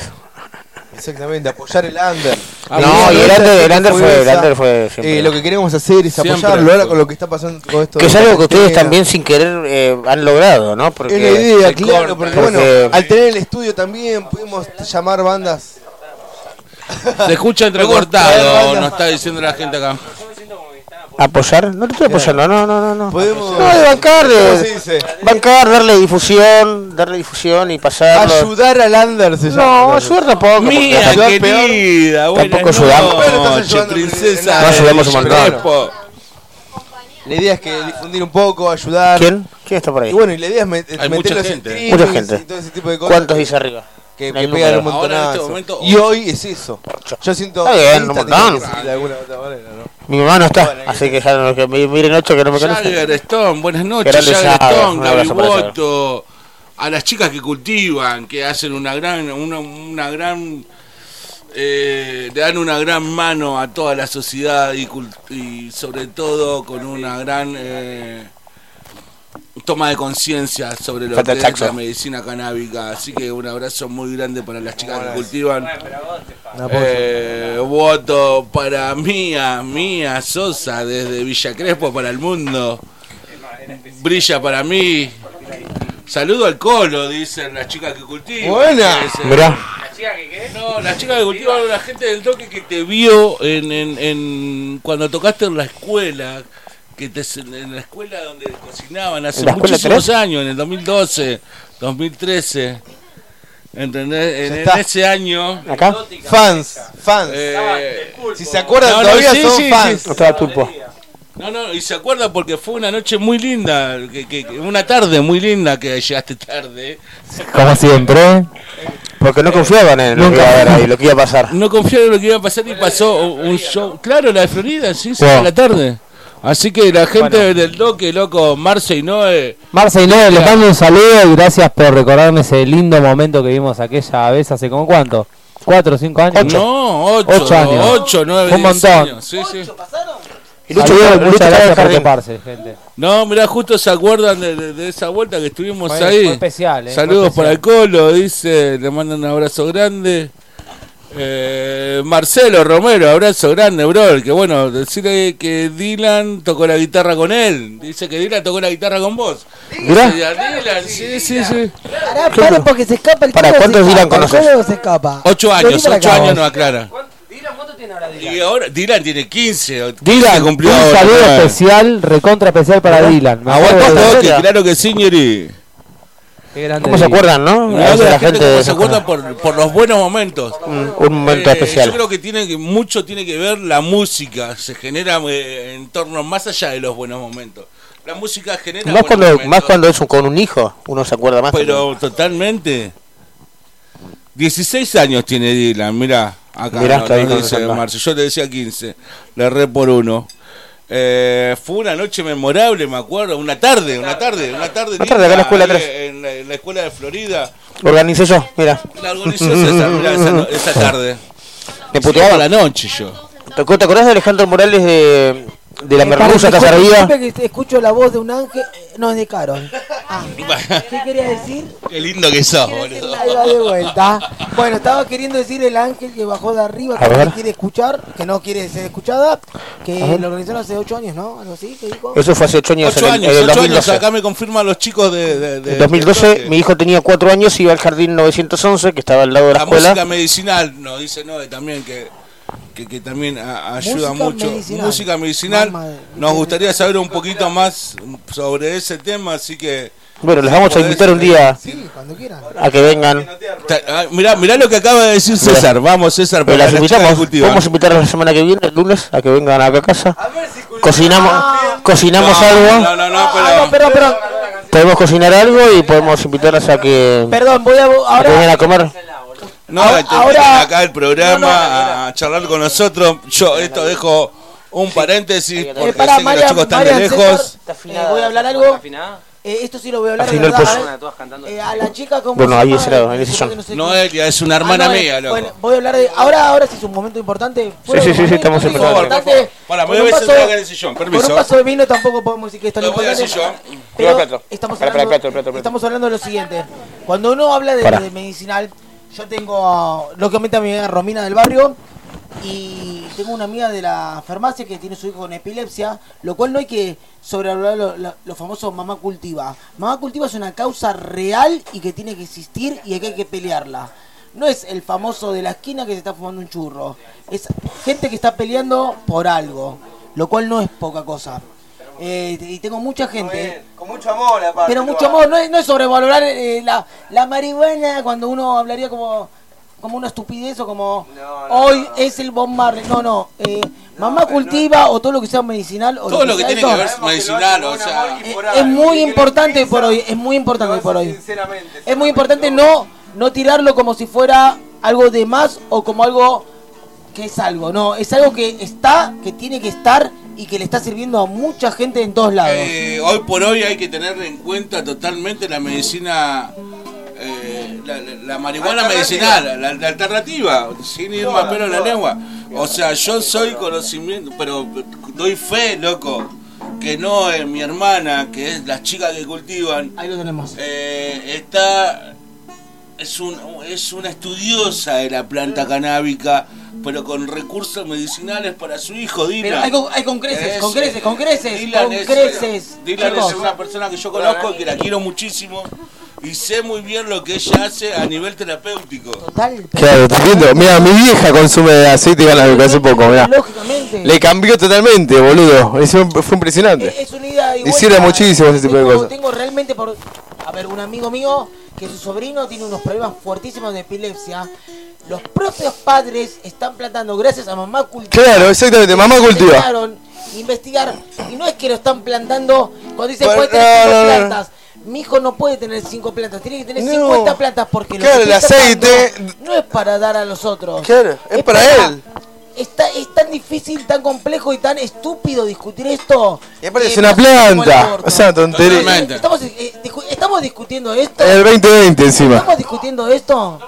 Exactamente, apoyar el under. Ah, No, y el under, el under fue, el under fue siempre. Eh, lo que queremos hacer es Siempre. apoyarlo ahora con lo que está pasando con esto. que es algo que ustedes también sin querer eh, han logrado, ¿no? Porque Es la idea, claro, Porque- bueno, al tener el estudio también pudimos llamar bandas. Se escucha entrecortado, nos está diciendo la gente acá. apoyar, no te estoy apoyando, no, no, no, no. Podemos. No, de bancar, ¿Cómo se de, dice? bancar, darle difusión, darle difusión y pasarlo. Ayudar al under se llama. No, ayudar tampoco. Peor. querida, buenas Tampoco ayudamos. Ayudando princesa. No ayudamos un montón. La idea es que difundir un poco, ayudar. ¿Quién? ¿Quién está por ahí? Y bueno, y la idea es met- Hay meter mucha los gente. Mucha gente. y todo ese tipo de cosas. ¿Cuántos dice arriba? Que, que pegan un en este montonazo. momento, y hoy es eso. Yo siento. Está bien, un montón. de alguna otra manera, ¿no? Mi mamá no está, así que ya no, que me- miren ocho que no me conocen. Jagger Stone, buenas noches, Jagger Stone, Gaby. Boto, a las chicas que cultivan, que hacen una gran, una, una gran, eh, le dan una gran mano a toda la sociedad y, y sobre todo con una gran eh, toma de conciencia sobre lo Falta que es la medicina canábica. Así que un abrazo muy grande para las chicas que cultivan. Eh, voto para Mía, Mía Sosa desde Villa Crespo para el mundo. Brilla para mí. Saludo al colo, dicen las chicas que cultivan. Buena. Que es, eh, Mirá, No, las chicas que cultivan, la gente del toque que te vio en, en, en- cuando tocaste en la escuela, que te, en la escuela donde cocinaban hace ¿En la escuela muchísimos años, en el 2012, 2013. ¿Entendés? En, ese año. acá. Fans, fans. eh, si se acuerdan, No, no, todavía sí, son sí, fans. No estaba el pulpo. No, no, y se acuerda porque fue una noche muy linda, que, que- que- una tarde muy linda que llegaste tarde. Como siempre. Porque no confiaban en lo que iba a lo que iba a pasar. No confiaba en lo que iba a pasar y pasó un show. Claro, la de Florida, sí, sí, Wow. a la tarde. Así que la gente del Doque, loco, Marce y Noé, Marce y Noé, les mando un saludo y gracias por recordarme ese lindo momento que vimos aquella vez hace como cuánto, cuatro o cinco años. no, ocho, Ocho años. ocho, nueve, Un montón. años, sí, sí. Y Lucho, Saludos, Lucho muchas gracias por toparse, gente. No, mirá, justo se acuerdan de, de- de esa vuelta que estuvimos Fue- ahí. fue especial, eh, Saludos fue para el Colo, dice, le mandan un abrazo grande. Eh, Marcelo Romero, abrazo grande, bro. Que bueno, decirle que Dylan tocó la guitarra con él. Dice que Dylan tocó la guitarra con vos. Dice, Dylan, sí, sí, sí. Pará, pará, porque se escapa el Para, ¿cuántos Dylan conoces? se escapa. Ocho Vení años, para ocho acá, años vos. no aclara. Y ahora Dylan tiene 15. o 15 Dylan, un cumplió ahora, saludo especial, recontra especial para Dylan. Me Aguanta acuerdo de- Doki, claro que sí. Qué grande ¿Cómo se acuerdan, no? Mirá A que veces la la gente gente cómo se acuerda por, por los buenos momentos. un, un momento Eh, especial. Yo creo que tiene que mucho tiene que ver la música, se genera eh, en torno más allá de los buenos momentos. La música genera Más cuando, momentos, más cuando es un- con un hijo, uno se acuerda más. pero totalmente 16 años tiene Dylan, mira, acá Mirá, no, no dice. Marce, yo te decía 15, le erré por uno. Eh, fue una noche memorable, me acuerdo, una tarde, una tarde, una tarde. Una tarde acá en la escuela ahí 3. En la, en la escuela de Florida. Organicé yo, mira. La mirá, esa, esa tarde. Me puteaba. la noche yo. ¿Te, acu- te acordás de Alejandro Morales de, de la Eh, merluza que te escucho la voz de un ángel. eh, No, es de Carol. Ah, [laughs] ¿Qué quería decir? Qué lindo que sos, boludo. Ahí va de vuelta. Bueno, estaba queriendo decir el ángel que bajó de arriba, que no quiere escuchar, que no quiere ser escuchada, que lo organizaron hace 8 años, ¿no? Algo así, ¿qué dijo? Eso fue hace 8 años, Ocho en el, años, en el ocho años, 2012. acá me confirman los chicos de... de, de- En 2012 mi hijo tenía 4 años y iba al jardín 911 que estaba al lado de la, la escuela. música medicinal, nos dice Noé también que, que, que también a- ayuda Música mucho. medicinal. Música medicinal. Mamá Nos gustaría saber un poquito más sobre ese tema, así que... Bueno, les si vamos a invitar un día Sí, cuando quieran. a que vengan. Ah, Mirá, mirá lo que acaba de decir Mirá. César. Vamos, César, Pero para las invitamos, vamos a invitar la semana que viene, el lunes, a que vengan acá a casa. Cocinamos, cocinamos No, algo, No, no, no, Ah, pero... no, podemos cocinar algo y podemos invitarlas a que, Perdón, voy a. a que vengan Ahora. a comer. No, Ahora- te ahora- acá el programa No, no, a charlar con nosotros. Yo esto dejo un paréntesis porque Eh, sé que los chicos están de lejos. eh, voy a hablar algo. Eh, esto sí lo voy a hablar de Afinó verdad. pollo. ¿eh? A la chica como. Bueno, ahí lado, en ese son. Noelia es una hermana Ah, no, eh, mía, loco. Bueno, voy a hablar de. Ahora, ahora sí es un momento importante. Fuera Sí, sí, sí, estamos es en importante. Para, me voy a sentar acá en el sillón, Por un permiso. paso de vino tampoco podemos decir que esto es al importante. sillón. Pero estamos hablando, de lo siguiente. Cuando uno habla de medicinal, yo tengo, lógicamente a mi amiga Romina del barrio y tengo una amiga de la farmacia que tiene su hijo con epilepsia, lo cual no hay que sobrevalorar lo, lo- lo famoso mamá cultiva. Mamá cultiva es una causa real y que tiene que existir y que hay que pelearla. No es el famoso de la esquina que se está fumando un churro. Es gente que está peleando por algo, lo cual no es poca cosa. Eh, y tengo mucha gente. Con mucho amor, aparte. Pero mucho amor, no es, no es sobrevalorar eh, la, la marihuana cuando uno hablaría como, como una estupidez o como hoy es el Bob Marley. No, no. eh, mamá cultiva o todo lo que sea medicinal. O Todo lo que sea tiene que ver medicinal, o sea... eh, es muy importante por hoy, es muy importante por hoy. Sinceramente. Es muy importante no, no tirarlo como si fuera algo de más o como algo que es algo. No, es algo que está, que tiene que estar y que le está sirviendo a mucha gente en todos lados. Eh, hoy por hoy hay que tener en cuenta totalmente la medicina, eh, la, la- la marihuana medicinal, la, la alternativa, sin ir más pelo en la lengua. O sea, yo soy conocimiento, pero doy fe, loco, que no es mi hermana, que es las chicas que cultivan, Ahí lo tenemos. eh, está es un es una estudiosa de la planta canábica pero con recursos medicinales para su hijo Pero Dylan hay con, hay con creces, Es- con creces, con creces, Dylan con es- creces. Dylan chicos. es una persona que yo conozco que la quiero muchísimo y sé muy bien lo que ella hace a nivel terapéutico Total, Claro, te entiendo. Mira, mi vieja consume aceite canábico hace poco, mira. Lógicamente. Le cambió totalmente, boludo. Eso fue impresionante. Es una ida y Y sirve muchísimo ese tipo de cosas. Tengo realmente por. A ver, un amigo mío que su sobrino tiene unos problemas fuertísimos de epilepsia. Los propios padres están plantando, gracias a mamá cultiva. Claro, exactamente, mamá cultiva. Investigar. Y no es que lo están plantando cuando dicen puede tener cinco no, no. plantas. Mi hijo no puede tener cinco plantas, tiene que tener No. 50 plantas porque lo Claro, que el aceite- No es para dar a los otros. Claro, es para él. Está, es tan difícil, tan complejo y tan estúpido discutir esto. Y aparte que es una planta. O sea, tontería. Totalmente. Estamos, eh, discu- estamos discutiendo esto. En el 2020 encima. Estamos discutiendo esto.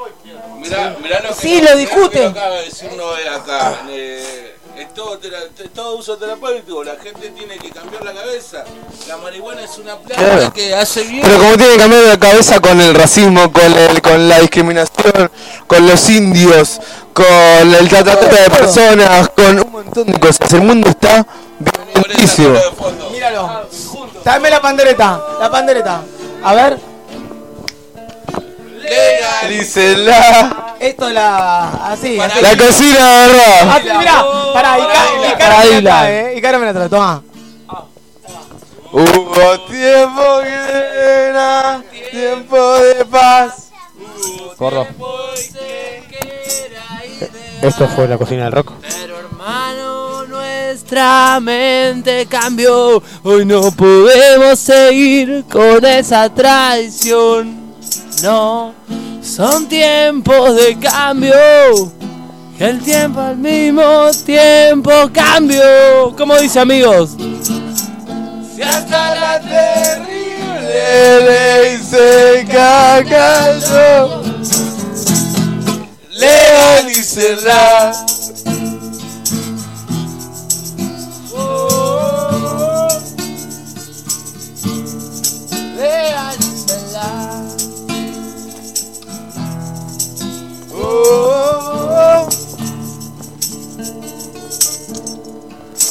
Mirá, mirá lo que, Sí, lo mirá discuten. que acaba de decir Noé acá. Eh, es, todo es todo uso terapéutico. La gente tiene que cambiar la cabeza. La marihuana es una planta Claro. que hace bien. Pero como tiene que cambiar la cabeza con el racismo, con, el, con la discriminación, con los indios, con el trata de personas, con un montón de cosas. El mundo está violentísimo. Míralo. Dame la pandereta. La pandereta. A ver. Legalícela. Esto es la. Así. así. La cocina de verdad. Así, mirá. Pará, y, ca- y cara me la trae, eh. Y cara me la trae. Toma. Hubo tiempo que era tiempo de paz. Gordo. Esto fue la cocina del rock. Hermano, nuestra mente cambió. Hoy no podemos seguir con esa traición. No, son tiempos de cambio. El tiempo al mismo tiempo cambió. ¿Cómo dice amigos? Si hasta la terrible ley se cayó. Legalícela. Oh,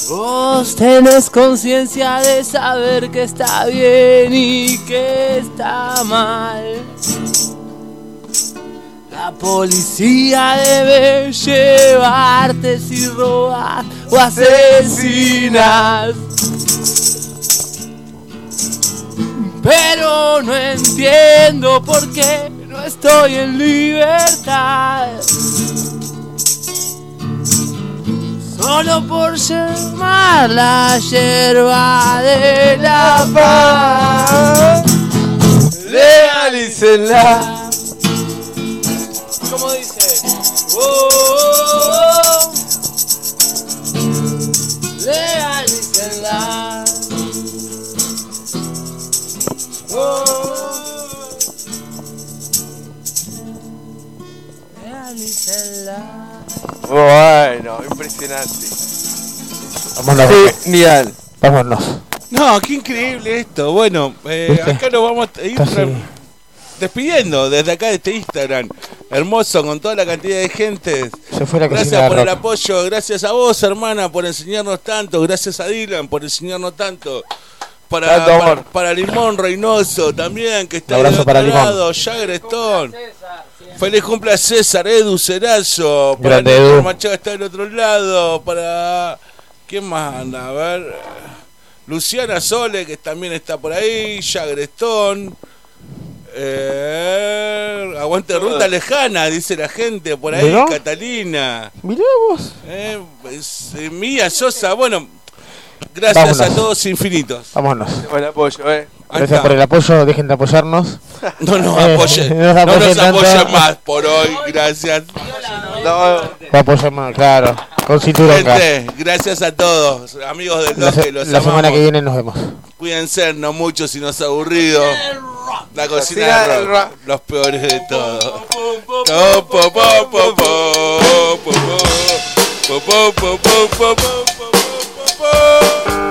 Vos tenés conciencia de saber que está bien y que está mal. La policía debe llevarte si robas o asesinas. Pero no entiendo por qué no estoy en libertad. Solo por llamar la yerba de la paz. Legalícenla. ¿Cómo dice? Oh, oh. Bueno, impresionante. Vámonos. Genial. Vámonos. No, qué increíble esto. Bueno, eh, acá nos vamos a ir despidiendo desde acá de este Instagram. Hermoso, con toda la cantidad de gente. Se fue la Gracias por el rock. apoyo, gracias a vos, hermana, por enseñarnos tanto. Gracias a Dylan por enseñarnos tanto. Para, amor. para, para Limón Reynoso también, que está Un abrazo para Limón. Stone. Feliz cumple a César, Edu Cerazo. Para Edu. Machado está del otro lado. Para. ¿Quién más anda? A ver. Luciana Sole, que también está por ahí. Jagger Stone. Eh, aguante ruta lejana, dice la gente por ahí. ¿Mirá? Catalina. Mirá vos. Eh, es, eh, Mía Sosa. Bueno, gracias Vámonos. a todos infinitos. Vámonos. Buen apoyo, eh. Ahí Gracias está. por el apoyo, dejen de apoyarnos. No nos Eh, apoyen. no nos No nos apoyen tanto. apoyen más por hoy. Gracias. No, Va a apoyar más, claro. Con cinturón. acá. Gente, gracias a todos, amigos del La, se- los la semana amamos. que viene nos vemos. Cuídense, no mucho si nos aburrido. La cocina Cocina del del rock, rock. los peores de todos. Alô!